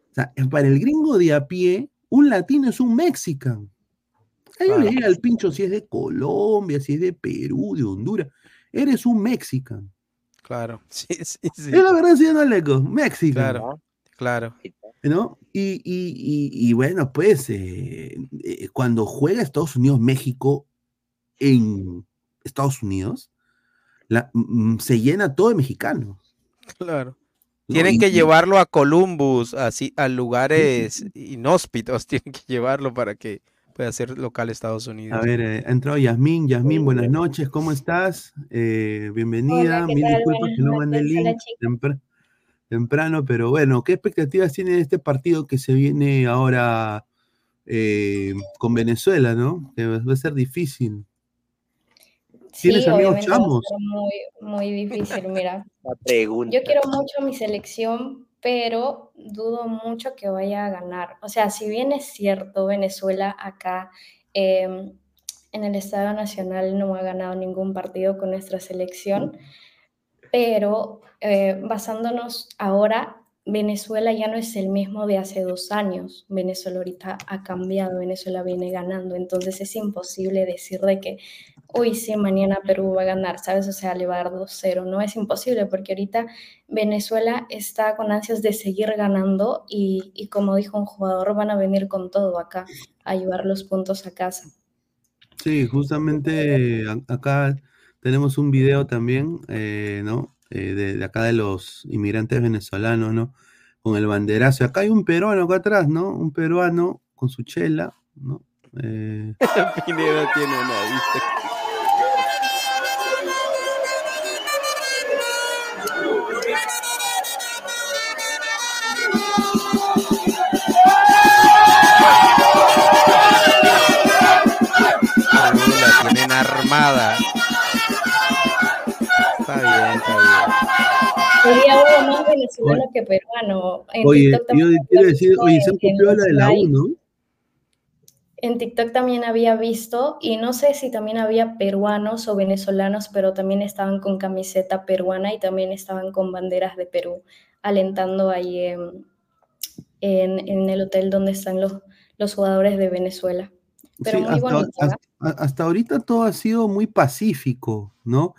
O sea, para el gringo de a pie, un latino es un mexicano. A ellos Claro. les llega el pincho si es de Colombia, si es de Perú, de Honduras. Eres un mexicano. Claro. Sí, sí, sí. Es la verdad, señor Aleco, mexicano. Claro. Claro. ¿No? Y, y- y- y bueno, pues eh, eh, cuando juega Estados Unidos-México en Estados Unidos, la- mm, se llena todo de mexicanos. Claro. ¿no? Tienen que y- llevarlo a Columbus, así, a lugares inhóspitos, tienen que llevarlo para que, puede hacer local Estados Unidos. A ver, eh, ha entrado Yasmín. Yasmín, buenas noches, ¿cómo estás? Eh, bienvenida. Hola, ¿qué Mil tal? disculpas Buenas que no mandé el link tempra- temprano, pero bueno, ¿qué expectativas tiene este partido que se viene ahora eh, con Venezuela, no? Que va a ser difícil. ¿Tienes Sí, amigos chamos? muy, muy difícil. Mira, pregunta. yo quiero mucho a mi selección, pero dudo mucho que vaya a ganar. O sea, si bien es cierto, Venezuela acá em, en el Estadio Nacional no ha ganado ningún partido con nuestra selección, pero eh, basándonos ahora, Venezuela ya no es el mismo de hace dos años. Venezuela ahorita ha cambiado, Venezuela viene ganando, entonces es imposible decir de que, uy, sí, mañana Perú va a ganar, ¿sabes? O sea, le va a dar 2-0. No es imposible porque ahorita Venezuela está con ansias de seguir ganando y, y como dijo un jugador, van a venir con todo acá a llevar los puntos a casa. Sí, justamente acá tenemos un video también, eh, ¿no? Eh, de, de acá de los inmigrantes venezolanos, ¿no? Con el banderazo. Acá hay un peruano acá atrás, ¿no? Un peruano con su chela, ¿no? Eh, Pineda tiene una vista. La tienen armada. Está bien, está bien. Sería uno más venezolano que peruano. En Oye, TikTok yo quiero decir, oye, se han copiado la de la Live. 1, En TikTok también había visto, y no sé si también había peruanos o venezolanos, pero también estaban con camiseta peruana y también estaban con banderas de Perú, alentando ahí en, en- en el hotel donde están los, los jugadores de Venezuela. Pero Sí, muy hasta, bonito, ¿ah? hasta- hasta ahorita todo ha sido muy pacífico, ¿no?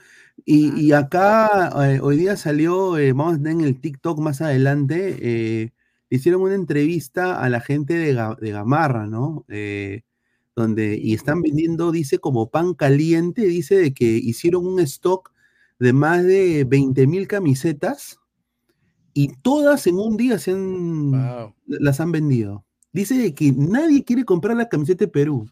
Y, y acá eh, hoy día salió, eh, vamos a tener en el TikTok más adelante, eh, hicieron una entrevista a la gente de, Ga- de Gamarra, ¿no? Donde, y están vendiendo, dice, como pan caliente, dice de que hicieron un stock de más de 20 mil camisetas y todas en un día se han, las han vendido. Dice de que nadie quiere comprar la camiseta de Perú.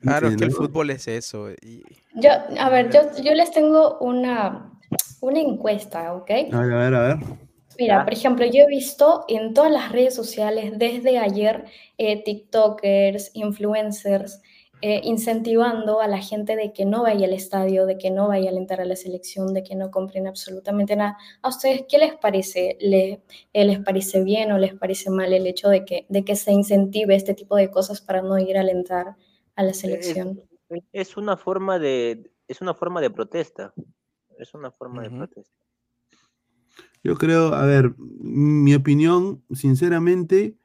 Claro, es que el fútbol es eso. y- Yo, a ver, yo, yo les tengo una, una encuesta, ¿ok? A ver, a ver, a ver. Mira, por ejemplo, yo he visto en todas las redes sociales desde ayer eh, TikTokers, influencers, eh, incentivando a la gente de que no vaya al estadio, de que no vaya a alentar a la selección, de que no compren absolutamente nada. ¿A ustedes qué les parece? ¿Le- eh, ¿Les parece bien o les parece mal el hecho de que, de que se incentive este tipo de cosas para no ir a alentar a la Es, selección? es una forma de, es una forma de protesta. Es una forma de protesta. Yo creo, a ver, mi opinión, sinceramente,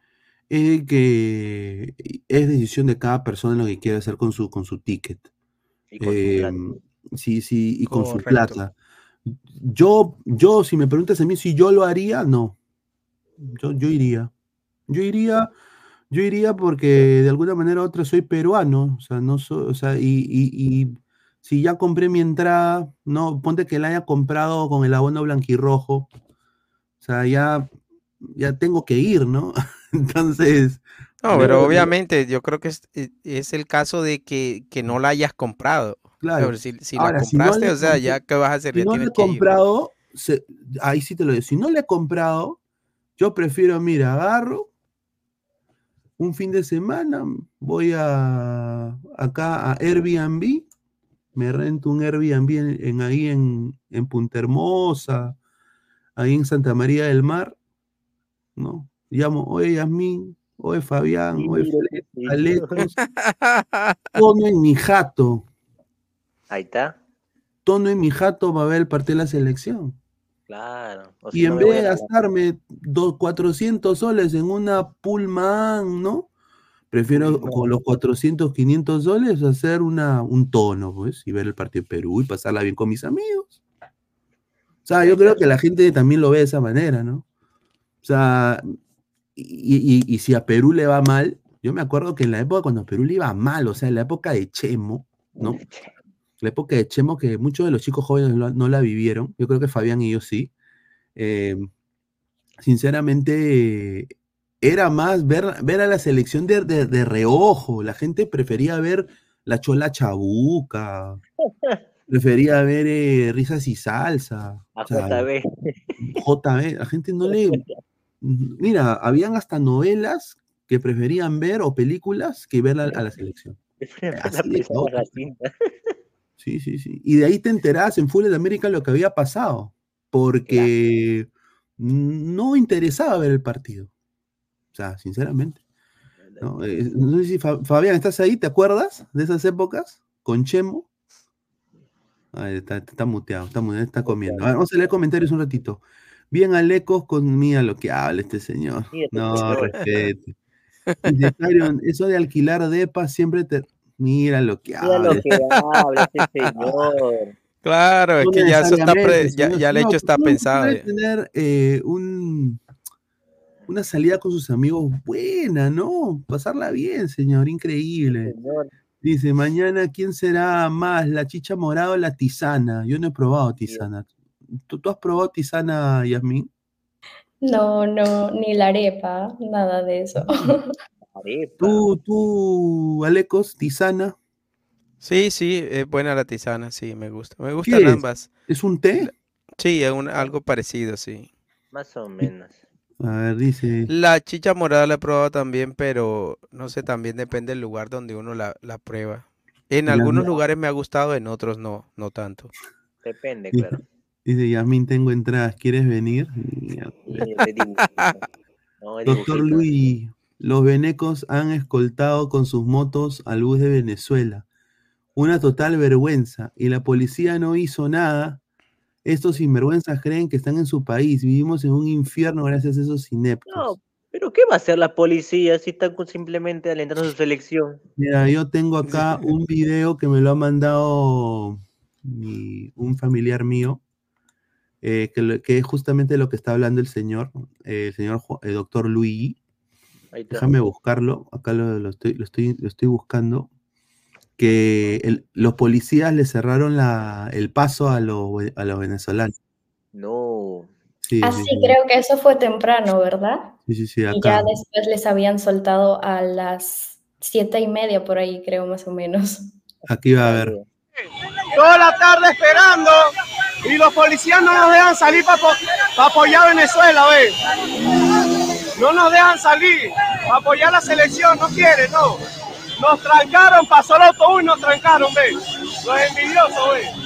es que es decisión de cada persona lo que quiere hacer con su, con su ticket. Y con su Em, sí, sí, y con su plata. Yo, yo, si me preguntas a mí si yo lo haría, no. Yo, yo iría. Yo iría, yo iría porque de alguna manera u otra soy peruano, o sea, no soy, o sea, y, y- y si ya compré mi entrada, no, ponte que la haya comprado con el abono blanquirrojo, o sea, ya, ya tengo que ir, ¿no? Entonces. No, pero obviamente yo creo que es, e- es el caso de que, que no la hayas comprado. Claro. Pero si, si la Ahora, si no compraste, o sea, ya qué vas a hacer, Si ya no le he que ir. comprado, se- ahí sí te lo digo. Si no le he comprado, yo prefiero, mira, agarro un fin de semana, voy a acá a Airbnb, me rento un Airbnb en, en ahí en, en Punta Hermosa, ahí en Santa María del Mar, ¿no? Llamo, oye Yasmín, oye Fabián, oye Aletos, tono en mi jato, Ahí está. tono en mi jato va a ver el partido de la selección. Claro. O Y no en vez de gastarme dos, 400 soles en una Pullman, ¿no? Prefiero con los 400, 500 soles hacer una, un tono, pues, y ver el partido de Perú y pasarla bien con mis amigos. O sea, yo creo que la gente también lo ve de esa manera, ¿no? O sea, y, y- y si a Perú le va mal, yo me acuerdo que en la época cuando a Perú le iba mal, o sea, en la época de Chemo, ¿no? La época de Chemo, que muchos de los chicos jóvenes no, no la vivieron, yo creo que Fabián y yo sí. eh, sinceramente, era más ver, ver a la selección de, de- de reojo. La gente prefería ver la chola chabuca, prefería ver eh, risas y salsa. A o sea, JB. JB, la gente no le. Mira, habían hasta novelas que preferían ver o películas que ver a, a la selección. Así loco. Sí, sí, sí. Y de ahí te enterás en Full de América lo que había pasado, porque no interesaba ver el partido. O sea, sinceramente. No, Eh, no sé si Fa- Fabián, ¿estás ahí? ¿Te acuerdas de esas épocas? Con Chemo. Ahí está, está muteado, está, muteado, está comiendo. A ver, vamos a leer comentarios un ratito. Bien Alecos con mía lo que habla este señor. No, respete. Eso de alquilar depa siempre te. Mira lo que Mira lo habla. que habla este señor. Claro, es No que ya eso está, pre- ya, el No, hecho está uno pensado. puede tener eh, un, una salida con sus amigos buena, ¿no? Pasarla bien, señor, increíble. Señor. Dice, mañana, ¿quién será más, la chicha morada o la tisana? Yo no he probado tisana. ¿Tú, tú has probado tisana, Yasmin? No, no, ni la arepa, nada de eso. ¿Tú, tú, Alecos, tisana? Sí, sí, es buena la tisana, sí, me gusta. Me ¿Qué gustan es? ambas. ¿Es un té? Sí, es un- algo parecido, sí. Más o menos. A ver, dice. La chicha morada la he probado también, pero no sé, también depende del lugar donde uno la, la prueba. En La algunos mía- lugares me ha gustado, en otros no, no tanto. Depende, claro. dice, Yasmin, tengo entradas, ¿quieres venir? No, Doctor. Luis, los venecos han escoltado con sus motos al bus de Venezuela. Una total vergüenza. Y la policía no hizo nada. Estos sinvergüenzas creen que están en su país. Vivimos en un infierno gracias a esos ineptos. No, pero ¿qué va a hacer la policía si están simplemente alentando su selección? Mira, yo tengo acá un video que me lo ha mandado mi- un familiar mío, eh, que, es justamente lo que está hablando el señor, eh, el señor el doctor Luigi. Ahí. Déjame buscarlo, acá lo, lo estoy, lo, estoy, lo estoy buscando. Que el- los policías le cerraron la- el paso a, los ve- a los venezolanos. No. Sí, Ah, sí, creo que eso fue temprano, ¿verdad? sí, sí, sí, Y ya acá. después les habían soltado a las siete y media por ahí, creo, más o menos. Aquí va a ver. Toda la tarde esperando y los policías no nos dejan salir para apoyar a Venezuela, ve. No nos dejan salir para apoyar la selección, no quieren, no. Nos trancaron, pasó el autobús y nos trancaron, ve. Los envidiosos, ve.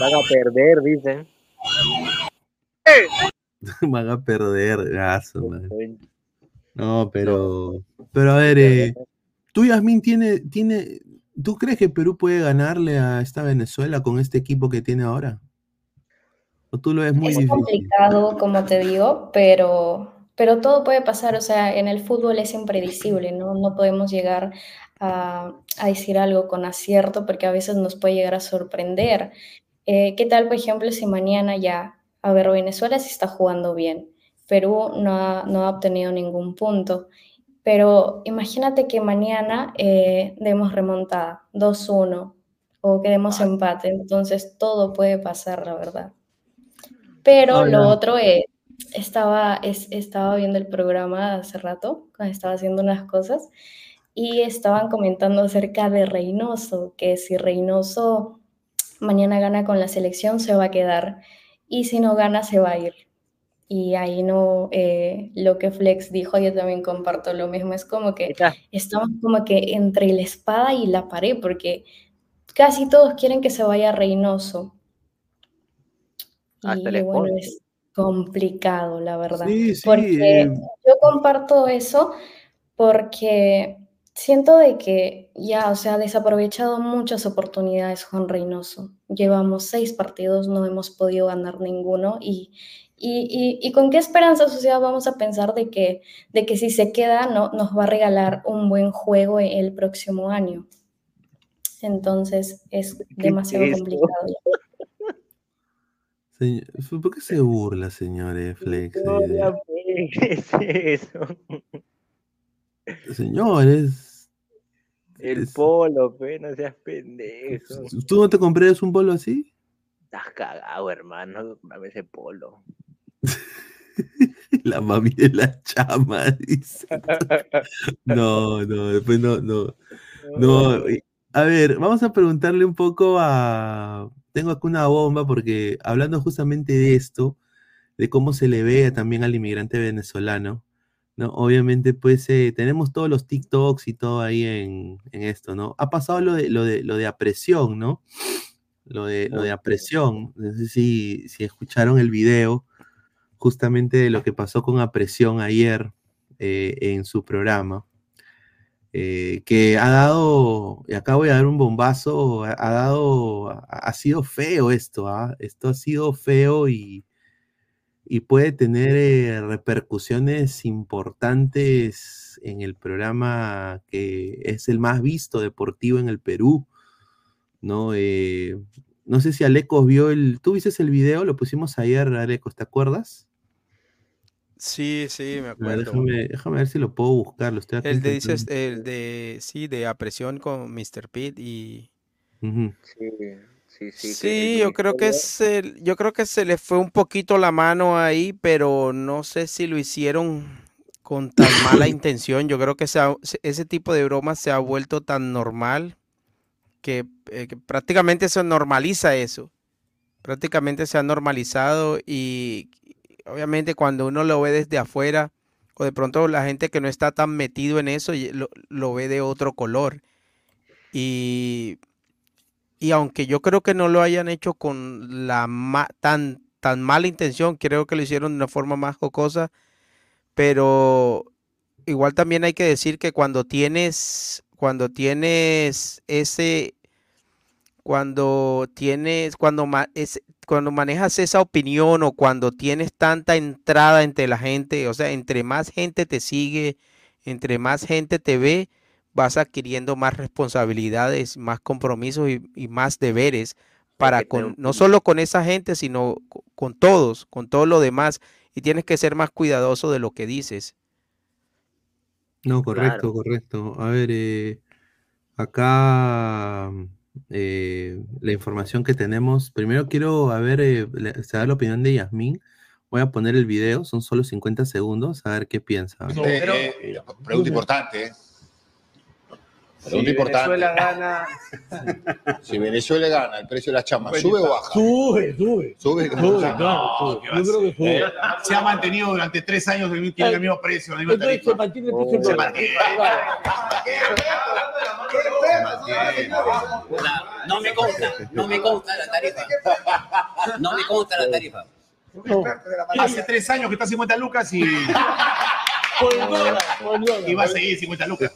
Van a perder, dicen. Van a perder, gaso, man. No, pero, pero a ver, eh, tú, Yasmin, tiene, tiene, ¿tú crees que Perú puede ganarle a esta Venezuela con este equipo que tiene ahora? ¿O tú lo ves muy Es difícil? complicado, como te digo, pero, pero todo puede pasar. O sea, en el fútbol es impredecible, ¿no? No podemos llegar a, a decir algo con acierto porque a veces nos puede llegar a sorprender. Eh, ¿qué tal, por ejemplo, si mañana ya, a ver, Venezuela sí está jugando bien, Perú no ha, no ha obtenido ningún punto, pero imagínate que mañana eh, demos remontada, 2-1, o que demos empate, entonces todo puede pasar, la verdad. Pero Ah, lo otro es, estaba, es- estaba viendo el programa hace rato, cuando estaba haciendo unas cosas, y estaban comentando acerca de Reynoso, que si Reynoso mañana gana con la selección se va a quedar, y si no gana se va a ir. Y ahí no, eh, lo que Flex dijo, yo también comparto lo mismo, es como que estamos como que entre la espada y la pared, porque casi todos quieren que se vaya Reynoso. Hasta Y el bueno, sponsor. es complicado, la verdad. Sí, sí, Porque eh, yo comparto eso porque siento de que ya, o sea, ha desaprovechado muchas oportunidades Juan Reynoso. Llevamos seis partidos, no hemos podido ganar ninguno y, y, y- y con qué esperanza sociedad vamos a pensar de que, de que si se queda no, nos va a regalar un buen juego el próximo año. Entonces es demasiado complicado. ¿Por qué se burla, señores Flex? No, Eh, pues, ¿qué es eso? señores, El Es- polo, pe, no seas pendejo. ¿tú no te comprarías un polo así? Estás cagado, hermano. Dame ese polo. La mami de la chama, dice. No, no, después no, no. No, y- a ver, vamos a preguntarle un poco a. Tengo aquí una bomba porque hablando justamente de esto, de cómo se le ve también al inmigrante venezolano, ¿no? Obviamente, pues eh, tenemos todos los TikToks y todo ahí en, en esto, ¿no? Ha pasado lo de, lo de, lo de apresión, ¿no? Lo de, lo de apresión. No sé si, si escucharon el video justamente de lo que pasó con apresión ayer eh, en su programa eh, que ha dado, y acá voy a dar un bombazo, ha, dado, ha sido feo esto, ¿ah? Esto ha sido feo y, y puede tener eh, repercusiones importantes en el programa que es el más visto deportivo en el Perú, ¿no? Eh, no sé si Alecos vio el, ¿tú viste el video? Lo pusimos ayer, Alecos, ¿te acuerdas? Sí, sí, me A ver, acuerdo. déjame, déjame ver si lo puedo buscar, lo estoy acá El de, intentando. dices, el de, sí, de apresión con Mr. Pete y... Ujú. Sí, sí, sí. Sí, yo creo que se, yo creo que se le fue un poquito la mano ahí, pero no sé si lo hicieron con tan mala intención. Yo creo que se ha- se- ese tipo de bromas se ha vuelto tan normal que, eh, que prácticamente se normaliza eso. Prácticamente se ha normalizado y obviamente cuando uno lo ve desde afuera o de pronto la gente que no está tan metido en eso lo, lo ve de otro color. Y y aunque yo creo que no lo hayan hecho con la tan, tan mala intención, creo que lo hicieron de una forma más jocosa, pero igual también hay que decir que cuando tienes, cuando tienes ese, cuando tienes, cuando, cuando manejas esa opinión o cuando tienes tanta entrada entre la gente, o sea, entre más gente te sigue, entre más gente te ve, vas adquiriendo más responsabilidades, más compromisos y, y más deberes para con, no solo con esa gente, sino co- con todos, con todo lo demás, y tienes que ser más cuidadoso de lo que dices. No, correcto, Claro. correcto. A ver, eh, acá eh, la información que tenemos. Primero quiero a ver, eh, saber la opinión de Yasmín. Voy a poner el video, son solo 50 segundos, a ver qué piensa. Eh, eh, pregunta importante, ¿eh? Pregunta Si importante. Venezuela gana. Si Venezuela gana, el precio de las chamas, ¿sube o baja? Sube, sube. Sube, Sube, claro, sube. Yo creo que sube. Eh, se ha mantenido durante tres años, el mismo precio, la misma Entonces tarifa. se mantiene el precio del Se dólar. mantiene. No me consta, no me consta la tarifa. No me consta la tarifa. Hace tres años que está a 50 lucas y. Y va a seguir 50 lucas.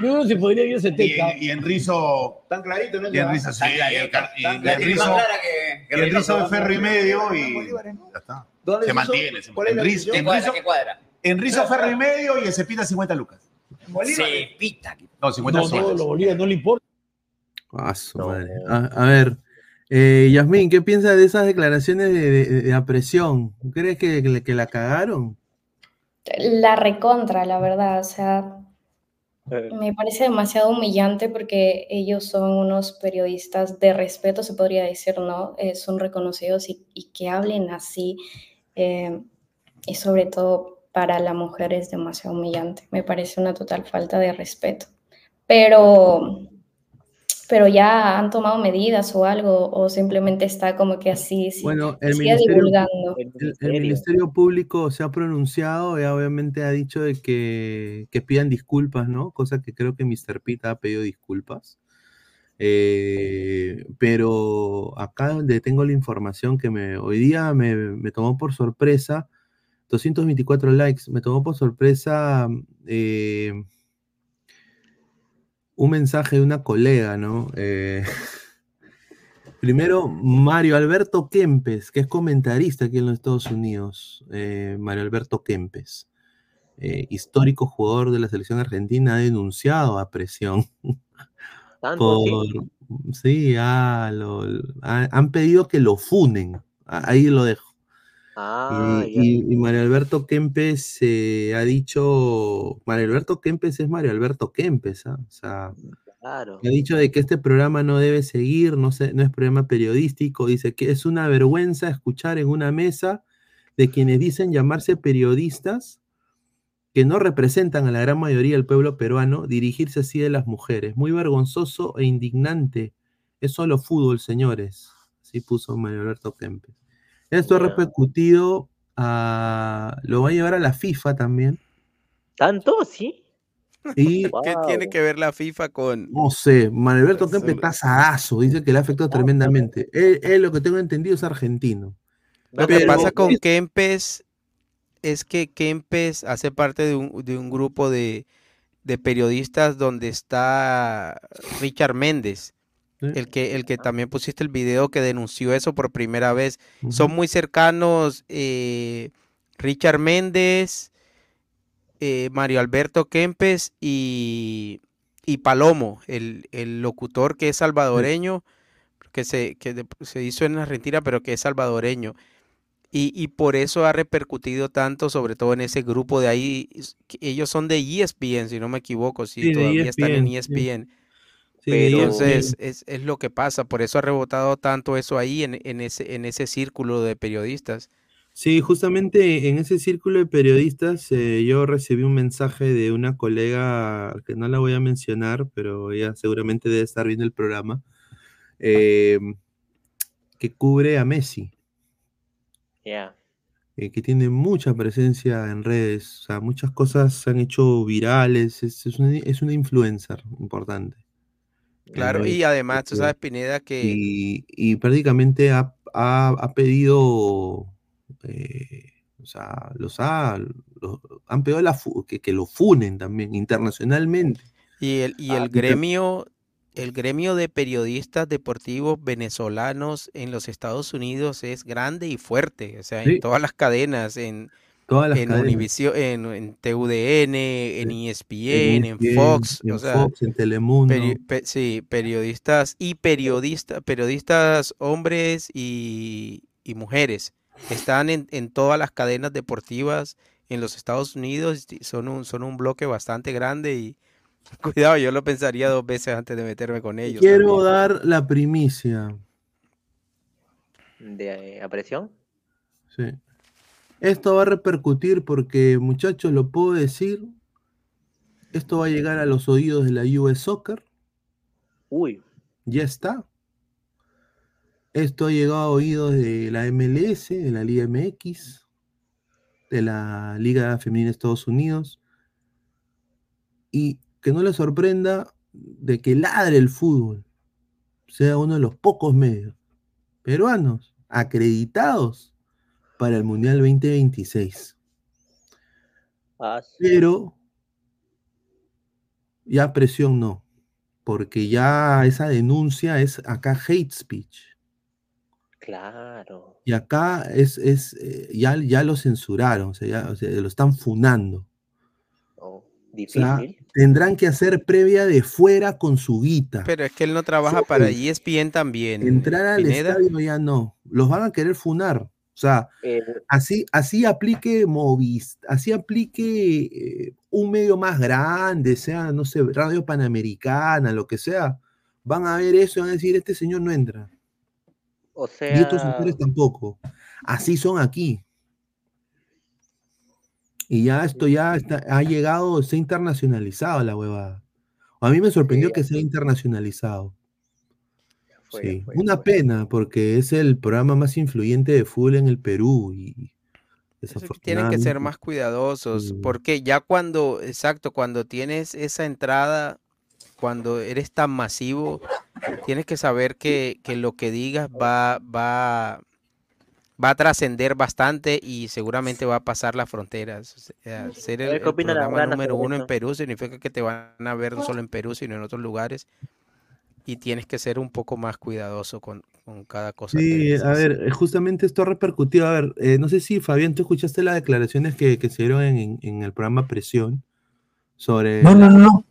Que se podría ir a Y 70. en, y en Rizo. Tan clarito, ¿no? Y en Rizo, sí. Y y clarito. Rizo. Y el Rizo de ferro y medio y. Ya está. ¿Dónde Se mantiene. se ¿Cuál es mantiene. En Rizo- en ¿Qué cuadra? Rizo-. En ferro y medio y en Cepita 50 lucas. Se pita. No, 50 No, no, soles. no le importa. Ah, su madre. A, a ver, eh, Yasmín, ¿qué piensas de esas declaraciones de, de- de apresión? ¿Crees que, que, que la cagaron? La recontra, la verdad, o sea, me parece demasiado humillante porque ellos son unos periodistas de respeto, se podría decir, ¿no? Eh, son reconocidos y, y que hablen así, eh, y sobre todo para la mujer es demasiado humillante. Me parece una total falta de respeto. Pero, pero ya han tomado medidas o algo, o simplemente está como que así, sí, Bueno, el siga ministerio, divulgando. el, el Ministerio Público se ha pronunciado y obviamente ha dicho de que, que pidan disculpas, ¿no? Cosa que creo que Mr. Pita ha pedido disculpas. Eh, pero acá donde tengo la información que me, hoy día me, me tomó por sorpresa, 224 likes, me tomó por sorpresa eh, un mensaje de una colega, ¿no? Eh, Primero, Mario Alberto Kempes, que es comentarista aquí en los Estados Unidos. eh, Mario Alberto Kempes, eh, histórico jugador de la selección argentina, ha denunciado a presión. Tanto por, sí, ah, lo- han pedido que lo funen. Ah, Ahí lo dejo. Ah, y, ya. y- y Mario Alberto Kempes eh, ha dicho, Mario Alberto Kempes es Mario Alberto Kempes, ¿ah? o sea, Claro. Ha dicho de que este programa no debe seguir, no, se- no es programa periodístico. Dice que es una vergüenza escuchar en una mesa de quienes dicen llamarse periodistas que no representan a la gran mayoría del pueblo peruano dirigirse así de las mujeres. Muy vergonzoso e indignante. Es solo fútbol, señores. Así puso Mario Alberto Kempes. Esto ha repercutido a... Lo va a llevar a la FIFA también. ¿Tanto? ¿Sí? Y ¿Qué tiene que ver la FIFA con...? no sé, Manuel Alberto Kempes está sadazo, dice que le ha afectado tremendamente. Él, él, lo que tengo entendido, es argentino. Lo que Pero- pasa con Kempes es que Kempes hace parte de un, de un grupo de, de periodistas donde está Richard Méndez, el que, el que también pusiste el video que denunció eso por primera vez. Son muy cercanos eh, Richard Méndez, eh, Mario Alberto Kempes y, y Palomo, el, el locutor que es salvadoreño, que, se, que de- se hizo en Argentina, pero que es salvadoreño. Y, y por eso ha repercutido tanto, sobre todo en ese grupo de ahí. Ellos son de E ESPN, si no me equivoco, si Sí, todavía están en E ESPN, sí. E Entonces, es, es lo que pasa, por eso ha rebotado tanto eso ahí en, en ese, en ese círculo de periodistas. Sí, justamente en ese círculo de periodistas eh, yo recibí un mensaje de una colega que no la voy a mencionar, pero ella seguramente debe estar viendo el programa, eh, que cubre a Messi, Ya. eh, que tiene mucha presencia en redes, o sea, muchas cosas se han hecho virales, es, es una, es una influencer importante. Claro, Eh, y además, tú este, sabes, Pineda, que y, y prácticamente ha, ha- ha pedido, eh, o sea, los ha, los- han pedido la que, que lo funen también internacionalmente. Y el, y Ah, el gremio, el gremio de periodistas deportivos venezolanos en los Estados Unidos es grande y fuerte, o sea, Sí. en todas las cadenas, en, Todas las en cadenas. Univision, en, en TUDN, en E ESPN, en ESPN, Fox, en o sea, Fox, en Telemundo. peri- pe- sí, periodistas y periodistas, periodistas hombres y, y mujeres están en, en todas las cadenas deportivas en los Estados Unidos, son un, son un bloque bastante grande y cuidado, yo lo pensaría dos veces antes de meterme con ellos. Quiero también. dar la primicia. ¿De eh, apreciación? Sí. Esto va a repercutir porque, muchachos, lo puedo decir. Esto va a llegar a los oídos de la US Soccer. Uy. Ya está. Esto ha llegado a oídos de la MLS, de la Liga MX, de la Liga Femenina de Estados Unidos. Y que no les sorprenda de que ladre el fútbol sea uno de los pocos medios peruanos acreditados para el Mundial 2026. Ah, sí. Pero ya presión no, porque ya esa denuncia es acá hate speech. Claro. Y acá es, es eh, ya, ya lo censuraron, o sea, ya- o sea, lo están funando. Oh, O sea, difícil. tendrán que hacer previa de fuera con su guita. Pero es que él no trabaja para E ESPN también. Entrar al Pineda. estadio ya no. Los van a querer funar. O sea, Eh, así, así aplique Movis, así aplique eh, un medio más grande, sea, no sé, Radio Panamericana, lo que sea. Van a ver eso y van a decir, este señor no entra. o Y estos sea, sectores tampoco. Así son aquí. Y ya esto ya está- ha llegado, se ha internacionalizado la huevada. A mí me sorprendió que sea internacionalizado. Sí, una pena, porque es el programa más influyente de fútbol en el Perú y Tienen que ser más cuidadosos, porque ya cuando, exacto, cuando tienes esa entrada, cuando eres tan masivo, tienes que saber que, que lo que digas va, va, va a trascender bastante y seguramente va a pasar las fronteras. O sea, ser el, ver, ¿qué el programa número uno en? Perú significa que te van a ver no solo en Perú, sino en otros lugares. Y tienes que ser un poco más cuidadoso con, con cada cosa que Sí, dices. a ver, justamente esto ha repercutido. A ver, eh, no sé si Fabián, tú escuchaste las declaraciones que, que se dieron en, en- el programa Presión sobre. No, no, no, no.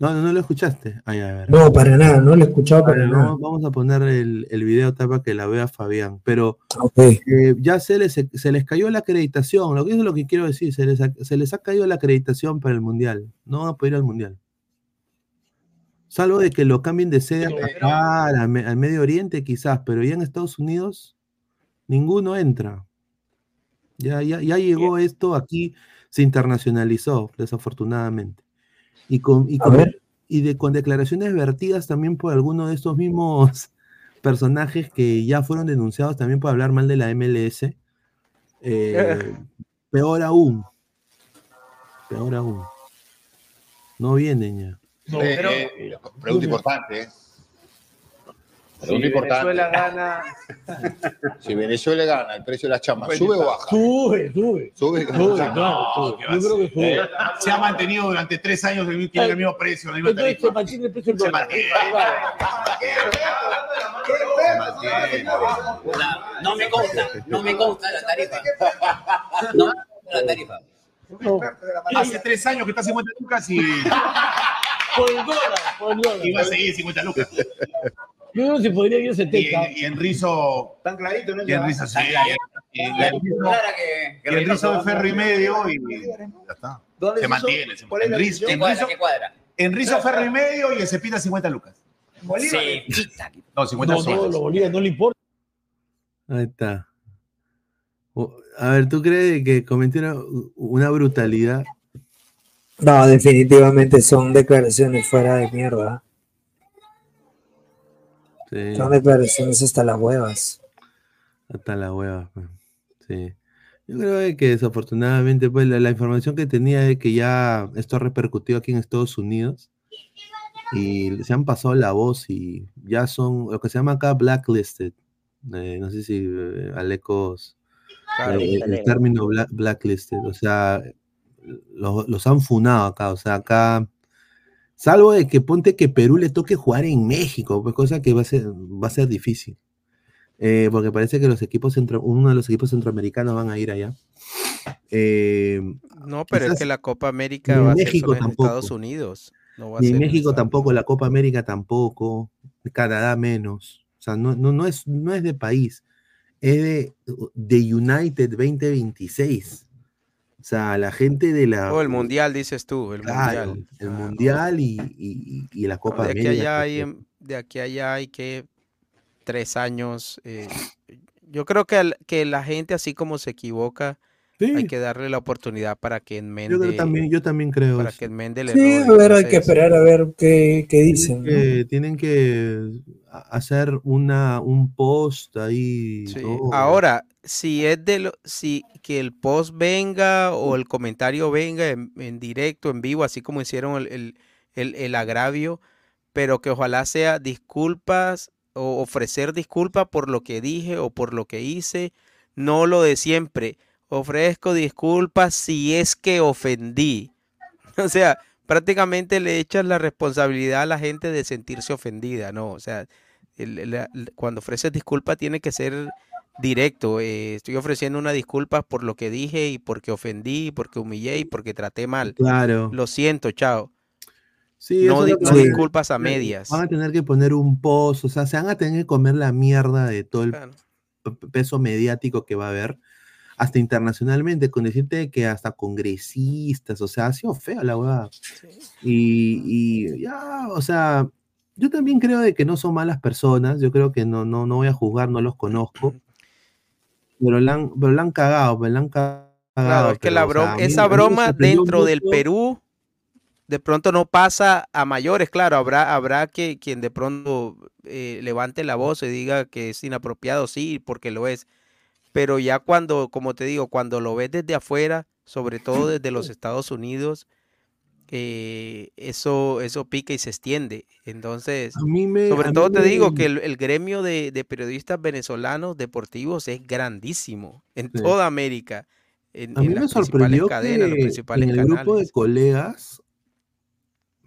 No, no, no lo escuchaste. Ay, a ver. No, para nada, no lo he escuchado A ver, para nada. vamos, vamos a poner el, el video tal para que la vea Fabián. Pero Ok. eh, ya se les, se les cayó la acreditación. Lo que es lo que quiero decir, se les, ha, se les ha caído la acreditación para el Mundial. No van a poder ir al Mundial. Salvo de que lo cambien de sede a Qatar, Me- al Medio Oriente quizás, pero ya en Estados Unidos ninguno entra. Ya, ya, ya llegó esto aquí, se internacionalizó, desafortunadamente. Y con, y con, y de, con declaraciones vertidas también por algunos de estos mismos personajes que ya fueron denunciados también por hablar mal de la MLS. Eh, peor aún. Peor aún. No vienen ya. Eh, eh, pregunta importante, ¿eh? Si Pregunta importante. Venezuela gana. Si Venezuela gana, el precio de las chamas, Pues ¿sube o baja? Sube, sube. Sube, Sube. Yo creo que sube. Eh, se ha mantenido durante tres años, el- tiene el mismo precio, la misma Entonces tarifa. se mantiene el precio del dólar. La- no me consta, no me consta la tarifa. No me consta la tarifa. Hace tres años que está 50 lucas y Por el dólar, por el dólar. iba a seguir 50 lucas. Yo creo que se podría ir a Y, 70. y en Rizo. Tan clarito, ¿no? Y en Rizo, sí. Y en Rizo- de ferro y medio y ya está. ¿Dónde Se mantiene. se ¿Cuál es mantiene. la En Rizo- ¿Qué en? Rizo-. En Rizo ferro y medio y en Cepita 50 lucas. Sí. No, 50 No, no, soles. los bolívares no le importa. Ahí está. A ver, ¿tú crees que cometí una, una brutalidad? No, definitivamente son declaraciones fuera de mierda. Sí, Son declaraciones hasta las huevas. hasta la hueva. pues. Sí. Yo creo que desafortunadamente, pues la, la información que tenía es que ya esto ha repercutido aquí en Estados Unidos y se han pasado la voz y ya son lo que se llama acá blacklisted. Eh, no sé si eh, Alecos Claro, eh, el término bla- blacklisted, o sea, los, los han funado acá, o sea, acá, salvo de que ponte que Perú le toque jugar en México, pues cosa que va a ser, va a ser difícil. Eh, porque parece que los equipos centro, uno de los equipos centroamericanos van a ir allá. Eh, No, pero es que la Copa América en va a ser en tampoco. Estados Unidos. No va a Ni ser en en México tampoco, la Copa América tampoco, Canadá menos. O sea, no, no, no, es, no es de país, es de, de United 2026. O sea, la gente de la. O el Mundial, dices tú, el Claro, Mundial. el Mundial y, y- y la Copa de aquí a América. allá que hay, em, de aquí a allá hay que tres años. eh, yo creo que, al- que la gente, así como se equivoca, hay que darle la oportunidad para que enmende. Yo creo también, yo también creo para eso. que enmende el Sí, a error. ver, hay que esperar a ver qué, qué dicen. ¿no? que tienen que a- hacer una, un post ahí. Sí, todo. Ahora, si es de lo, si que el post venga o el comentario venga en, directo, en vivo, así como hicieron el, el- el- el agravio, pero que ojalá sea disculpas o ofrecer disculpas por lo que dije o por lo que hice, no lo de siempre. Ofrezco disculpas si es que ofendí. O sea, prácticamente le echas la responsabilidad a la gente de sentirse ofendida, ¿no? O sea, cuando ofreces disculpas tiene que ser directo. eh, estoy ofreciendo una disculpa por lo que dije y porque ofendí, porque humillé y porque traté mal. Claro. Lo siento, chao. Sí, no di- no disculpas a medias. Van a tener que poner un post, o sea, se van a tener que comer la mierda de todo el Claro. peso mediático que va a haber, hasta internacionalmente, con decirte que hasta congresistas, o sea, ha sido fea la huevada. Y, y ya, o sea, yo también creo de que no son malas personas, yo creo que no, no, no voy a juzgar, no los conozco, pero la han, pero la han cagado, pero la han cagado. Claro, es que pero, la o sea, esa mí broma dentro del. Perú de pronto no pasa a mayores, claro, habrá, habrá que quien de pronto eh, levante la voz y diga que es inapropiado, sí, porque lo es. Pero ya cuando, como te digo, cuando lo ves desde afuera, sobre todo desde los Estados Unidos, eh, eso, eso pica y se extiende. Entonces, me- sobre todo te digo que el, el gremio de, de periodistas venezolanos deportivos es grandísimo en Sí. toda América, en, A mí en me sorprendió cadenas, que en el grupo de colegas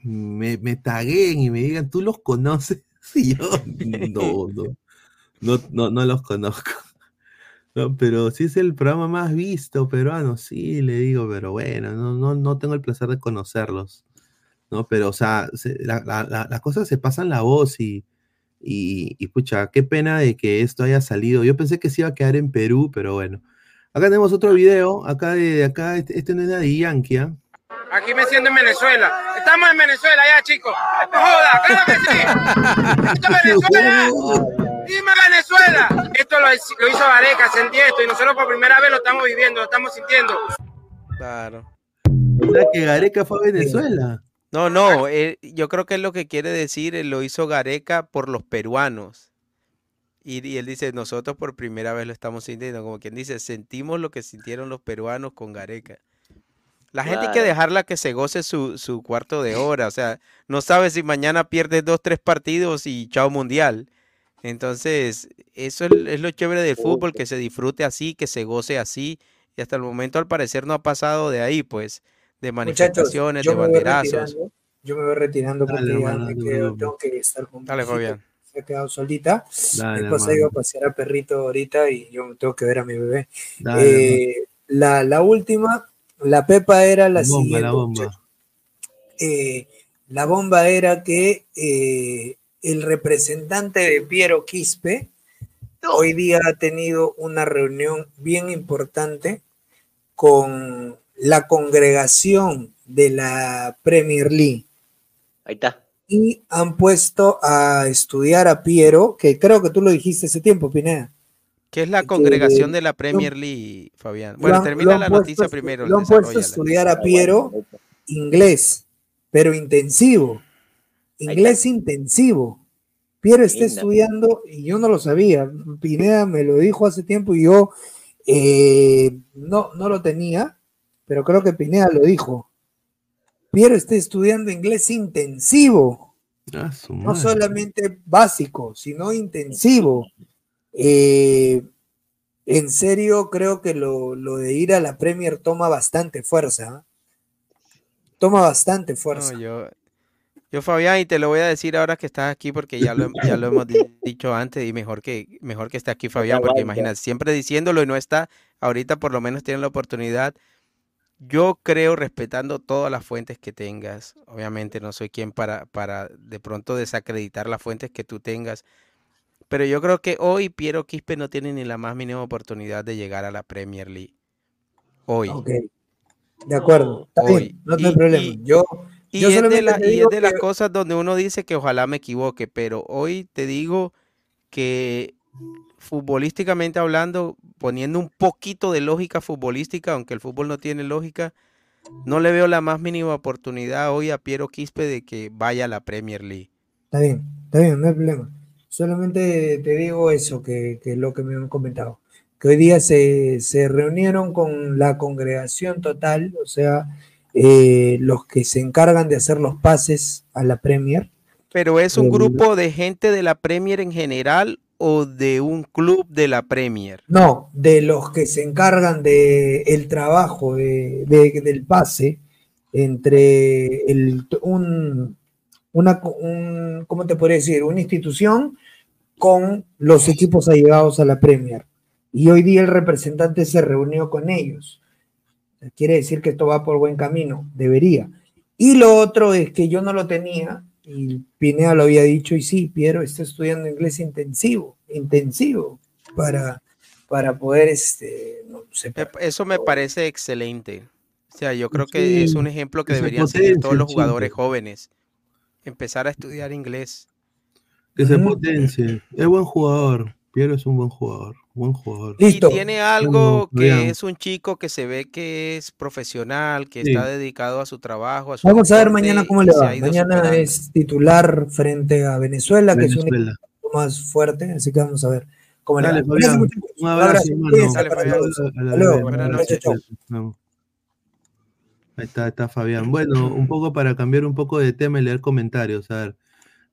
me, me taguen y me digan, ¿tú los conoces? Y yo, no, no, no, no, no los conozco. No, pero si es el programa más visto peruano, sí, le digo, pero bueno, no, no, no tengo el placer de conocerlos. ¿no? Pero, o sea, se- la- la- la- las cosas se pasan la voz y, y, y, pucha, qué pena de que esto haya salido. Yo pensé que se iba a quedar en Perú, pero bueno. Acá tenemos otro video, acá de, acá, este, este no es de Yankee, ¿ah? Aquí me siento en Venezuela. Estamos en Venezuela ya, chicos. No joda, claro que sí. Esto es Venezuela. Dime Venezuela. Esto lo, hizo- lo hizo Gareca, sentí esto y nosotros por primera vez lo estamos viviendo, lo estamos sintiendo. Claro. O sea que Gareca fue a Venezuela. No, no, él- yo creo que es lo que quiere decir, él lo hizo Gareca por los peruanos. Y, y él dice, nosotros por primera vez lo estamos sintiendo, como quien dice, sentimos lo que sintieron los peruanos con Gareca. La gente hay que dejarla que se goce su, su cuarto de hora, o sea, no sabe si mañana pierdes dos, tres partidos y chao mundial. Entonces, eso es, lo chévere del fútbol, que se disfrute así, que se goce así, y hasta el momento al parecer no ha pasado de ahí, pues, de manifestaciones, yo de me voy banderazos. retirando. Yo me voy retirando porque Dale, ya hermano, me quedo- tengo que estar con Dale, Fabián. Se ha quedado solita. Dale, Mi esposa iba a pasear al perrito ahorita y yo tengo que ver a mi bebé. Dale, Eh, la, la última, la Pepa era la, La bomba, siguiente. la bomba. Eh, la bomba era que eh, el representante de Piero Quispe hoy día ha tenido una reunión bien importante con la congregación de la Premier League Ahí está. y han puesto a estudiar a Piero, que creo que tú lo dijiste hace tiempo, Pineda. ¿Qué es la que congregación de la Premier League, Fabián? Bueno, han- termina la puesto noticia primero. Lo han puesto a estudiar a Piero inglés, pero intensivo. Inglés intensivo. Piero está Linda. estudiando y yo no lo sabía. Pineda me lo dijo hace tiempo y yo eh, no, no lo tenía, pero creo que Pineda lo dijo. Piero está estudiando inglés intensivo, Ah, su no solamente básico, sino intensivo. Eh, en serio, creo que lo, lo de ir a la Premier toma bastante fuerza. ¿eh? Toma bastante fuerza. No, yo, yo, Fabián, y te lo voy a decir ahora que estás aquí porque ya lo, ya lo hemos di- dicho antes y mejor que, mejor que esté aquí Fabián, porque imagínate, siempre diciéndolo y no está, ahorita por lo menos tiene la oportunidad. Yo creo, respetando todas las fuentes que tengas, obviamente no soy quien para, para de pronto desacreditar las fuentes que tú tengas, pero yo creo que hoy Piero Quispe no tiene ni la más mínima oportunidad de llegar a la Premier League. Hoy. Ok, de acuerdo, está Hoy. bien, no hay Y- problema. y- yo, Y, es, de, la- y es de las que- cosas donde uno dice que ojalá me equivoque, pero hoy te digo que futbolísticamente hablando, poniendo un poquito de lógica futbolística, aunque el fútbol no tiene lógica, no le veo la más mínima oportunidad hoy a Piero Quispe de que vaya a la Premier League. Está bien, está bien, no hay problema. Solamente te digo eso, que, que lo que me han comentado. Que hoy día se, se reunieron con la congregación total, o sea, eh, los que se encargan de hacer los pases a la Premier. Pero es un El- grupo de gente de la Premier en general o de un club de la Premier. No, de los que se encargan de el trabajo de, de- del pase entre el, un, una, un, ¿cómo te podría decir? Una institución con los equipos allegados a la Premier. Y hoy día el representante se reunió con ellos. Quiere decir que esto va por buen camino, debería. Y lo otro es que yo no lo tenía, y Pineda lo había dicho, y sí, Piero está estudiando inglés intensivo, intensivo, para, para poder, este, no sé, Me- Eso me parece excelente. O sea, yo creo que es un ejemplo que deberían seguir todos los chico. jugadores jóvenes. Empezar a estudiar inglés. Que se potencie. Es buen jugador. Piero es un buen jugador. Buen jugador. Listo. Y tiene algo que es un chico que se ve que es profesional, que Sí. está dedicado a su trabajo, a su Vamos a ver mañana cómo le va. Mañana superando. es titular frente a Venezuela, que es un equipo más fuerte, así que vamos a ver cómo le va. Dale, Fabián. Un abrazo, hermano. Dale. Ahí está, está Fabián. Bueno, un poco para cambiar un poco de tema y leer comentarios. A ver,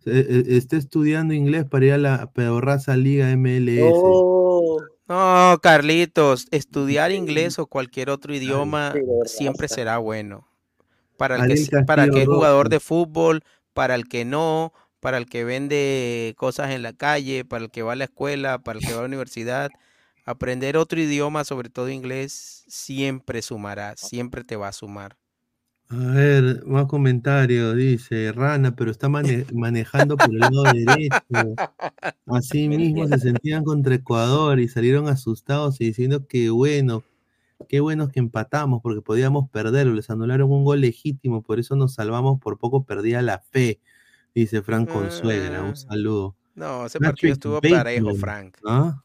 está estudiando inglés para ir a la pedorraza Liga MLS. Oh, No, Carlitos, estudiar inglés o cualquier otro idioma siempre será bueno. Para el que, para el que es jugador de fútbol, para el que no, para el que vende cosas en la calle, para el que va a la escuela, para el que va a la universidad. Aprender otro idioma, sobre todo inglés, siempre sumará, siempre te va a sumar. A ver, más comentarios. Dice Rana, pero está mane- manejando por el lado derecho. Así mismo se sentían contra Ecuador y salieron asustados y diciendo que bueno, Qué bueno que empatamos porque podíamos perderlo. Les anularon un gol legítimo, por eso nos salvamos. Por poco perdía la fe, dice Frank Consuegra. Un saludo. No, ese Patrick partido estuvo Bateman, parejo, Frank. ¿ah?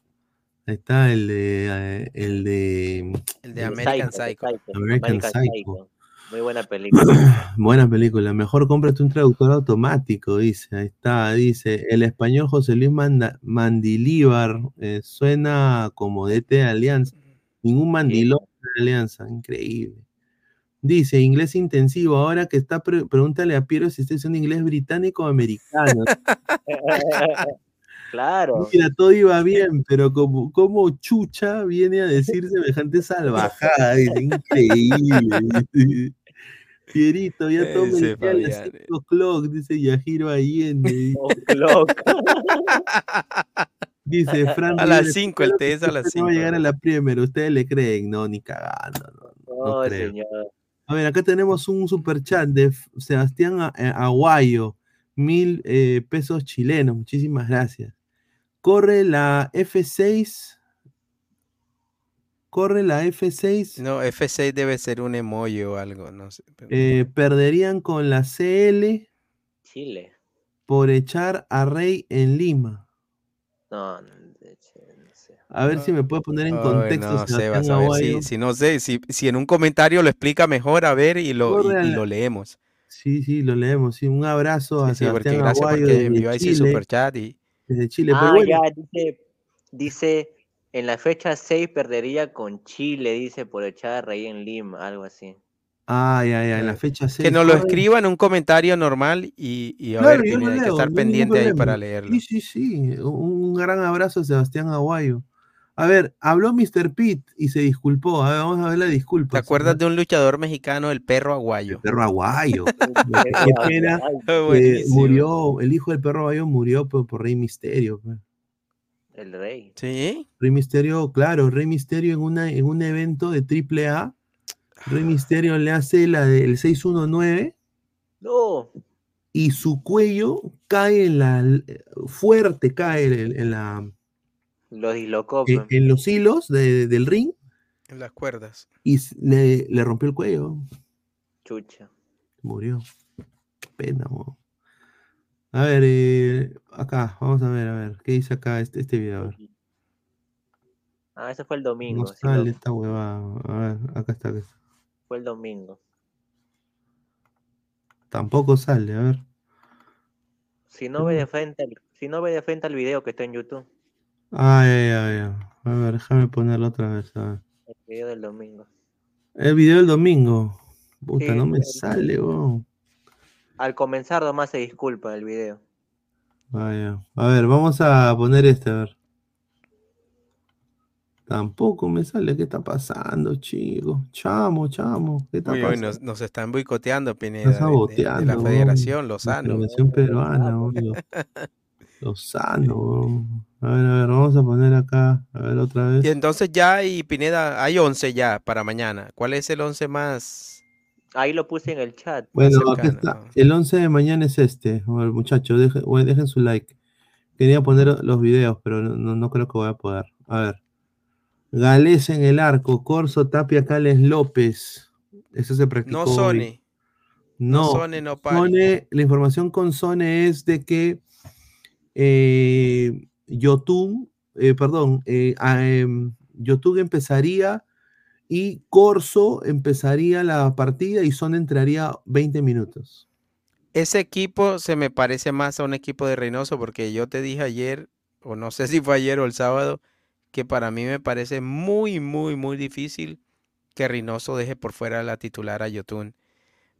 Ahí está el de. eh, el de. El de American Psycho, Psycho. American Psycho. Muy buena película. Buena película. Mejor cómprate un traductor automático, dice. Ahí está, dice. El español José Luis Manda- Mandilíbar eh, suena como DT de Alianza. Ningún mandilón de Alianza. Increíble. Dice, inglés intensivo. Ahora que está, pre- pregúntale a Piero si está diciendo inglés británico o americano. claro. Mira, todo iba bien, pero como, como Chucha viene a decir semejante salvajada, dice, increíble. Pierito, ya todo Ese me a las Fabián, 5 o'clock, dice Yajiro Allende. dice. Dice Fran A las Rivera, 5, el té es a las usted no va a 5. llegar a la Premier, ¿ustedes le creen? No, ni cagando, no, no No, creo. señor. A ver, acá tenemos un super chat de Sebastián eh, Aguayo, mil eh, pesos chilenos, muchísimas gracias. Corre la F6. Corre la F6. No, F6 debe ser un emoji o algo, no sé. eh, perderían con la CL Chile. por echar a Rey en Lima. No, no, de hecho, no sé. A ver si me puede poner en contexto. no, Sebastián Sebas, a ver si, si no sé, si, si en un comentario lo explica mejor, a ver, y lo, y- y lo leemos. Sí, sí, lo leemos. Sí, un abrazo a Sí, porque Sebastián gracias porque envió ahí ese Chile. superchat y Desde Chile, ah, pero bueno. ya, dice, dice, en la fecha 6 perdería con Chile, dice, por echar a Rey en Lima, algo así. Ay, ay, ay, en la fecha 6. que nos lo escriba en un comentario normal y, y a Claro, ver, hay que estar pendiente ahí para leerlo. Sí, sí, sí. Un, un gran abrazo a Sebastián Aguayo. A ver, habló Mr. Pitt y se disculpó. A ver, vamos a ver la disculpa. ¿Te acuerdas de un luchador mexicano, el perro aguayo? perro aguayo. Qué pena. Ah, eh, murió, el hijo del perro aguayo murió por, por Rey Misterio. pues. El Rey. Sí. Rey Misterio, claro, Rey Misterio en, una, en un evento de AAA. Rey Misterio le hace la del 619 No. y su cuello cae en la fuerte, cae en, en la Lo dislocó. en, pues. en los hilos de- del ring En las cuerdas. y le, le rompió el cuello. Chucha. Murió. Qué pena, weón. A ver, eh, acá, vamos a ver, a ver, ¿qué dice acá este, este video? A ver. Ah, ese fue el domingo. No sale esta huevada. A ver, acá está, acá está. fue el domingo. Tampoco sale, a ver. Si no ve de frente, al- si no ve de frente al video que está en YouTube, Ay, ay, ay, ay. A ver, déjame ponerlo otra vez. A ver. el video del domingo. El video del domingo. Puta, Sí, no me el- sale, weón. Al comenzar nomás se disculpa el video. Vaya. A ver, vamos a poner este, a ver. Tampoco me sale. ¿Qué está pasando, chicos? Chamo, chamo. ¿Qué está Uy, uy, pasando? nos, nos están boicoteando, Pineda, Está de- de, de saboteando. la. Federación La Lozano. Federación peruana. Lo- Lozano, weón. A ver, a ver, vamos a poner acá. A ver, otra vez. Y entonces ya, y Pineda, hay 11 ya para mañana. ¿Cuál es el 11 más? Ahí lo puse en el chat. Bueno, aquí está. El 11 de mañana es este. A ver, muchachos, dejen, bueno, dejen su like. Quería poner los videos, pero no, creo que voy a poder. A ver. Gales en el arco, Corso, Tapia, Cales, López. Eso se practicó. No hoy. Sone. No, No Sone, no. Sone, la información con Sone es de que eh, Yotun, eh, perdón, eh, a, em, Yotun empezaría y Corso empezaría la partida y Sone entraría 20 minutos. Ese equipo se me parece más a un equipo de Reynoso porque yo te dije ayer, o no sé si fue ayer o el sábado, que para mí me parece muy, muy, muy difícil que Reynoso deje por fuera la titular a Yotun.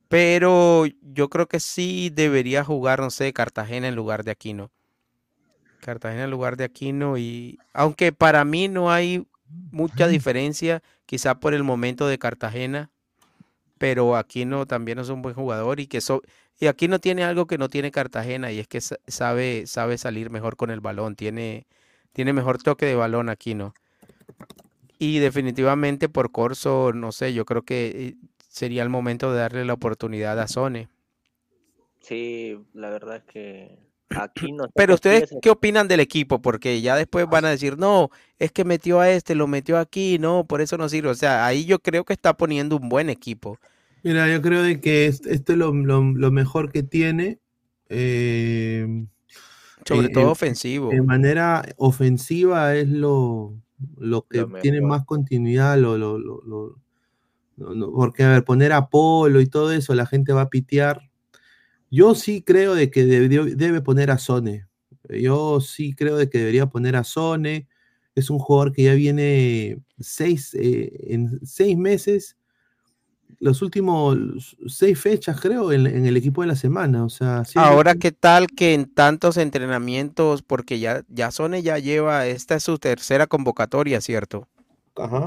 Pero yo creo que sí debería jugar, no sé, Cartagena en lugar de Aquino. Cartagena en lugar de Aquino y aunque para mí no hay mucha diferencia, quizá por el momento de Cartagena, pero Aquino también es un buen jugador y que so- y Aquino tiene algo que no tiene Cartagena y es que sa- sabe sabe salir mejor con el balón, tiene tiene mejor toque de balón Aquino. Y definitivamente por Corso, no sé, yo creo que eh, sería el momento de darle la oportunidad a Sone. Sí, la verdad es que Aquí no. Pero ustedes, ¿qué opinan del equipo? Porque ya después van a decir, no, es que metió a este, lo metió aquí, no, por eso no sirve. O sea, ahí yo creo que está poniendo un buen equipo. Mira, yo creo de que es- esto es lo, lo- lo mejor que tiene. eh, Sobre en- todo en- ofensivo. De manera ofensiva es lo, lo que Lo tiene más continuidad. Lo, lo- lo- lo- lo- lo- porque, a ver, poner a Polo y todo eso, la gente va a pitear. Yo sí creo de que debe poner a Sone. Yo sí creo de que debería poner a Sone. Es un jugador que ya viene seis, eh, en seis meses, los últimos seis fechas, creo, en, en el equipo de la semana. O sea, sí, Ahora, ¿qué tal que en tantos entrenamientos, porque ya, ya Sone ya lleva, esta es su tercera convocatoria, ¿cierto?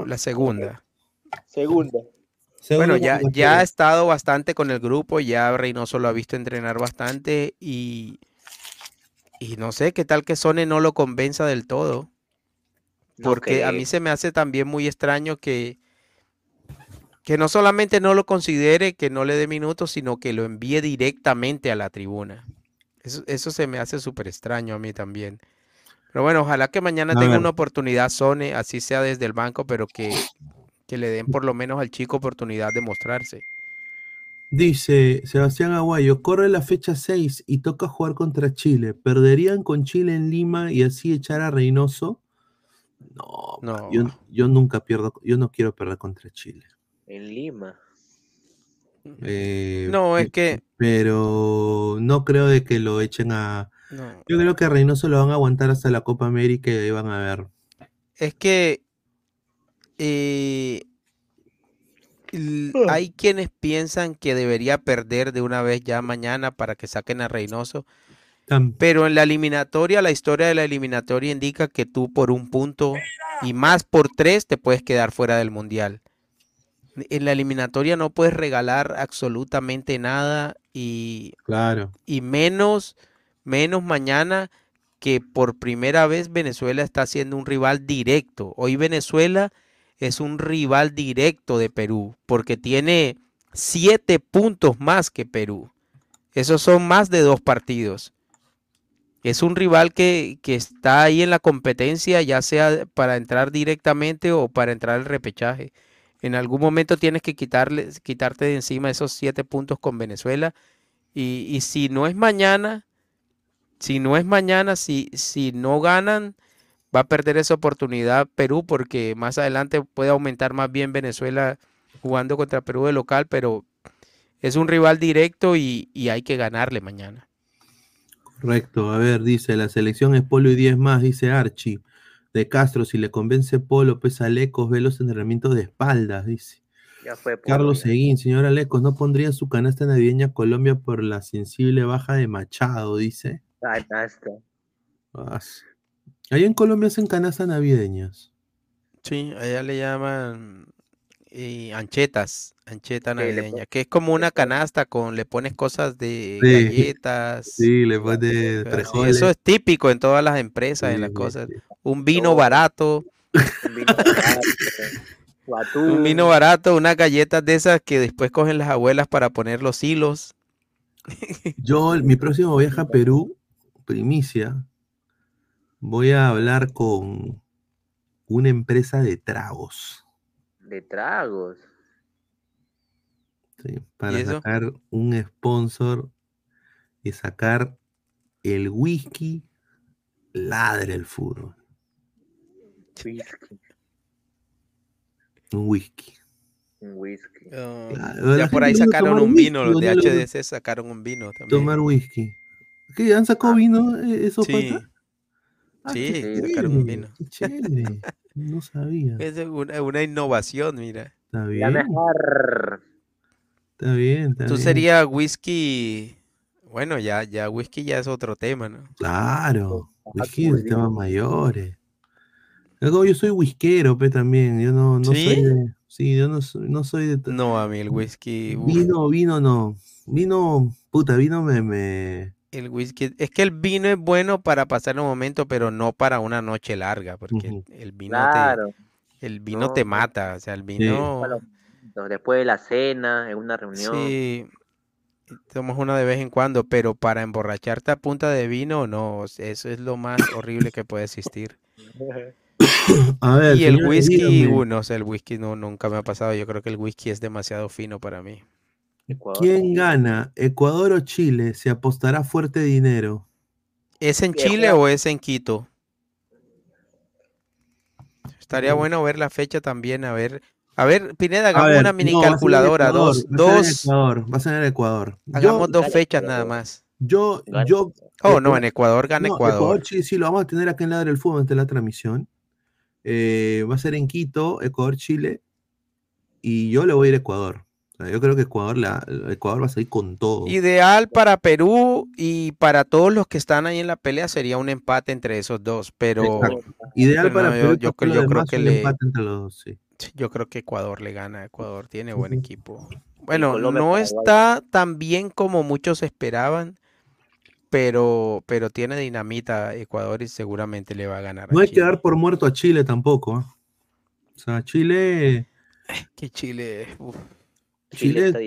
La segunda. Segunda. Bueno, ya, ya ha estado bastante con el grupo, ya Reynoso lo ha visto entrenar bastante y, y no sé qué tal que Sone no lo convenza del todo. Porque a mí se me hace también muy extraño que, que no solamente no lo considere, que no le dé minutos, sino que lo envíe directamente a la tribuna. Eso, eso se me hace súper extraño a mí también. Pero bueno, ojalá que mañana A tenga ver. una oportunidad Sone, así sea desde el banco, pero que, que le den por lo menos al chico oportunidad de mostrarse. Dice Sebastián Aguayo, corre la fecha 6 y toca jugar contra Chile. ¿Perderían con Chile en Lima y así echar a Reynoso? No, No. Yo, yo nunca pierdo, yo no quiero perder contra Chile. En Lima. Eh, No, es que- Pero no creo de que lo echen a... No. Yo creo que a Reynoso lo van a aguantar hasta la Copa América y ahí van a ver. Es que eh, Ah. hay quienes piensan que debería perder de una vez ya mañana para que saquen a Reynoso. Pero en la eliminatoria, la historia de la eliminatoria indica que tú por un punto y más por tres te puedes quedar fuera del mundial. En la eliminatoria no puedes regalar absolutamente nada y, Claro. y menos, menos mañana que por primera vez Venezuela está siendo un rival directo. Hoy Venezuela es un rival directo de Perú porque tiene siete puntos más que Perú. Esos son más de dos partidos. Es un rival que, que está ahí en la competencia, ya sea para entrar directamente o para entrar al repechaje. En algún momento tienes que quitarle, quitarte de encima esos siete puntos con Venezuela. Y, y si no es mañana, si no es mañana, si, si no ganan, va a perder esa oportunidad Perú porque más adelante puede aumentar más bien Venezuela jugando contra Perú de local, pero es un rival directo y, y hay que ganarle mañana. Correcto, a ver, dice, la selección es Polo y 10 más, dice Archie. De Castro, si le convence Polo, pues Alecos ve los entrenamientos de espaldas, dice. Ya fue. Polo, Carlos ya. Seguín, señor Alecos, ¿no pondría su canasta navideña Colombia por la sensible baja de Machado, dice? Canasta. Allá en Colombia hacen canastas navideñas. Sí, allá le llaman eh, anchetas, ancheta navideña, que es como una canasta con, le pones cosas de Sí. galletas. Sí, le pone cosas así. frijoles. Eso es típico en todas las empresas, en las cosas. Un vino barato, Un vino barato, un vino barato, unas galletas de esas que después cogen las abuelas para poner los hilos. Yo, mi próximo viaje a Perú, primicia, voy a hablar con una empresa de tragos. De tragos. ¿sí? Para eso? sacar un sponsor y sacar el whisky ladre el fútbol. Whisky. Un whisky. Un whisky. Ah, la ya por ahí sacaron un whisky, vino, los de ¿o no lo- HDC sacaron un vino también. Tomar whisky. ¿Qué? ¿Han sacado vino eh, esos Sí, patas? Ah, sí, qué sacaron un chévere, vino. chévere. No sabía. Es una, una innovación, mira. Está La bien. mejor. Está bien, está Tú bien. sería whisky. Bueno, ya, ya whisky ya es otro tema, ¿no? Claro, whisky de temas mayores. Luego yo soy whiskero, pe, también. Yo no, no ¿Sí? soy de. Sí, yo no soy, no soy de. No, a mí el whisky. Vino, vino no. Vino, puta, vino me. me... el whisky. Es que el vino es bueno para pasar un momento, pero no para una noche larga, porque el- el vino Claro. te, el vino No, te mata. O sea, el vino. Después de la cena, en una reunión. Sí. tomas una de vez en cuando, pero para emborracharte a punta de vino, no, eso es lo más horrible que puede existir. A ver, Y el whisky, uh, no sé, el whisky no, nunca me ha pasado. Yo creo que el whisky es demasiado fino para mí. ¿Quién gana, Ecuador o Chile? Se apostará fuerte dinero. ¿Es en Chile o es en Quito? Estaría bueno ver la fecha también, a ver. A ver, Pineda, hagamos ver, una mini no, calculadora, Ecuador, dos, dos, Ecuador, va a ser en Ecuador. Yo- hagamos dos fechas nada más. Yo, yo. Oh, no, en Ecuador gana No, Ecuador. sí, sí, lo vamos a tener acá en Ladra del Fútbol ante la transmisión. Eh, va a ser en Quito, Ecuador, Chile. Y yo le voy a ir a Ecuador. Yo creo que Ecuador, la, Ecuador va a salir con todo. Ideal para Perú y para todos los que están ahí en la pelea sería un empate entre esos dos, pero Exacto. Ideal pero para no, Perú yo, yo, creo- yo creo que un le empate entre los dos, sí. sí, yo creo que Ecuador le gana. Ecuador tiene buen equipo. Bueno, no está tan bien como muchos esperaban, pero pero tiene dinamita Ecuador y seguramente le va a ganar. a No hay que dar por muerto a Chile tampoco. ¿eh? O sea, Chile. Que Chile, uf. Chile.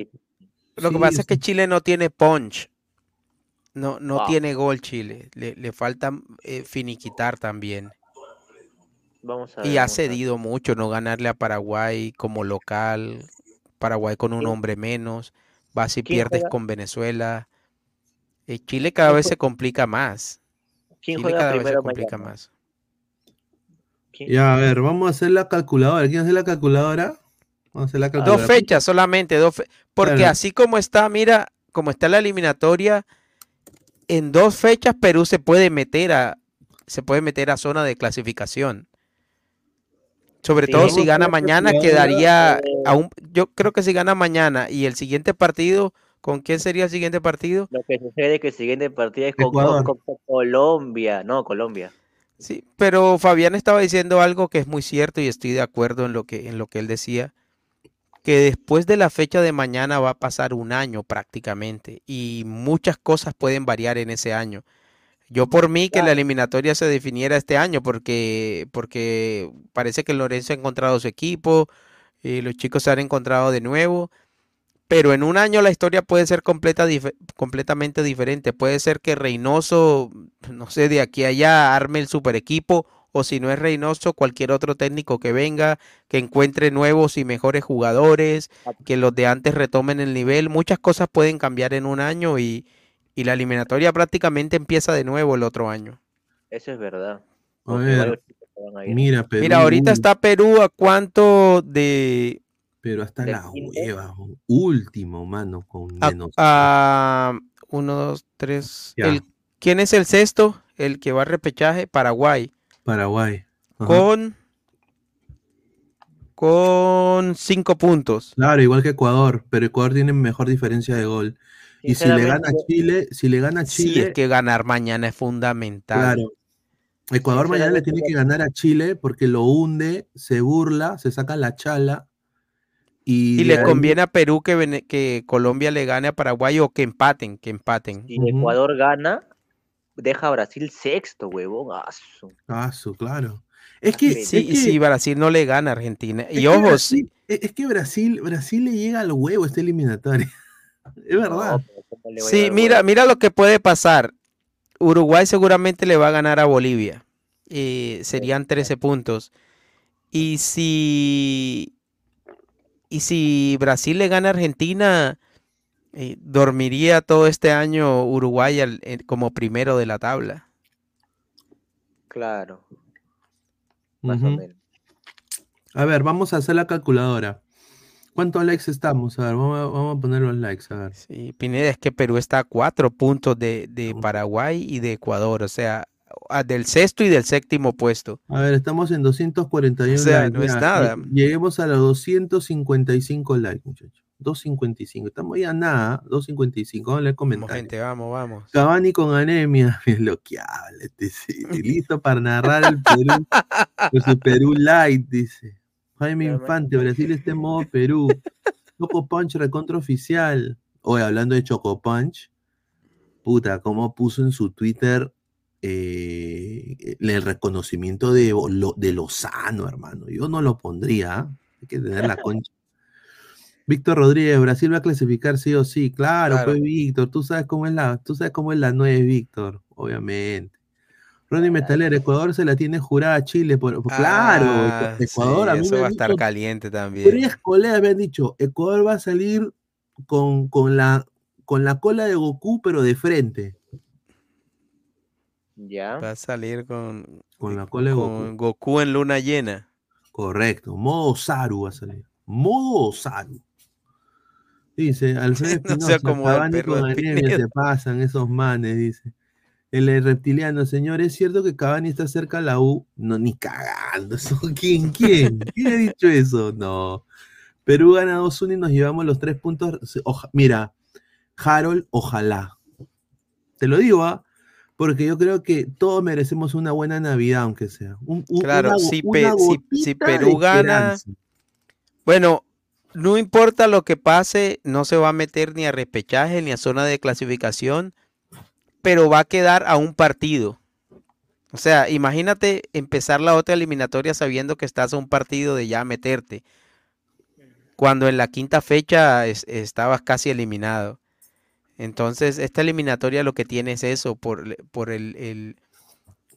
Lo que sí, pasa es que Chile no tiene punch. No, no Wow. tiene gol Chile. Le, le falta eh, finiquitar también. Vamos a Y ver, ha vamos a ver. cedido mucho, no ganarle a Paraguay como local. Paraguay con un hombre menos. Vas y pierdes juega? con Venezuela. Eh, Chile cada ¿Quién vez se complica más. ¿Quién Chile juega cada vez se complica mañana? más. Ya, a ver, vamos a hacer la calculadora. ¿Quién hace la calculadora? Vamos a hacer la Dos fechas solamente, dos fe- porque Claro. así como está, mira, como está la eliminatoria, en dos fechas Perú se puede meter a se puede meter a zona de clasificación. Sobre Sí, todo si gana mañana quedaría a un, yo creo que si gana mañana y el siguiente partido, ¿con quién sería el siguiente partido? Lo que sucede es que el siguiente partido es con- con Colombia. No, Colombia. Sí, pero Fabián estaba diciendo algo que es muy cierto y estoy de acuerdo en lo que, en lo que él decía, que después de la fecha de mañana va a pasar un año prácticamente y muchas cosas pueden variar en ese año. Yo por mí que la eliminatoria se definiera este año porque, porque parece que Lorenzo ha encontrado su equipo, y los chicos se han encontrado de nuevo, pero en un año la historia puede ser completa, completamente diferente. Puede ser que Reynoso, no sé, de aquí a allá arme el super equipo, o si no es Reynoso, cualquier otro técnico que venga, que encuentre nuevos y mejores jugadores, que los de antes retomen el nivel. Muchas cosas pueden cambiar en un año y, y la eliminatoria prácticamente empieza de nuevo el otro año. Eso es verdad. A ver, a. Mira, Perú. Mira, ahorita está Perú a cuánto de... Pero hasta la hueva. Último, mano, con menos. a uno, dos, tres. El- ¿quién es el sexto? El que va a repechaje, Paraguay. Paraguay. Ajá. Con, con cinco puntos. Claro, igual que Ecuador, pero Ecuador tiene mejor diferencia de gol. Y si le gana Chile, si le gana a Sí, Chile, es que ganar mañana es fundamental. claro. Ecuador mañana le tiene que ganar a Chile porque lo hunde, se burla, se saca la chala. Y, Y le ahí- conviene a Perú que, que Colombia le gane a Paraguay o que empaten, que empaten. Si Ecuador gana, deja a Brasil sexto, huevón. Ah, su- Ah, su, claro. Es que, Sí, es que- sí, Brasil no le gana a Argentina. es Y que ojo, Brasil, es que Brasil, Brasil le llega al huevo esta eliminatoria. Es verdad. No, pero ¿cómo le va a Sí, mira, mira lo que puede pasar. Uruguay seguramente le va a ganar a Bolivia. Eh, serían 13 puntos. Y si, y si Brasil le gana a Argentina, eh, dormiría todo este año Uruguay al- eh, como primero de la tabla. Claro, más o menos. A ver, vamos a hacer la calculadora. ¿Cuántos likes estamos? A ver, vamos a, vamos a poner los likes, a ver. Sí, Pineda, es que Perú está a cuatro puntos de, de Paraguay y de Ecuador, o sea, a- del sexto y del séptimo puesto. A ver, estamos en 241 O sea, likes. no es nada. Lleguemos a los 255 likes, muchachos. 255. Estamos ya nada, 255. Vamos a leer Vamos, comentarios. gente, vamos, vamos. Cavani con anemia. Es lo que habla. sí. Listo para narrar el Perú. Con su Perú Light, dice. Jaime Infante, Brasil está en modo Perú. Choco Punch recontra oficial. Oye, hablando de Choco Punch, puta, cómo puso en su Twitter eh, el reconocimiento de, lo, de Lozano, hermano. Yo no lo pondría. Hay que tener la concha. Víctor Rodríguez, Brasil va a clasificar sí o sí. Claro, Claro. pues Víctor, tú sabes cómo es la, tú sabes cómo es la 9, Víctor, obviamente. Ronnie Metalera, Ecuador se la tiene jurada a Chile. Por, por- claro, Ah, Ecuador, sí, a mí eso me va a estar dicho caliente también. Tres colegas me han dicho, Ecuador va a salir con, con la, con la cola de Goku, pero de frente. Ya. Va a salir con, Con la cola de Goku. con Goku en luna llena. Correcto, modo Saru va a salir. Modo Saru. Dice, Alfredo No Espinosa, el Cavani con anemia se pasan esos manes, dice. El reptiliano, señor, ¿es cierto que Cavani está cerca a la U? No, ni cagando. Eso, ¿Quién? ¿Quién? ¿Quién ha dicho eso? No. Perú gana 2-1 y nos llevamos los tres puntos. Oja- Mira, Harold, ojalá. Te lo digo, ¿ah? Porque yo creo que todos merecemos una buena Navidad, aunque sea. Un- un- Claro, una si, una Pe- si- si gotita de Perú gana, bueno, no importa lo que pase, no se va a meter ni a repechaje ni a zona de clasificación, pero va a quedar a un partido. O sea, imagínate empezar la otra eliminatoria sabiendo que estás a un partido de ya meterte, cuando en la quinta fecha es- estabas casi eliminado. Entonces, esta eliminatoria lo que tiene es eso, por, por el-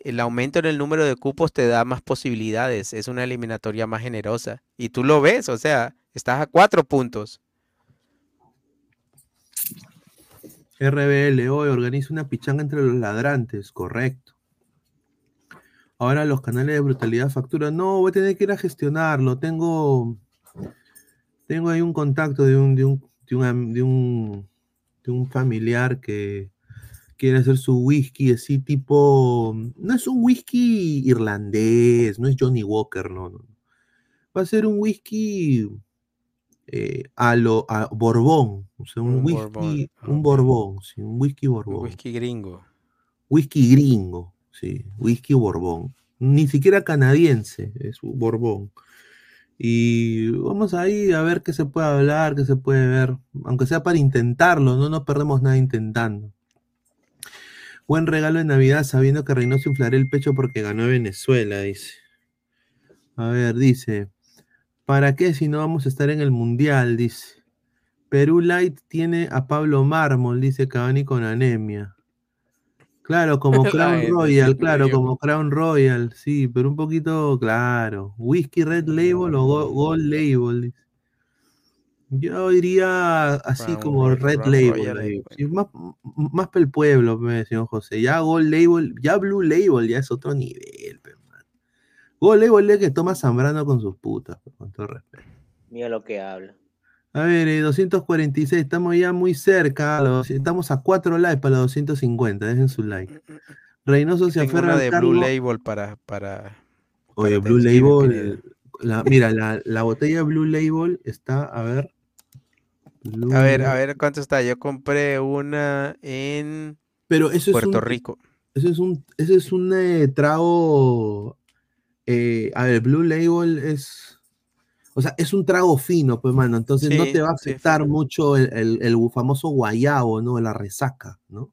el aumento en el número de cupos te da más posibilidades, es una eliminatoria más generosa. Y tú lo ves, o sea, estás a cuatro puntos. RBL hoy organiza una pichanga entre los ladrantes, correcto. Ahora los canales de brutalidad facturan. No, voy a tener que ir a gestionarlo. Tengo, tengo ahí un contacto de un, de un, de un, de un, de un familiar que quiere hacer su whisky así tipo. No es un whisky irlandés, no es Johnny Walker, no. no. Va a ser un whisky eh, a lo a Borbón, o sea, un, Un whisky, Borbón, un Borbón, sí, un whisky Un Borbón. whisky gringo. Whisky gringo, sí, whisky Borbón. Ni siquiera canadiense, es un Borbón. Y vamos ahí a ver qué se puede hablar, qué se puede ver, aunque sea para intentarlo, no nos perdemos nada intentando. Buen regalo de Navidad sabiendo que Reynoso inflará el pecho porque ganó Venezuela, dice. A ver, dice. ¿Para qué si no vamos a estar en el Mundial? Dice. Perú Light tiene a Pablo Mármol, dice Cavani con anemia. Claro, como Crown Royal, claro, como Crown Royal, sí, pero un poquito, claro. Whisky Red Label o Go- Gold Label. dice. Yo diría así como Red Label. Ahí. Sí, más, más para el pueblo, señor José. Ya Gold Label, ya Blue Label ya es otro nivel, pe, Label es que toma Zambrano con sus putas, pe, con todo respeto. Mira lo que habla. A ver, eh, 246, estamos ya muy cerca. los- estamos a 4 likes para los 250, dejen su like. Reynoso se aferra de cargo. Blue Label para, para, Oye, Blue Label. la- mira, la, la botella Blue Label está, a ver. Blue A ver, a ver cuánto está. Yo compré una en Pero eso es Puerto un, Rico. Eso es un, eso es un eh, trago. Eh, a ver, Blue Label es. O sea, es un trago fino, pues, mano. Entonces no te va a sí, afectar mucho el, el- el famoso guayabo, ¿no? La resaca, ¿no?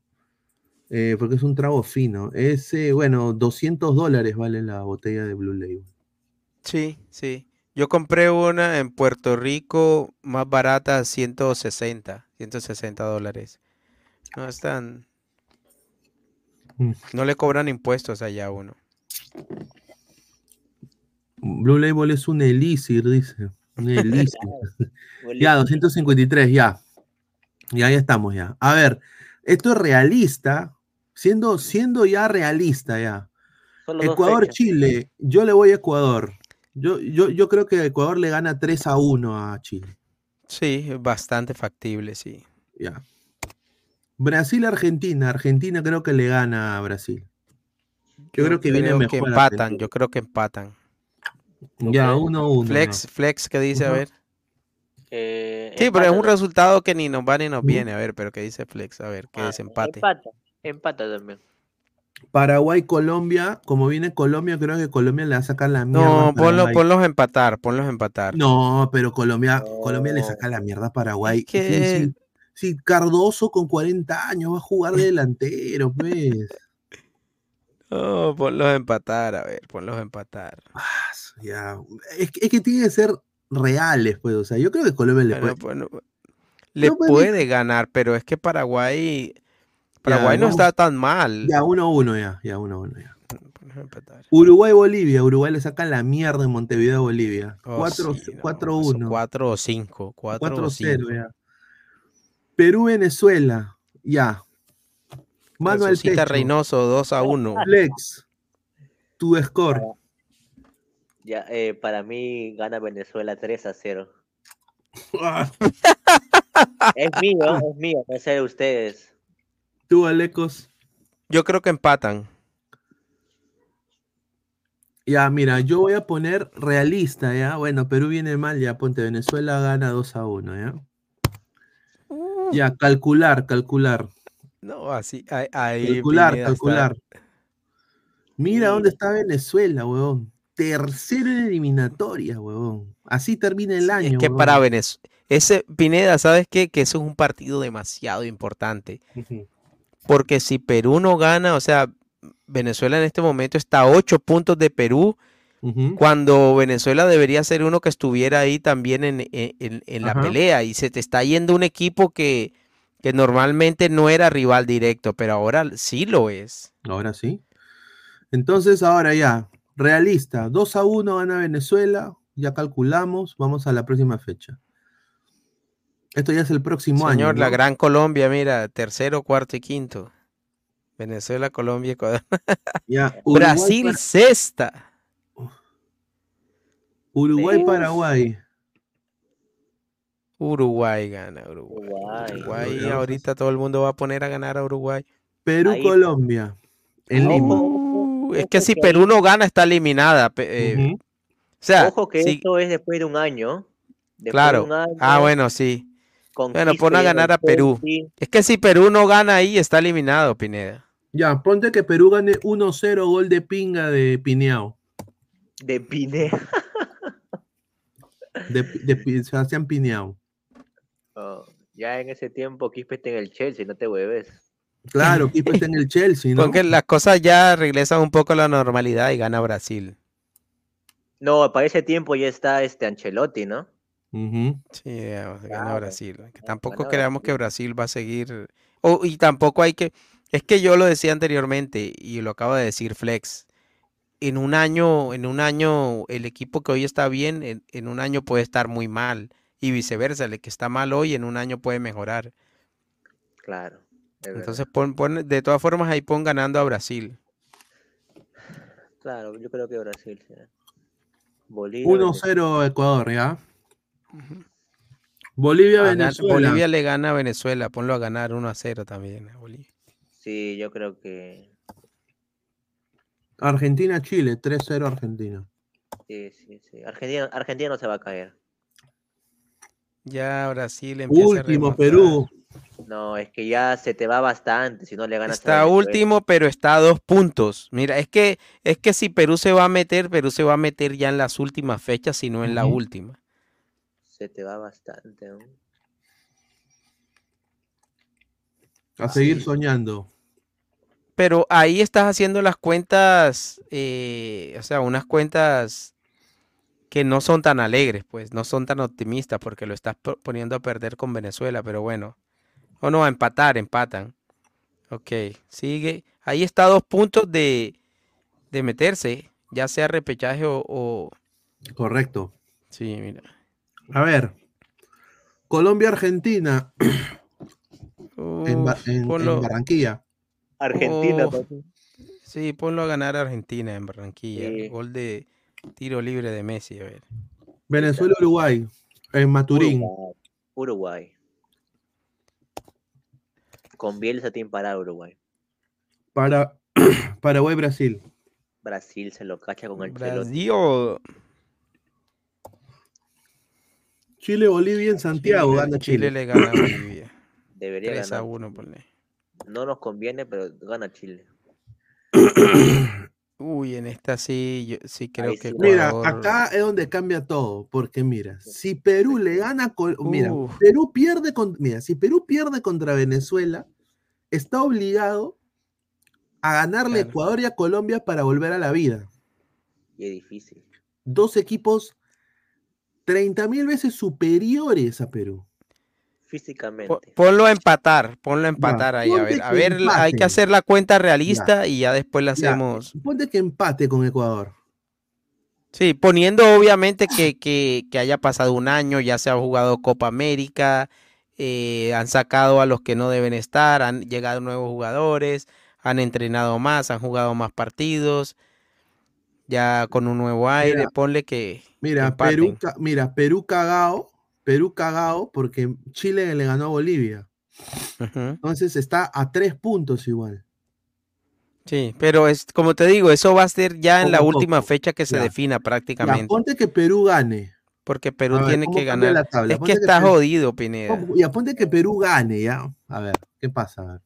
Eh, porque es un trago fino. Es, eh, bueno, 200 dólares vale la botella de Blue Label. Sí, sí. Yo compré una en Puerto Rico más barata, 160, 160 dólares. No están. Mm. No le cobran impuestos allá a uno. Blue Label es un elixir, dice. Un elixir. ya, 253, ya. Ya, ya estamos, ya. A ver, esto es realista, siendo, siendo ya realista, ya. Ecuador-Chile, yo le voy a Ecuador. Yo, yo, yo creo que Ecuador le gana 3 a 1 a Chile. Sí, es bastante factible, sí. Ya. Brasil-Argentina. Argentina creo que le gana a Brasil. Yo, creo que viene creo mejor. que empatan, Argentina. yo creo que empatan. Ya, 1-1. Flex, Flex, ¿qué dice? A ver. Eh, Sí, pero es un resultado que ni nos va ni nos viene. A ver, pero ¿qué dice Flex? A ver, ¿qué Ah, desempate? Empata, empata también. Paraguay-Colombia. Como viene Colombia, creo que Colombia le va a sacar la mierda. No, ponlo, Paraguay. ponlos a empatar, ponlos a empatar. No, pero Colombia, Colombia le saca la mierda a Paraguay. que- Sí, sí, sí, Cardoso con 40 años va a jugar de delantero, pues. No, ponlos a empatar, a ver, ponlos a empatar. Ya. Es, que- es que tiene que ser reales, pues. O sea, yo creo que Colombia le Bueno, puede. bueno, le No, puede ganar, pero es que Paraguay, Paraguay no está tan mal. Ya, 1-1 ya, ya, 1-1 ya. Uruguay-Bolivia. Uruguay le saca la mierda en Montevideo a Bolivia. Oh, 4 sí, no, 4-1. 4 o 5, 4 o 4-0 5. ya. Perú-Venezuela. Ya. Mano al techo. Reynoso, 2 a 1. Flex. Tu score. Ya, eh, para mí gana Venezuela 3 a 0. es mío, es mío, no sé de ustedes. Tú, Alecos. Yo creo que empatan. Ya, mira, yo voy a poner realista, ¿ya? Bueno, Perú viene mal, ya ponte, Venezuela gana 2 a 1, ¿ya? Ya, calcular, calcular. No, así, ahí, ahí Calcular, está- calcular. Mira dónde está Venezuela, huevón. Tercero en eliminatoria, huevón. Así termina el año. Es que huevón. para Venezuela, ese Pineda, ¿sabes qué? Que eso es un partido demasiado importante. Porque si Perú no gana, o sea, Venezuela en este momento está a 8 puntos de Perú, cuando Venezuela debería ser uno que estuviera ahí también en, en- en- en la pelea. Y se te está yendo un equipo que, que normalmente no era rival directo, pero ahora sí lo es. Ahora sí. Entonces, ahora ya, realista, 2 a 1 gana Venezuela, ya calculamos, vamos a la próxima fecha. Esto ya es el próximo año. Señor, la. Gran Colombia, mira, tercero, cuarto y quinto. Venezuela, Colombia, Ecuador. Ya, Uruguay, Brasil, sexta. Uruguay, Paraguay. Uruguay gana, Uruguay. Uruguay, ahorita todo el mundo va a poner a ganar a Uruguay. Perú, Ahí- Colombia. En Lima. Es que si Perú no gana, está eliminada. eh, O sea, Ojo que sí, esto es después de un año. Después de claro. un año, Ah, bueno, sí. Bueno, pon a ganar a Perú. Es que si Perú no gana ahí, está eliminado, Pineda. Ya, ponte que Perú gane 1-0 gol de pinga de Pineao. De Pinea. De, de Pi- Sebastián Pineao. Oh, ya en ese tiempo Quispe está en el Chelsea, no te hueves. Claro, Quispe está en el Chelsea, ¿no? Porque las cosas ya regresan un poco a la normalidad y gana Brasil. No, para ese tiempo ya está este Ancelotti, ¿no? Sí, ya, gana Claro. Brasil. Que tampoco gana creamos que Brasil va a seguir. o- y tampoco hay que. Es que yo lo decía anteriormente y lo acabo de decir Flex. En un año, en un año, el equipo que hoy está bien, en, en un año puede estar muy mal. Y viceversa, el que está mal hoy, en un año puede mejorar. Claro. Entonces, pon, pon- de todas formas, ahí pon ganando a Brasil. Claro, yo creo que Brasil. sí. Bolivia. 1-0 Ecuador, ¿ya? Bolivia, A gan- Venezuela. Bolivia le gana a Venezuela, ponlo a ganar 1 a 0 también a Bolivia. Sí, yo creo que. Argentina, Chile, 3-0 Argentina. Sí, sí, sí. Argentina, Argentina no se va a caer. Ya Brasil empieza a Último, remontar. Perú. No, es que ya se te va bastante si no le ganas Está último, pero está a dos puntos. Mira, es que, es que si Perú se va a meter, Perú se va a meter ya en las últimas fechas y no en la última. Se te va bastante. ¿no? A seguir soñando. Pero ahí estás haciendo las cuentas, eh, o sea, unas cuentas que no son tan alegres, pues, no son tan optimistas, porque lo estás po- poniendo a perder con Venezuela, pero bueno. O no, a empatar, empatan. Ok, sigue. Ahí está a dos puntos de, de meterse, ya sea repechaje o, o- Correcto. Sí, mira. A ver. Colombia-Argentina. en, Ba- Uf, en- en ponlo- Barranquilla. Argentina. Sí, ponlo a ganar a Argentina en Barranquilla. Sí. Gol de tiro libre de Messi, a ver. Venezuela-Uruguay. En Maturín. Uruguay. Uruguay. Con Bielsa tiene para Uruguay. Para Paraguay-Brasil. Brasil se lo cacha con el. Brasil. Chile-Bolivia en Santiago. Chile, gana Chile Chile. le gana a Bolivia. Debería 3 a ganar. 1, ponle. No nos conviene, pero gana Chile. Uy, en esta sí, yo sí creo Ahí que sí. Mira, acá es donde cambia todo, porque mira, si Perú le gana, col- mira. Perú pierde con, mira, si Perú pierde contra Venezuela, está obligado a ganarle a Claro. Ecuador y a Colombia para volver a la vida. Y es difícil. Dos equipos 30 mil veces superiores a Perú. Físicamente. Po- Ponlo a empatar, ponlo a empatar ahí. A ver, a ver, hay que hacer la cuenta realista y ya después la Ya, hacemos. Ponte que empate con Ecuador. Sí, poniendo obviamente que, que, que haya pasado un año, ya se ha jugado Copa América, eh, han sacado a los que no deben estar, han llegado nuevos jugadores, han entrenado más, han jugado más partidos, ya con un nuevo aire, Mira, ponle que Mira, empaten. Perú, mira, Perú cagao, Perú cagao porque Chile le ganó a Bolivia. Entonces está a tres puntos igual. Sí, pero es como te digo, eso va a ser ya en la Poco última fecha que se Ya. defina Ya, prácticamente, ponte que Perú gane. porque Perú A ver, tiene ¿cómo que cambia ganar. la tabla? Es que Ponte que está Perú- jodido, Pineda. ¿Cómo? Ya ponte que Perú gane, ya. A ver, ¿qué pasa? A ver.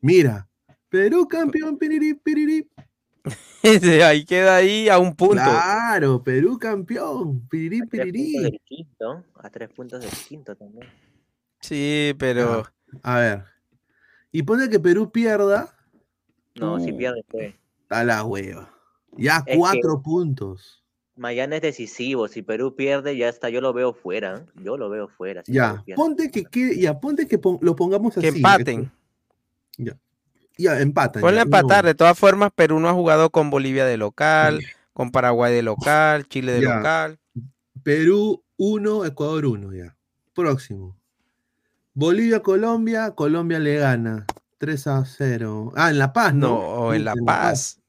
Mira, Perú campeón, piriri, piriri. Ahí queda ahí a un punto. Claro, Perú campeón, piriri, A tres puntos piriri. del quinto. A tres puntos del quinto también. Sí, pero A ver. Y pone que Perú pierda No, si Uh. pierde, pues. a la hueva. Ya Es cuatro puntos. Mañana es decisivo. Si Perú pierde, ya está. Yo lo veo fuera. ¿eh? Yo lo veo fuera. si Ya, ponte que, que- ya, ponte que pon- lo pongamos así. que empaten. Ya, ya empatan. Ponle a empatar. uno. De todas formas, Perú no ha jugado con Bolivia de local, con Paraguay de local, Chile de Ya. local. Perú 1, Ecuador 1, ya. Próximo. Bolivia, Colombia, Colombia le gana 3 a 0. Ah, en La Paz, ¿no? No, o en La Puta, Paz.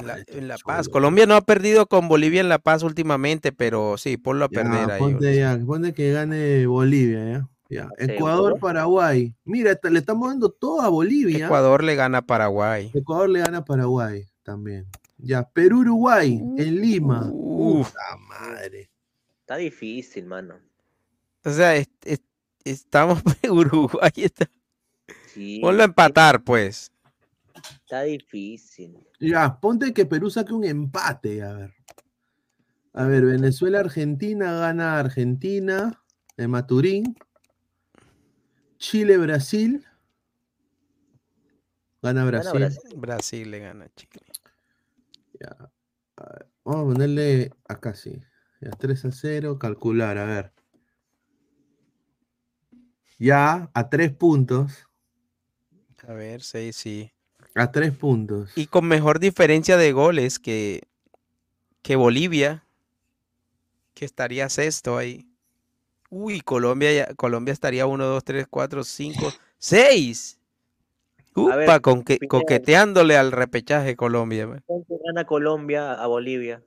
En la, en La Paz. Colombia no ha perdido con Bolivia en La Paz últimamente, pero sí, ponlo a Ya, perder ahí. ponte, ya, ponte que gane Bolivia, ¿ya? Ya. Ecuador, Paraguay. Mira, le estamos dando todo a Bolivia. Ecuador le gana a Paraguay. Ecuador le gana a Paraguay también. Ya, Perú, Uruguay, en Lima. Puta madre. Está difícil, mano. O sea, es- es- estamos Uruguay. Está... Sí, Ponlo a empatar, pues. está difícil. Ya, ponte que Perú saque un empate, a ver. A ver, Venezuela, Argentina, gana Argentina, de Maturín. Chile, Brasil. Gana Brasil. Brasil. le gana a Chile. Ya. A ver, Vamos a ponerle acá sí. Ya, 3 a 0, calcular, a ver. Ya, a 3 puntos. A ver, sí, sí. A 3 puntos. Y con mejor diferencia de goles que, que Bolivia, que estaría sexto ahí. Uy, Colombia, ya- Colombia estaría 1, 2, 3, 4, 5, 6. Upa, ver, con que- coqueteándole al repechaje Colombia. man. ¿Cuánto gana Colombia a Bolivia?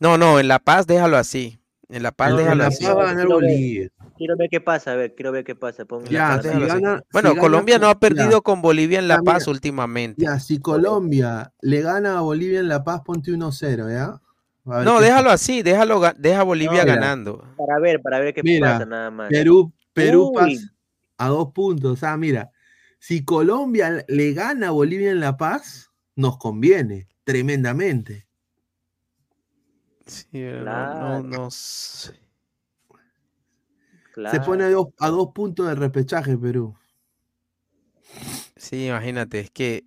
No, no, en La Paz déjalo así. En La Paz No, en déjalo La así. Paz va a ganar Quiero ver- Bolivia. Quiero ver qué pasa, a ver, quiero ver qué pasa. Ya, la si gana- Bueno, si gana Colombia no ha perdido ya. con Bolivia en La Ya, Paz mira. últimamente. Ya, si Colombia le gana a Bolivia en La Paz, ponte 1-0, ¿ya? No, qué déjalo así, déjalo, deja a Bolivia mira. ganando. Para ver, para ver qué Mira, pasa nada más. Perú, Perú Uy. pasa a dos puntos. Ah, mira, si Colombia le gana a Bolivia en La Paz, nos conviene tremendamente. Sí, pero no, Claro. no, no sé. Se pone a dos, a dos puntos de repechaje Perú. Sí, imagínate, es que,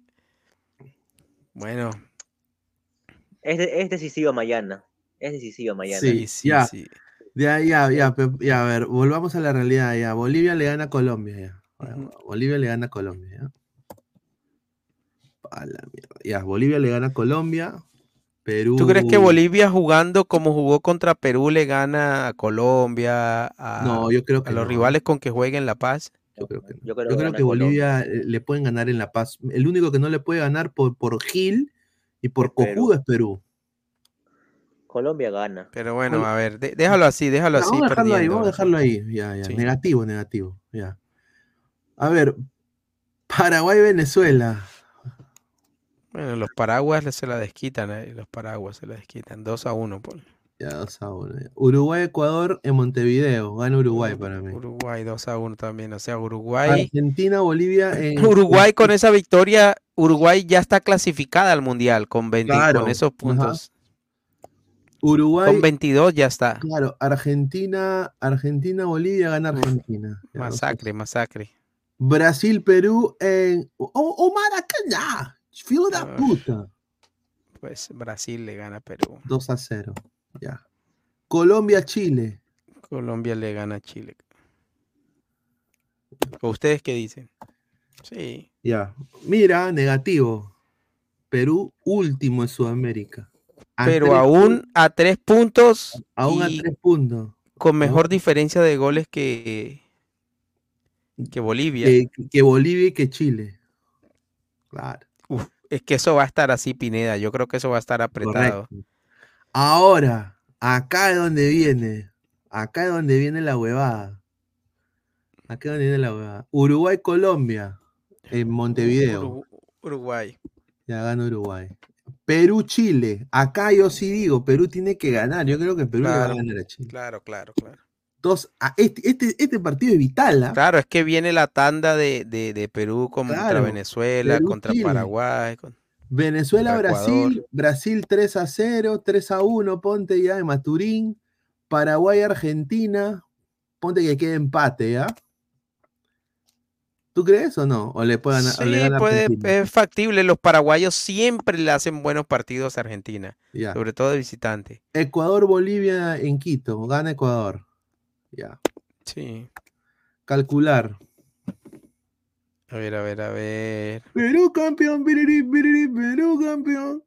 bueno, Es, de- es decisivo mañana. Es decisivo mañana. Sí, ya. Ya, ya, ya, ya, a ver, volvamos a la realidad, ya. Bolivia le gana a Colombia, ya. Bolivia le gana a Colombia, ya. A la mierda. Ya, Bolivia le gana a Colombia. Perú. ¿tú crees que Bolivia jugando como jugó contra Perú le gana a Colombia, a, No, yo creo a que los no. rivales con que juegue en La Paz? Yo creo que, no. Yo creo Yo que creo. Bolivia le pueden ganar en La Paz. El único que no le puede ganar por, por Gil y por Perú. Cojudo es Perú. Colombia gana. Pero bueno, a ver, de- déjalo así, déjalo así. vamos a dejarlo ahí, vamos a dejarlo ahí. Ya, ya. Sí. Negativo, negativo. Ya. A ver, Paraguay-Venezuela. Bueno, los paraguas se la desquitan, eh, los paraguas se la desquitan. 2 a 1, por Ya, 2 a 1. Uruguay-Ecuador en Montevideo. Gana Uruguay para mí. Uruguay 2 a 1 también. O sea, Uruguay. Argentina-Bolivia en. Uruguay con esa victoria, Uruguay ya está clasificada al Mundial con 20, Claro, con esos ajá. puntos. Uruguay. Con 22 ya está. Claro, Argentina, Argentina-Bolivia gana Argentina. Ya, Masacre, masacre. Brasil-Perú en. ¡Oh, oh Maracaná! ¡Filo de puta! Pues Brasil le gana a Perú. 2 a 0. Ya. Colombia-Chile. Colombia le gana a Chile. ¿O ¿Ustedes qué dicen? Sí. Ya. Mira, negativo. Perú último en Sudamérica. A Pero aún a tres puntos. Aún a tres puntos. Con mejor diferencia de goles que, que Bolivia. Que, que Bolivia y que Chile. Claro. Uf, es que eso va a estar así, Pineda. Yo creo que eso va a estar apretado. Correcto. Ahora, acá es donde viene. Acá es donde viene la huevada. Acá es donde viene la huevada. Uruguay-Colombia. En Montevideo. Uru- Uruguay. Ya gana Uruguay. Perú-Chile. Acá yo sí digo, Perú tiene que ganar. Yo creo que Perú le va a Claro, ganar a Chile. claro, claro, claro. Dos, este, este, este partido es vital. ¿ah? Claro, es que viene la tanda de, de- de Perú contra Claro, Venezuela, Perú, contra Chile. Paraguay. con- Venezuela, Brasil. Brasil 3 a 0, 3 a 1, ponte ya de Maturín. Paraguay, Argentina, ponte que quede empate, ¿ya? ¿Tú crees o no? ¿O le le Sí, puede, es factible. Los paraguayos siempre le hacen buenos partidos a Argentina, Ya. sobre todo de visitante. Ecuador, Bolivia en Quito, gana Ecuador. Ya. Sí. Calcular. A ver, a ver, a ver. Perú campeón, piriri, piriri, Perú campeón.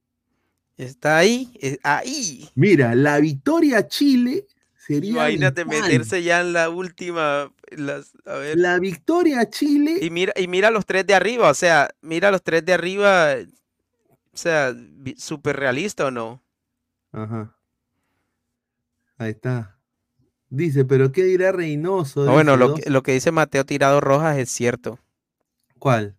Está ahí, es ahí. Mira, la victoria a Chile sería. Imagínate vital. meterse ya en la última. las- a ver. La victoria a Chile. Y mira, y mira los tres de arriba, o sea, mira los tres de arriba, o sea, súper realista o no. Ajá. Ahí está. Dice, pero ¿qué dirá Reynoso? Ah, bueno, que, lo que dice Mateo Tirado Rojas es cierto. ¿Cuál?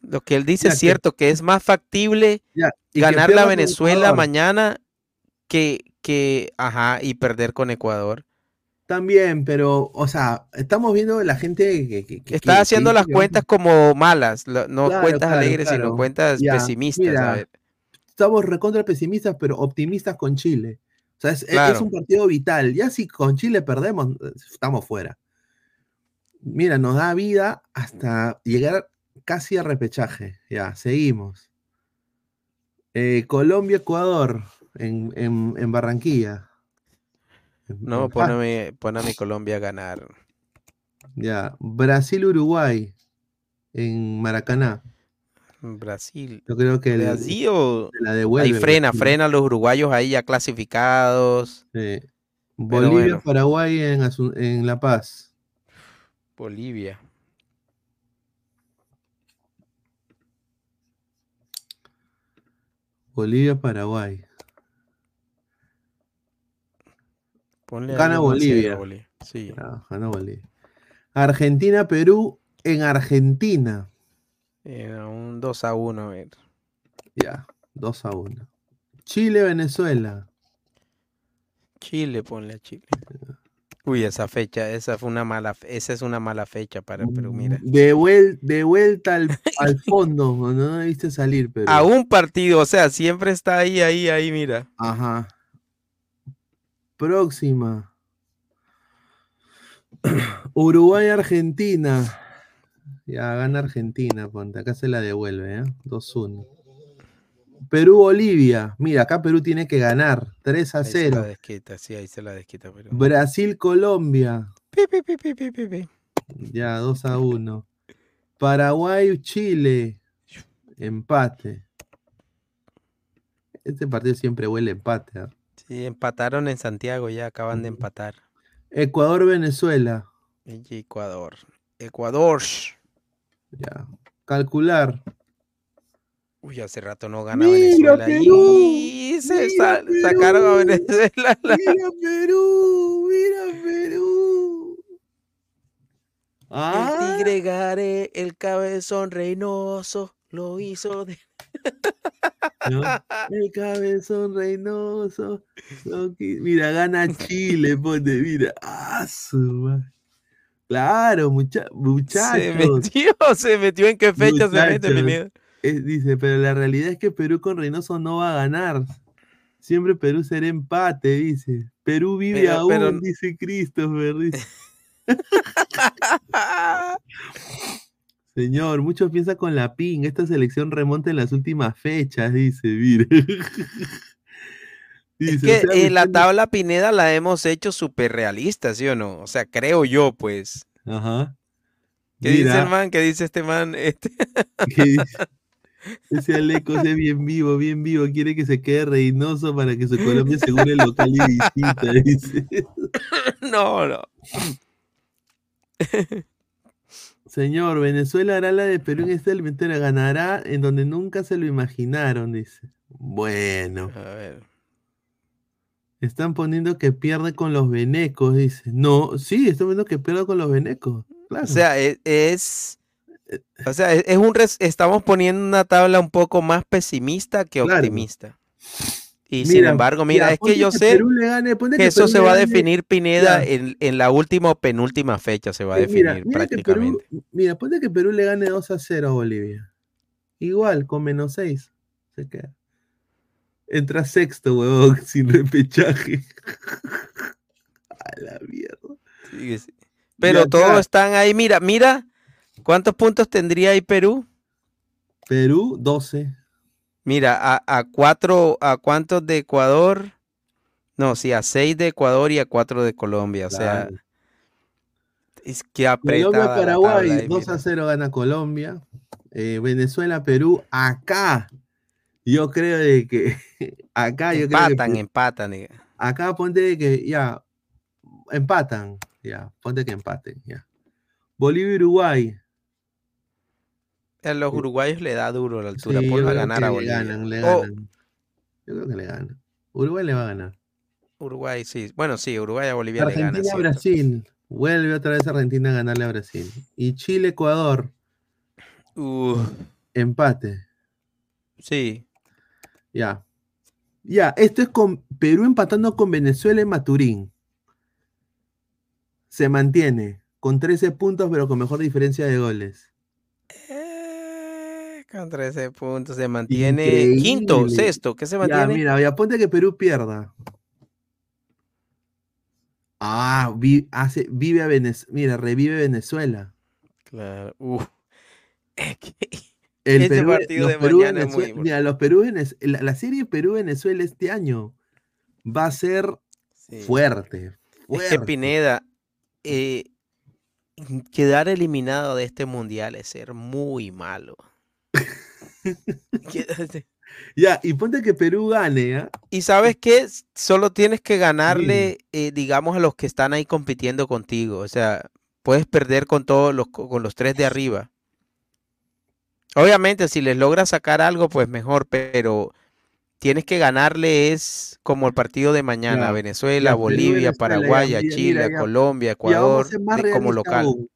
Lo que él dice Ya, es cierto, que es más factible Ya, ganar la Venezuela mañana que, que, ajá, y perder con Ecuador. También, pero, o sea, estamos viendo la gente que, que- que- Está haciendo las cuentas como malas, no Claro, cuentas claro, alegres, sino claro. cuentas Ya, pesimistas. a mira, ver. Estamos recontra pesimistas, pero optimistas con Chile. O sea, es, es- es un partido vital. Ya si con Chile perdemos, estamos fuera. Mira, nos da vida hasta llegar casi a repechaje. Ya, seguimos. Eh, Colombia, Ecuador, en, en- en Barranquilla. No, a mi Colombia a ganar. Ya, Brasil, Uruguay, en Maracaná. Brasil. Yo creo que Brasil o- la. Ahí frena, Brasil. frena a los uruguayos ahí ya clasificados. Sí. Pero Bolivia, bueno. Paraguay en, en La Paz. Bolivia. Bolivia, Paraguay. Ponle Gana Bolivia. Bolivia. Sí. Gana Bolivia. Argentina, Perú en Argentina. Eh, un 2 a 1, a ver. Ya, 2 a 1. Chile, Venezuela. Chile, ponle a Chile. Uy, esa fecha, esa fue una mala, esa es una mala fecha para Perú, mira. De, vuel- de vuelta al, al fondo, no, no debiste salir, Perú. A un partido, o sea, siempre está ahí, ahí, ahí, mira. Ajá. Próxima. Uruguay, Argentina. Ya gana Argentina, ponte. Acá se la devuelve, ¿eh? 2-1. Perú, Bolivia. Mira, acá Perú tiene que ganar. 3 a Ahí se la 0. desquita, sí, ahí se la desquita, pero. Brasil, Colombia. Pi, pi, pi, pi, pi, pi, pi. Ya, 2 a 1. Paraguay, Chile. Empate. Este partido siempre huele a empate. ¿ah? Sí, empataron en Santiago, ya acaban de empatar. Ecuador, Venezuela. Y Ecuador. Ecuador. Ya. Calcular. Uy, hace rato no gana Mira, Venezuela. Perú, Y se mira, sa- sacaron a Venezuela. la- Mira Perú, mira Perú. Ah, El tigre Gare, el cabezón reinoso, lo hizo de... ¿no? El cabezón reinoso. lo que- Mira, gana Chile, ponte, mira. Ah, su. Claro, mucha- Se muchachos. metió, se metió en qué fecha se mete, Eh, dice, pero la realidad es que Perú con Reynoso no va a ganar. Siempre Perú será empate, dice. Perú vive Pero- aún, pero- dice Christopher. dice. Señor, muchos piensan con la PIN. Esta selección remonta en las últimas fechas, dice, mire. Es que o sea, eh, la tabla Pineda la hemos hecho súper realista, ¿sí o no? O sea, creo yo, pues. Ajá. ¿Qué dice el man? ¿Qué dice este man? Este... ¿Qué dice? Ese Aleco es bien vivo, bien vivo. Quiere que se quede Reynoso para que su Colombia asegure local y visita. Dice. no, no. Señor, Venezuela hará la de Perú en esta eliminatoria. Ganará en donde nunca se lo imaginaron, dice. Bueno. A ver. Están poniendo que pierde con los venecos, dice. No, sí, están poniendo que pierde con los venecos. Claro. O sea, e- es, o sea, es, un res- estamos poniendo una tabla un poco más pesimista que Claro. optimista. Y sin embargo, mira, mira, es que yo que sé Perú gane, que que eso Perú se va a definir Pineda en, en la última o penúltima fecha, se va a definir mira que Perú, prácticamente. mira, ponte que Perú le gane 2 a 0 a Bolivia. Igual, con menos 6. Se queda. Entra sexto, huevón, sin repechaje. a la mierda. Sí, sí. Pero acá- todos están ahí. Mira, mira, ¿cuántos puntos tendría ahí Perú? Perú, 12. Mira, a, a cuatro, ¿a cuántos de Ecuador? No, sí, a seis de Ecuador y a cuatro de Colombia. O sea, es que Colombia, Paraguay, tabla ahí, 2 a 0 gana Colombia. Eh, Venezuela, Perú, acá. Yo creo de que acá yo creo que Empatan. Acá ponte de que ya empatan, ya, ponte que empaten, ya. Bolivia Uruguay. A los uruguayos le da duro la altura. Sí, creo ganar a le Bolivia. ganan, le ganan. Yo creo que le ganan. Uruguay le va a ganar. Uruguay, sí. Bueno, sí, Uruguay a Bolivia le gana. Argentina. Brasil. Vuelve otra vez Argentina a ganarle a Brasil. Y Chile, Ecuador. Empate. Sí. Ya. Ya, esto es con Perú empatando con Venezuela en Maturín. Se mantiene con 13 puntos, pero con mejor diferencia de goles. Con 13 puntos se mantiene quinto, sexto. ¿Qué se Ya, mantiene? mira, ya ponte que Perú pierda. Ah, vi- hace, vive a Venezuela. Mira, revive Venezuela. Claro. Uf. El Ese Perú- partido los de Perú- mañana es muy Venezuela- mira, los Perú, la, la serie Perú-Venezuela este año va a ser fuerte. Es que fuerte. Pineda, eh, quedar eliminado de este mundial es ser muy malo. Ya, y ponte que Perú gane, ¿ah? Y sabes qué, solo tienes que ganarle, eh, digamos, a los que están ahí compitiendo contigo. O sea, puedes perder con todos los, con los tres de arriba. Obviamente, si les logras sacar algo, pues mejor, pero tienes que ganarle es como el partido de mañana, Venezuela, Bolivia, Paraguay, Chile, mira, a ya. Colombia, Ecuador, como local. aún,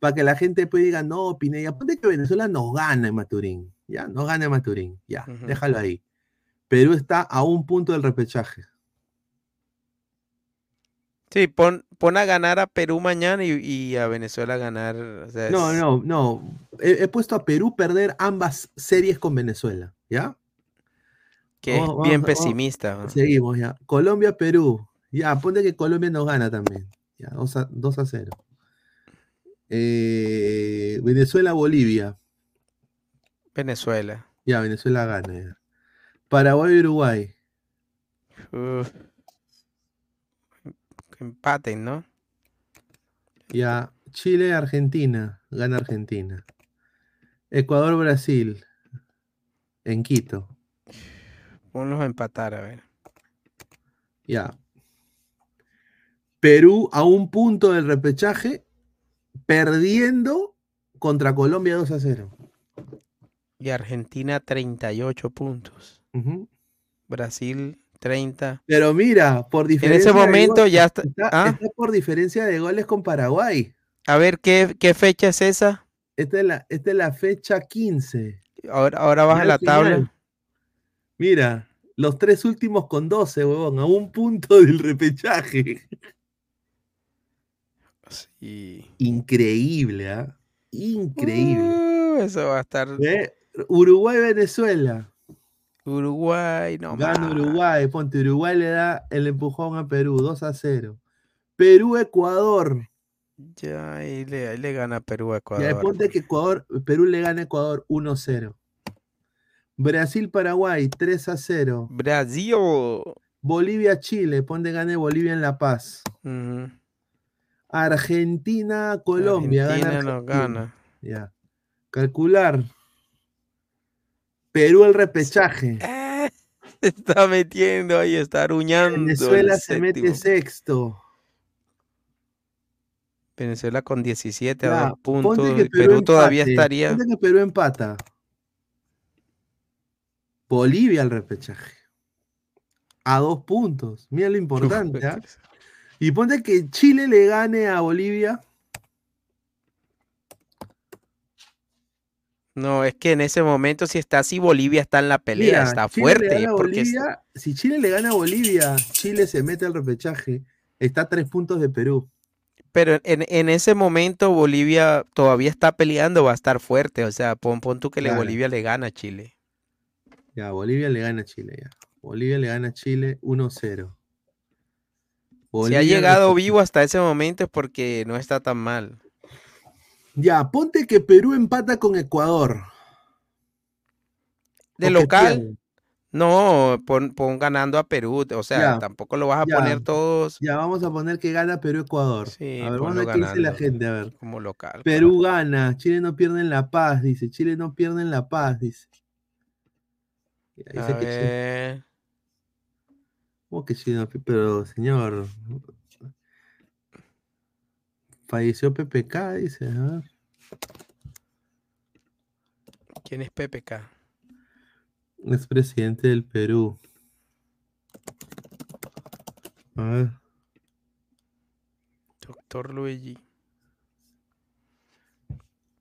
Para que la gente pueda diga, no, Pineda, ponte que Venezuela no gana en Maturín. Ya, no gana en Maturín. Ya, déjalo ahí. Perú está a un punto del repechaje. Sí, pon, pon a ganar a Perú mañana y, y a Venezuela a ganar. o sea, No, es- no, no. He, he puesto a Perú perder ambas series con Venezuela. ¿Ya? Que es bien vamos- pesimista. ¿no? Seguimos ya. Colombia, Perú. Ya, ponte que Colombia nos gana también. Ya, 2 a, 2 a 0. Eh, Venezuela, Bolivia. Venezuela. Ya, Venezuela gana. ya. Paraguay, Uruguay. Uf. Que empaten, ¿no? Ya, Chile, Argentina. Gana Argentina. Ecuador, Brasil. En Quito. Ponlos a empatar, a ver. Ya. Perú a un punto del repechaje, perdiendo contra Colombia 2 a 0. Y Argentina 38 puntos. Ujú. Brasil 30. Pero mira, por diferencia. de momento goles, ya está- Está, ah. está por diferencia de goles con Paraguay. A ver, ¿qué, qué fecha es esa? Esta es la, esta es la fecha 15. Ahora, ahora baja la al final. tabla. Mira, los tres últimos con 12, huevón, a un punto del repechaje. Sí. Increíble, ¿ah? Increíble. Uh, eso va a estar. ¿Eh? Uruguay, Venezuela. Uruguay, no Gana. Uruguay, ponte Uruguay le da el empujón a Perú, 2 a 0. Perú, Ecuador. Ya, ahí le, ahí le gana Perú a Ya, Ecuador. ponte que Ecuador, Perú le gana a Ecuador 1 a 0. Brasil, Paraguay, 3 a 0. Brasil. Bolivia-Chile, ponte gane Bolivia en La Paz. Argentina-Colombia, gana Argentina no Argentina. gana. Ya. Calcular. Perú el repechaje. Se está metiendo ahí, está aruñando. el Venezuela se mete sexto. Venezuela con 17 a dos puntos. y Perú todavía estaría. Ponte que Perú empata. Bolivia al repechaje. A dos puntos. Mira lo importante. ¿ah? Y ponte que Chile le gane a Bolivia. No, es que en ese momento, si está así, Bolivia está en la pelea, Mira, está Chile fuerte. Porque Bolivia, Si Chile le gana a Bolivia, Chile se mete al repechaje. Está a tres puntos de Perú. pero en, en ese momento Bolivia todavía está peleando, va a estar fuerte. O sea, pon, pon tú que le. Bolivia le gana a Chile. Ya, Bolivia le gana a Chile. Ya. Bolivia le gana a Chile 1-0. Si ha llegado vivo hasta ese momento es porque no está tan mal. Ya, ponte que Perú empata con Ecuador. De local, pierde. no, pon, pon ganando a Perú. O sea, Ya, tampoco lo vas a ya. poner todos Ya, vamos a poner que gana Perú-Ecuador. Sí, a ver, vamos a ver qué dice la gente. A ver. como local. Perú gana. Chile no pierde en La Paz, dice. Chile no pierde en La Paz, dice. Dice A que Chile- ver, ¿Cómo que no pi- Pero, señor. Falleció PPK, dice. ¿quién es PPK? Es presidente del Perú. A ver. Doctor Luigi.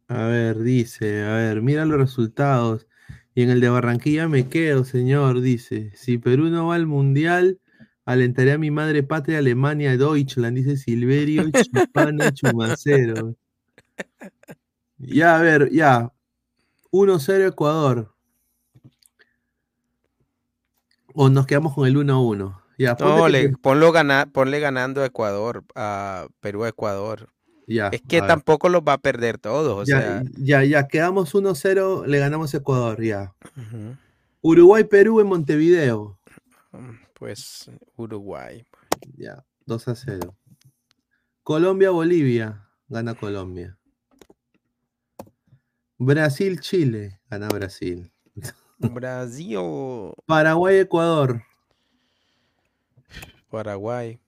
A ver, dice, a ver, mira los resultados. Y en el de Barranquilla me quedo, señor, dice. Si Perú no va al Mundial, alentaré a mi madre patria Alemania, Deutschland, dice Silverio Chupana Chumacero. Ya, a ver, ya. 1-0 Ecuador. O nos quedamos con el 1-1. Ya, No, le, ponlo gana- ponle ganando a Ecuador, a Perú a Ecuador. Ya, Es que tampoco los va a perder todos. O ya, sea, ya, ya, quedamos 1-0, le ganamos Ecuador, ya. Uruguay-Perú en Montevideo. pues Uruguay. Ya, 2 a 0. Colombia-Bolivia, gana Colombia. Brasil-Chile, gana Brasil. Brasil, Paraguay-Ecuador, Paraguay.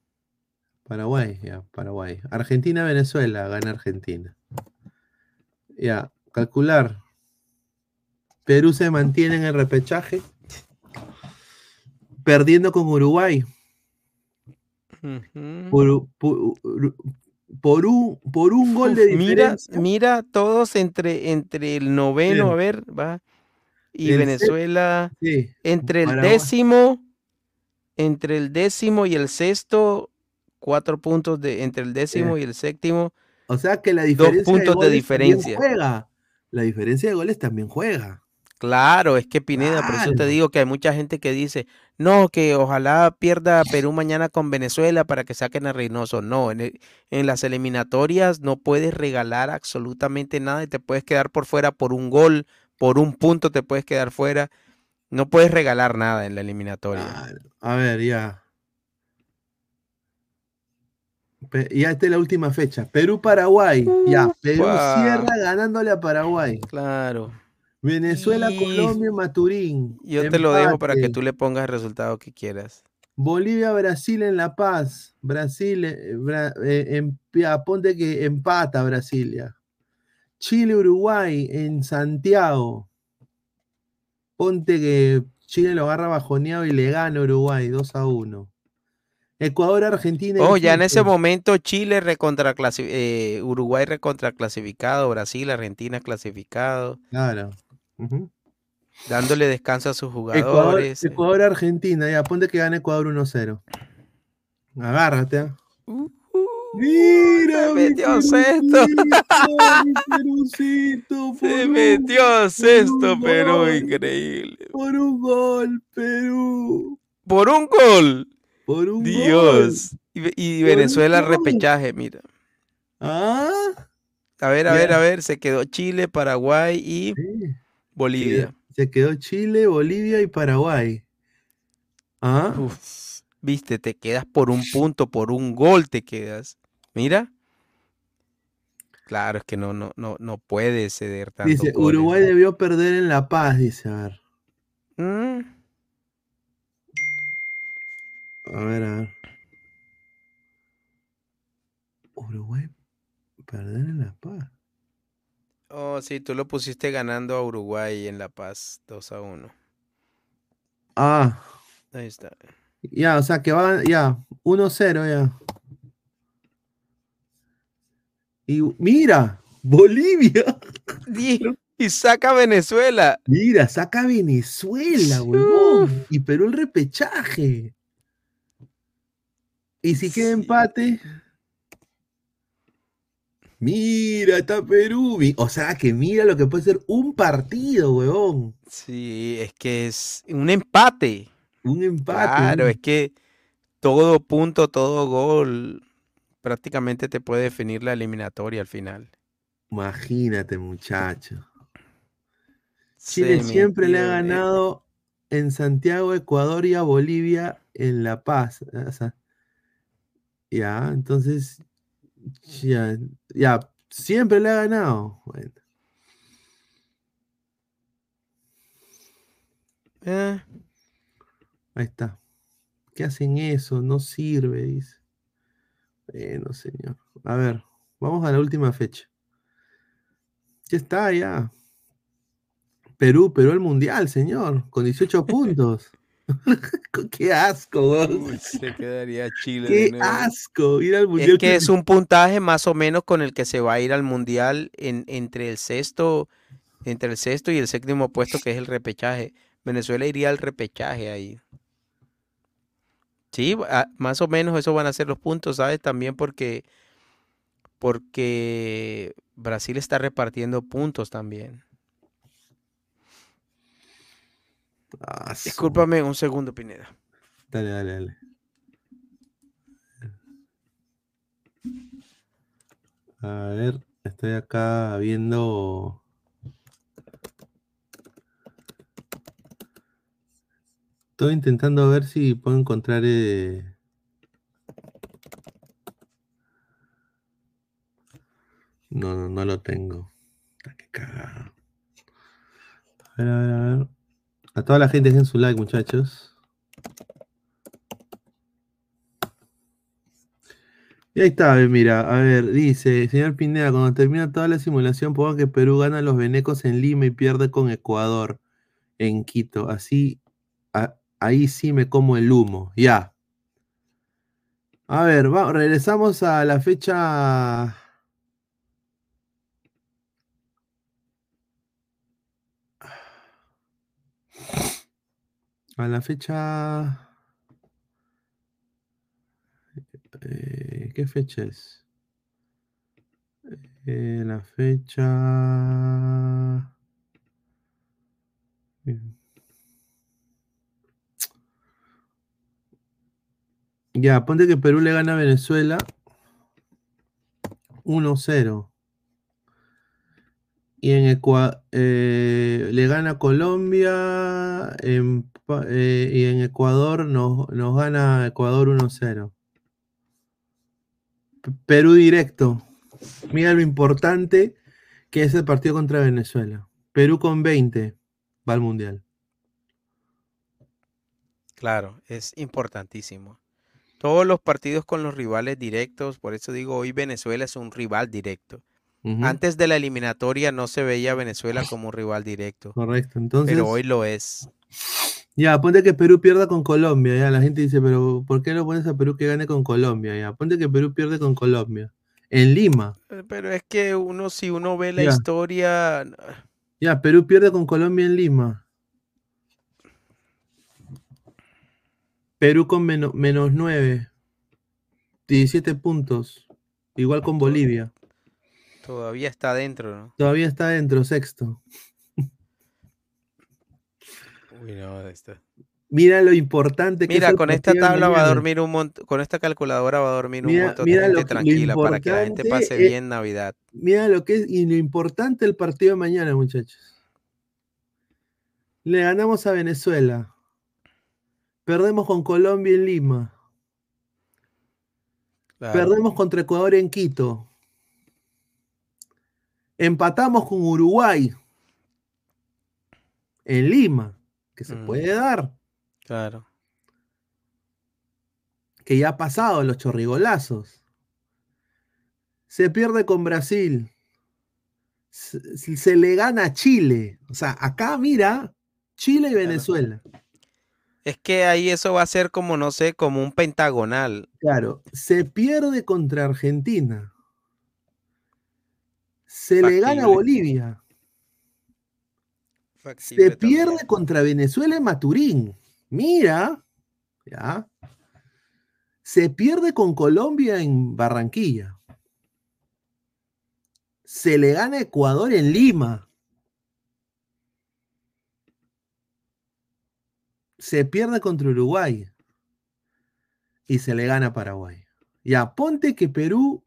Paraguay, ya, Paraguay. Argentina-Venezuela, gana Argentina. Ya, calcular. Perú se mantiene en el repechaje, perdiendo con Uruguay. Por, por- por un, por un gol de Uf, mira, diferencia. mira todos entre, entre el noveno, Sí. a ver, va. Y El Venezuela, sí, entre el Paraguay. décimo, entre el décimo y el sexto, cuatro puntos de, entre el décimo y el séptimo, O sea que la dos diferencia puntos de goles también diferencia. juega. La diferencia de goles también juega. Claro, es que Pineda, por eso te Claro. digo que hay mucha gente que dice, no, que ojalá pierda Perú mañana con Venezuela para que saquen a Reynoso. No, en, el- en las eliminatorias no puedes regalar absolutamente nada y te puedes quedar por fuera por un gol, por un punto te puedes quedar fuera. No puedes regalar nada en la eliminatoria. A ver, ya. Ya esta es la última fecha. Perú-Paraguay. Ya, Perú Ufa. cierra ganándole a Paraguay. Claro. Venezuela, Y- Colombia, Maturín. Yo te lo dejo para que tú le pongas el resultado que quieras. Bolivia, Brasil en La Paz. Brasil, eh, Bra- eh, em- ya, ponte que empata Brasilia. Chile, Uruguay en Santiago. Ponte que Chile lo agarra bajoneado y le gana Uruguay 2 a 1. Ecuador, Argentina. Oh, ya en ese momento Chile recontra eh, Uruguay recontra clasificado, Brasil, Argentina clasificado, Claro. Ujú. dándole descanso a sus Ecuador, jugadores. Ecuador, Argentina. Ya, ponte que gana Ecuador 1-0. Agárrate. ¿ah? Mira, Se mi metió sexto. Perucito, mi Perucito, Se metió sexto, Perú, increíble. Por un gol, Perú. Por un gol. Por un Dios. Y, Venezuela repechaje, mira. Ah. A ver, a ver, a ver, se quedó Chile, Paraguay y Bolivia. Se quedó Chile, Bolivia y Paraguay. ¿Ah? Viste, te quedas por un punto, por un gol te quedas. Mira. Claro, es que no, no, no, no puede ceder tanto. Dice, Uruguay debió perder en La Paz, dice, a ver. Mm. A ver, a ver. Uruguay perder en La Paz. Oh, sí, tú lo pusiste ganando a Uruguay en La Paz, 2 a 1. Ah, Ahí está. ya, o sea que va, ya, 1-0 ya. Y mira, Bolivia. Y saca a Venezuela. Mira, saca Venezuela, huevón. Y Perú el repechaje. Y si queda empate. Mira, está Perú. O sea que mira lo que puede ser un partido, huevón. Sí, es que es un empate. Un empate. Claro, un- es que todo punto, todo gol prácticamente te puede definir la eliminatoria al final. Imagínate, muchacho. Chile Se siempre le ha ganado en Santiago, Ecuador y a Bolivia en La Paz. O sea, ya, entonces, ya, ya, siempre le ha ganado. Bueno, Eh, ahí está. ¿Qué hacen eso? No sirve, dice. Bueno, señor. A ver, vamos a la última fecha. Ya está, ya. Perú, Perú al Mundial, señor, con 18 puntos. Qué asco, uy, se quedaría Chile. de Qué nuevo. asco ir al Mundial. Es que es un puntaje más o menos con el que se va a ir al mundial en, entre el sexto, entre el sexto y el séptimo puesto, que es el repechaje. Venezuela iría al repechaje ahí. Sí, a- más o menos eso van a ser los puntos, ¿sabes? También porque, porque Brasil está repartiendo puntos también. Ah, Discúlpame un segundo, Pineda. Dale, dale, dale. A ver, estoy acá viendo. Estoy intentando ver si puedo encontrar. eh, No, no, no lo tengo. Qué cagada. A ver, a ver, a ver. A toda la gente dejen su like, muchachos. Y ahí está, ve, mira, a ver, dice, señor Pineda, cuando termina toda la simulación, ponga que Perú gana los venecos en Lima y pierde con Ecuador en Quito. Así, ahí sí me como el humo, ya. A ver, va- regresamos a la fecha. A la fecha. eh, ¿Qué fecha es? Eh, la fecha. Ya, ponte que Perú le gana a Venezuela 1-0. Y en Ecua- eh, le gana Colombia empa- eh, y en Ecuador nos, nos gana Ecuador 1-0. P- Perú directo. Mira lo importante que es el partido contra Venezuela. Perú con 20 va al Mundial. Claro, es importantísimo. Todos los partidos con los rivales directos, por eso digo, hoy Venezuela es un rival directo. Antes de la eliminatoria no se veía a Venezuela como un rival directo, Correcto. Entonces, pero hoy lo es. Ya, ponte que Perú pierda con Colombia. Ya, la gente dice, pero ¿por qué no pones a Perú que gane con Colombia? Ya, ponte que Perú pierde con Colombia. En Lima. Eh, Pero es que uno, si uno ve la Ya. historia, Ya, Perú pierde con Colombia en Lima. Perú con menos, menos 9. 17 puntos. Igual con Bolivia. todavía está dentro, ¿no? Todavía está dentro, sexto. Uy, no, está. Mira lo importante que es Mira, el con esta tabla va a dormir un montón, con esta calculadora va a dormir un montón de gente tranquila para que la gente pase es- bien Navidad. Mira lo que es y lo importante del partido de mañana, muchachos. Le ganamos a Venezuela. Perdemos con Colombia en Lima. Claro. Perdemos contra Ecuador en Quito. Empatamos con Uruguay en Lima, que se Mm. puede dar, Claro. que ya ha pasado los chorrigolazos. Se pierde con Brasil. Se, se le gana a Chile. O sea, acá mira, Chile y Venezuela. Es que ahí eso va a ser como, no sé, como un pentagonal. Claro, se pierde contra Argentina. Se le gana a. Bolivia. Factible Se también. pierde contra Venezuela en Maturín. Mira, ya. Se pierde con Colombia en Barranquilla. Se le gana a Ecuador en Lima. Se pierde contra Uruguay. Y se le gana a Paraguay. Ya, ponte que Perú.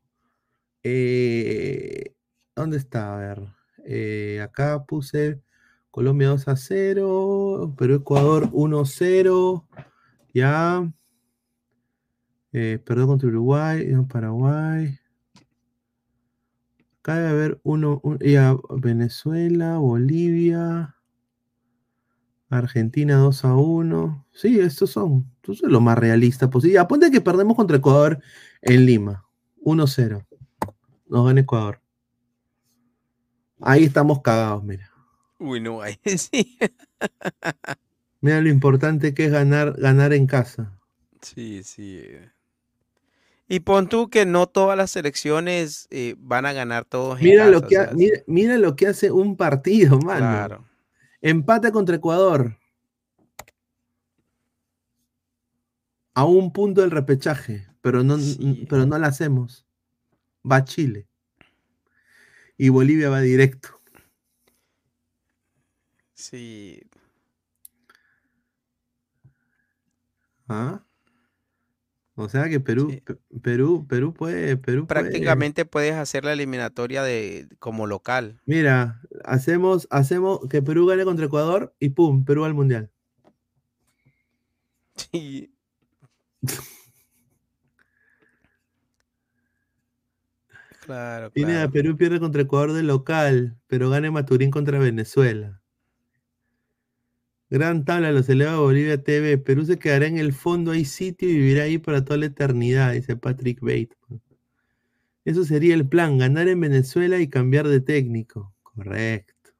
eh, ¿Dónde está? A ver. eh, acá puse Colombia 2 a 0. Perú, Ecuador 1 0. Ya. Eh, perdón contra Uruguay. no, Paraguay. Acá debe haber uno. un- ya, Venezuela, Bolivia. Argentina 2 a 1. Sí, estos son. Estos son lo más realista posible. Ya, ponte que perdemos contra Ecuador en Lima. 1-0. Nos gana Ecuador. Ahí estamos cagados, mira. Uy, no, ahí sí. Mira lo importante que es ganar, ganar en casa. Sí, sí. Y pon tú que no todas las selecciones eh, van a ganar todos en Mira casa, lo, que, ha- mira, mira lo que hace un partido, mano. Claro. Empate contra Ecuador. A un punto del repechaje, pero no, pero no la hacemos. Va Chile. Y Bolivia va directo. Sí. ¿Ah? O sea que Perú, Pe- Perú, Perú puede, Perú puede. Prácticamente puedes hacer la eliminatoria de como local. Mira, hacemos, hacemos que Perú gane contra Ecuador y pum, Perú al mundial. Sí. Claro, mira, claro. Perú pierde contra Ecuador de local, pero gana en Maturín contra Venezuela. Gran tabla, los eleva Bolivia TV. Perú se quedará en el fondo, hay sitio y vivirá ahí para toda la eternidad, dice Patrick Bateman. Eso sería el plan, ganar en Venezuela y cambiar de técnico. Correcto.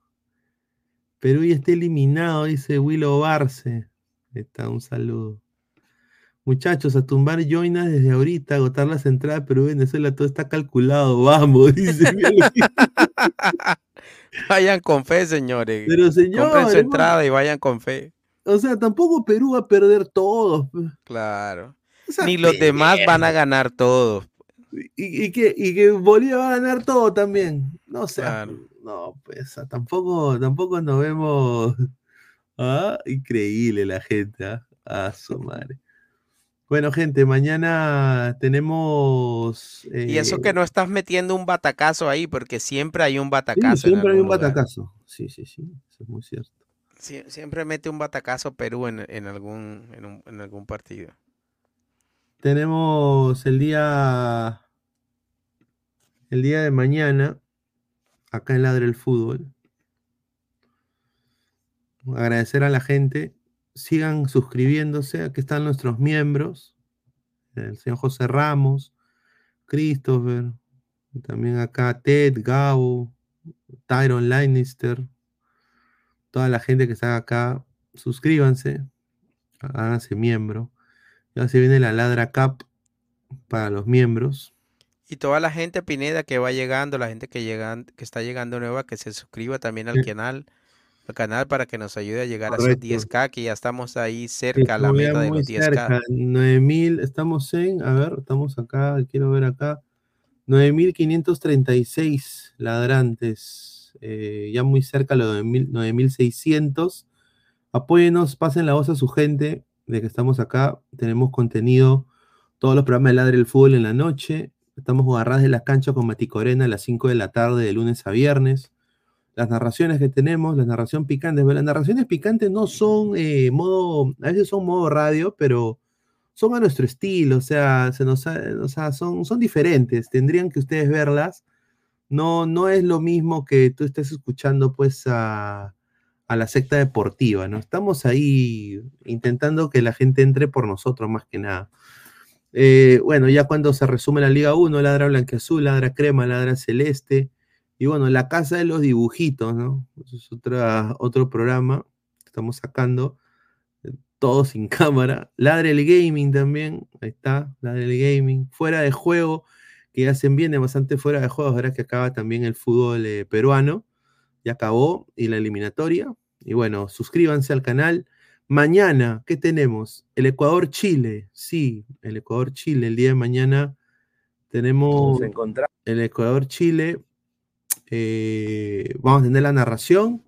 Perú ya está eliminado, dice Willow Barce. Está, un saludo. Muchachos, a tumbar joinas desde ahorita, agotar las entradas Perú Venezuela, todo está calculado, vamos, dice. Vayan con fe, señores. Pero, Compren señores, su entrada y vayan con fe. O sea, tampoco Perú va a perder todo. pues. Claro. sea, Ni los demás van a ganar todo. Y, y que, y que Bolivia va a ganar todo también. No sé. Claro. No, pues tampoco, tampoco nos vemos. Ah, increíble la gente. Ah, Ah, su madre. Bueno, gente, mañana tenemos. Y eso eh, que no estás metiendo un batacazo ahí, porque siempre hay un sí, batacazo. en siempre hay un lugar. batacazo. Sí, sí, sí. Eso es muy cierto. Sie- siempre mete un batacazo Perú en, en algún, en, un- en algún partido. Tenemos el día. El día de mañana. Acá en Ladre el Fútbol. Agradecer a la gente. Sigan suscribiéndose. Aquí están nuestros miembros. El señor José Ramos. Christopher. También acá Ted, Gabo. Tyron Lannister. Toda la gente que está acá. Suscríbanse. Háganse miembro. Ya se viene la Ladra Cup para los miembros. Y toda la gente, Pineda, que va llegando, la gente que, llegan, que está llegando nueva, que se suscriba también al Sí. canal, al canal para que nos ayude a llegar a esos Correcto. 10K, que ya estamos ahí cerca a la meta de los 10K. cerca, 9000, estamos en, a ver, estamos acá, quiero ver acá, 9536 ladrantes, eh, ya muy cerca a los 9000 9600. Apóyenos, pasen la voz a su gente de que estamos acá, tenemos contenido, todos los programas de Ladre el Fútbol en la noche, estamos agarrados de la cancha con Mati Corena a las 5 de la tarde de lunes a viernes. Las narraciones que tenemos, la narración picante, pero las narraciones picantes no son eh, modo, a veces son modo radio, pero son a nuestro estilo, o sea, se nos ha- o son, son diferentes, tendrían que ustedes verlas. No, no es lo mismo que tú estés escuchando pues a, a la secta deportiva, ¿no? Estamos ahí intentando que la gente entre por nosotros más que nada. Eh, bueno, ya cuando se resume la Liga 1, ladra blanqueazul, ladra crema, ladra celeste. Y bueno, la casa de los dibujitos, ¿no? Eso es otra, otro programa que estamos sacando. eh, Todo sin cámara. Ladre el gaming también. Ahí está, ladre el gaming. Fuera de juego, que ya se viene bastante fuera de juego. Ahora que acaba también el fútbol eh, peruano. Ya acabó. Y la eliminatoria. Y bueno, suscríbanse al canal. Mañana, ¿qué tenemos? El Ecuador-Chile. Sí, el Ecuador-Chile. El día de mañana tenemos el Ecuador-Chile. Eh, vamos a tener la narración.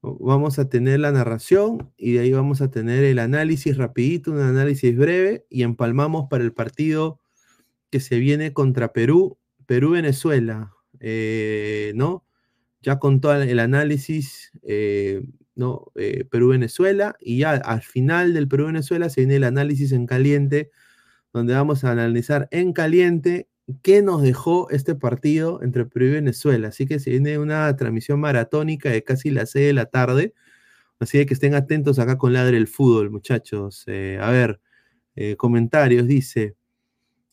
Vamos a tener la narración y de ahí vamos a tener el análisis rapidito, un análisis breve y empalmamos para el partido que se viene contra Perú, Perú-Venezuela, eh, ¿no? Ya con todo el análisis, eh, ¿no? Perú-Venezuela y ya al final del Perú-Venezuela se viene el análisis en caliente, donde vamos a analizar en caliente qué nos dejó este partido entre Perú y Venezuela. Así que se viene una transmisión maratónica de casi las 6 de la tarde. Así que estén atentos acá con Ladre el Fútbol, muchachos. Eh, a ver, eh, comentarios, dice.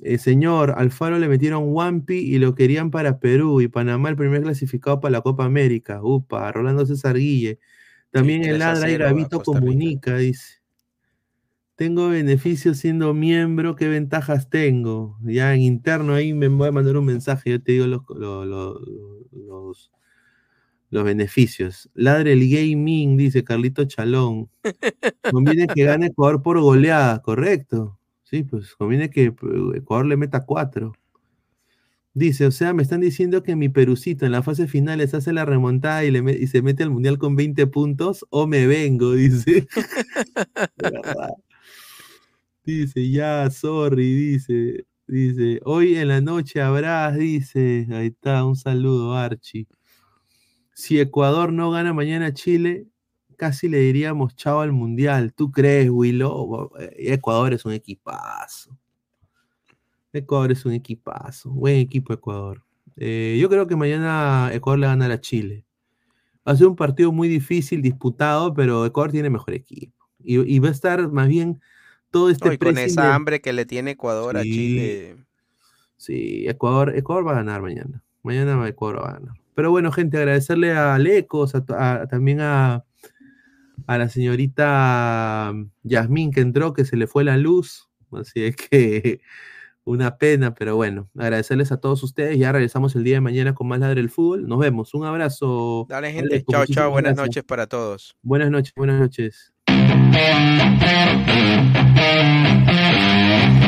eh, señor, Alfaro le metieron Wampi y lo querían para Perú y Panamá el primer clasificado para la Copa América. Upa, Rolando César Guille. También el 3 a Ladra y 0 a Gavito Costa Rica. comunica, dice. Tengo beneficios siendo miembro, ¿qué ventajas tengo? Ya en interno ahí me voy a mandar un mensaje, yo te digo los, lo- lo- los, los beneficios. Ladre el gaming, dice Carlito Chalón. Conviene que gane Ecuador por goleada, correcto. Sí, pues conviene que Ecuador le meta cuatro. Dice, o sea, me están diciendo que mi Perucito en la fase final les hace la remontada y, le me- y se mete al mundial con 20 puntos, o me vengo, dice. Dice, ya, sorry, dice. Dice, hoy en la noche habrá, dice. Ahí está, un saludo, Archie. Si Ecuador no gana mañana a Chile, casi le diríamos chao al mundial. ¿Tú crees, Willow? Ecuador es un equipazo. Ecuador es un equipazo. Buen equipo Ecuador. Eh, yo creo que mañana Ecuador le va a ganar a Chile. Va a ser un partido muy difícil, disputado, pero Ecuador tiene mejor equipo. Y va a estar más bien todo este No, y con esa hambre que le tiene Ecuador a. Chile. Sí, Ecuador, Ecuador va a ganar mañana. Mañana Ecuador va a ganar. Pero bueno, gente, agradecerle a Lecos, a, to- a- también a, a la señorita Yasmín que entró, que se le fue la luz. Así es que una pena, pero bueno, agradecerles a todos ustedes. Ya regresamos el día de mañana con más Ladre el Fútbol. Nos vemos. Un abrazo. Dale, gente. Aleco, Chao, chao. Buenas gracias. noches para todos. Buenas noches, buenas noches. Thank you.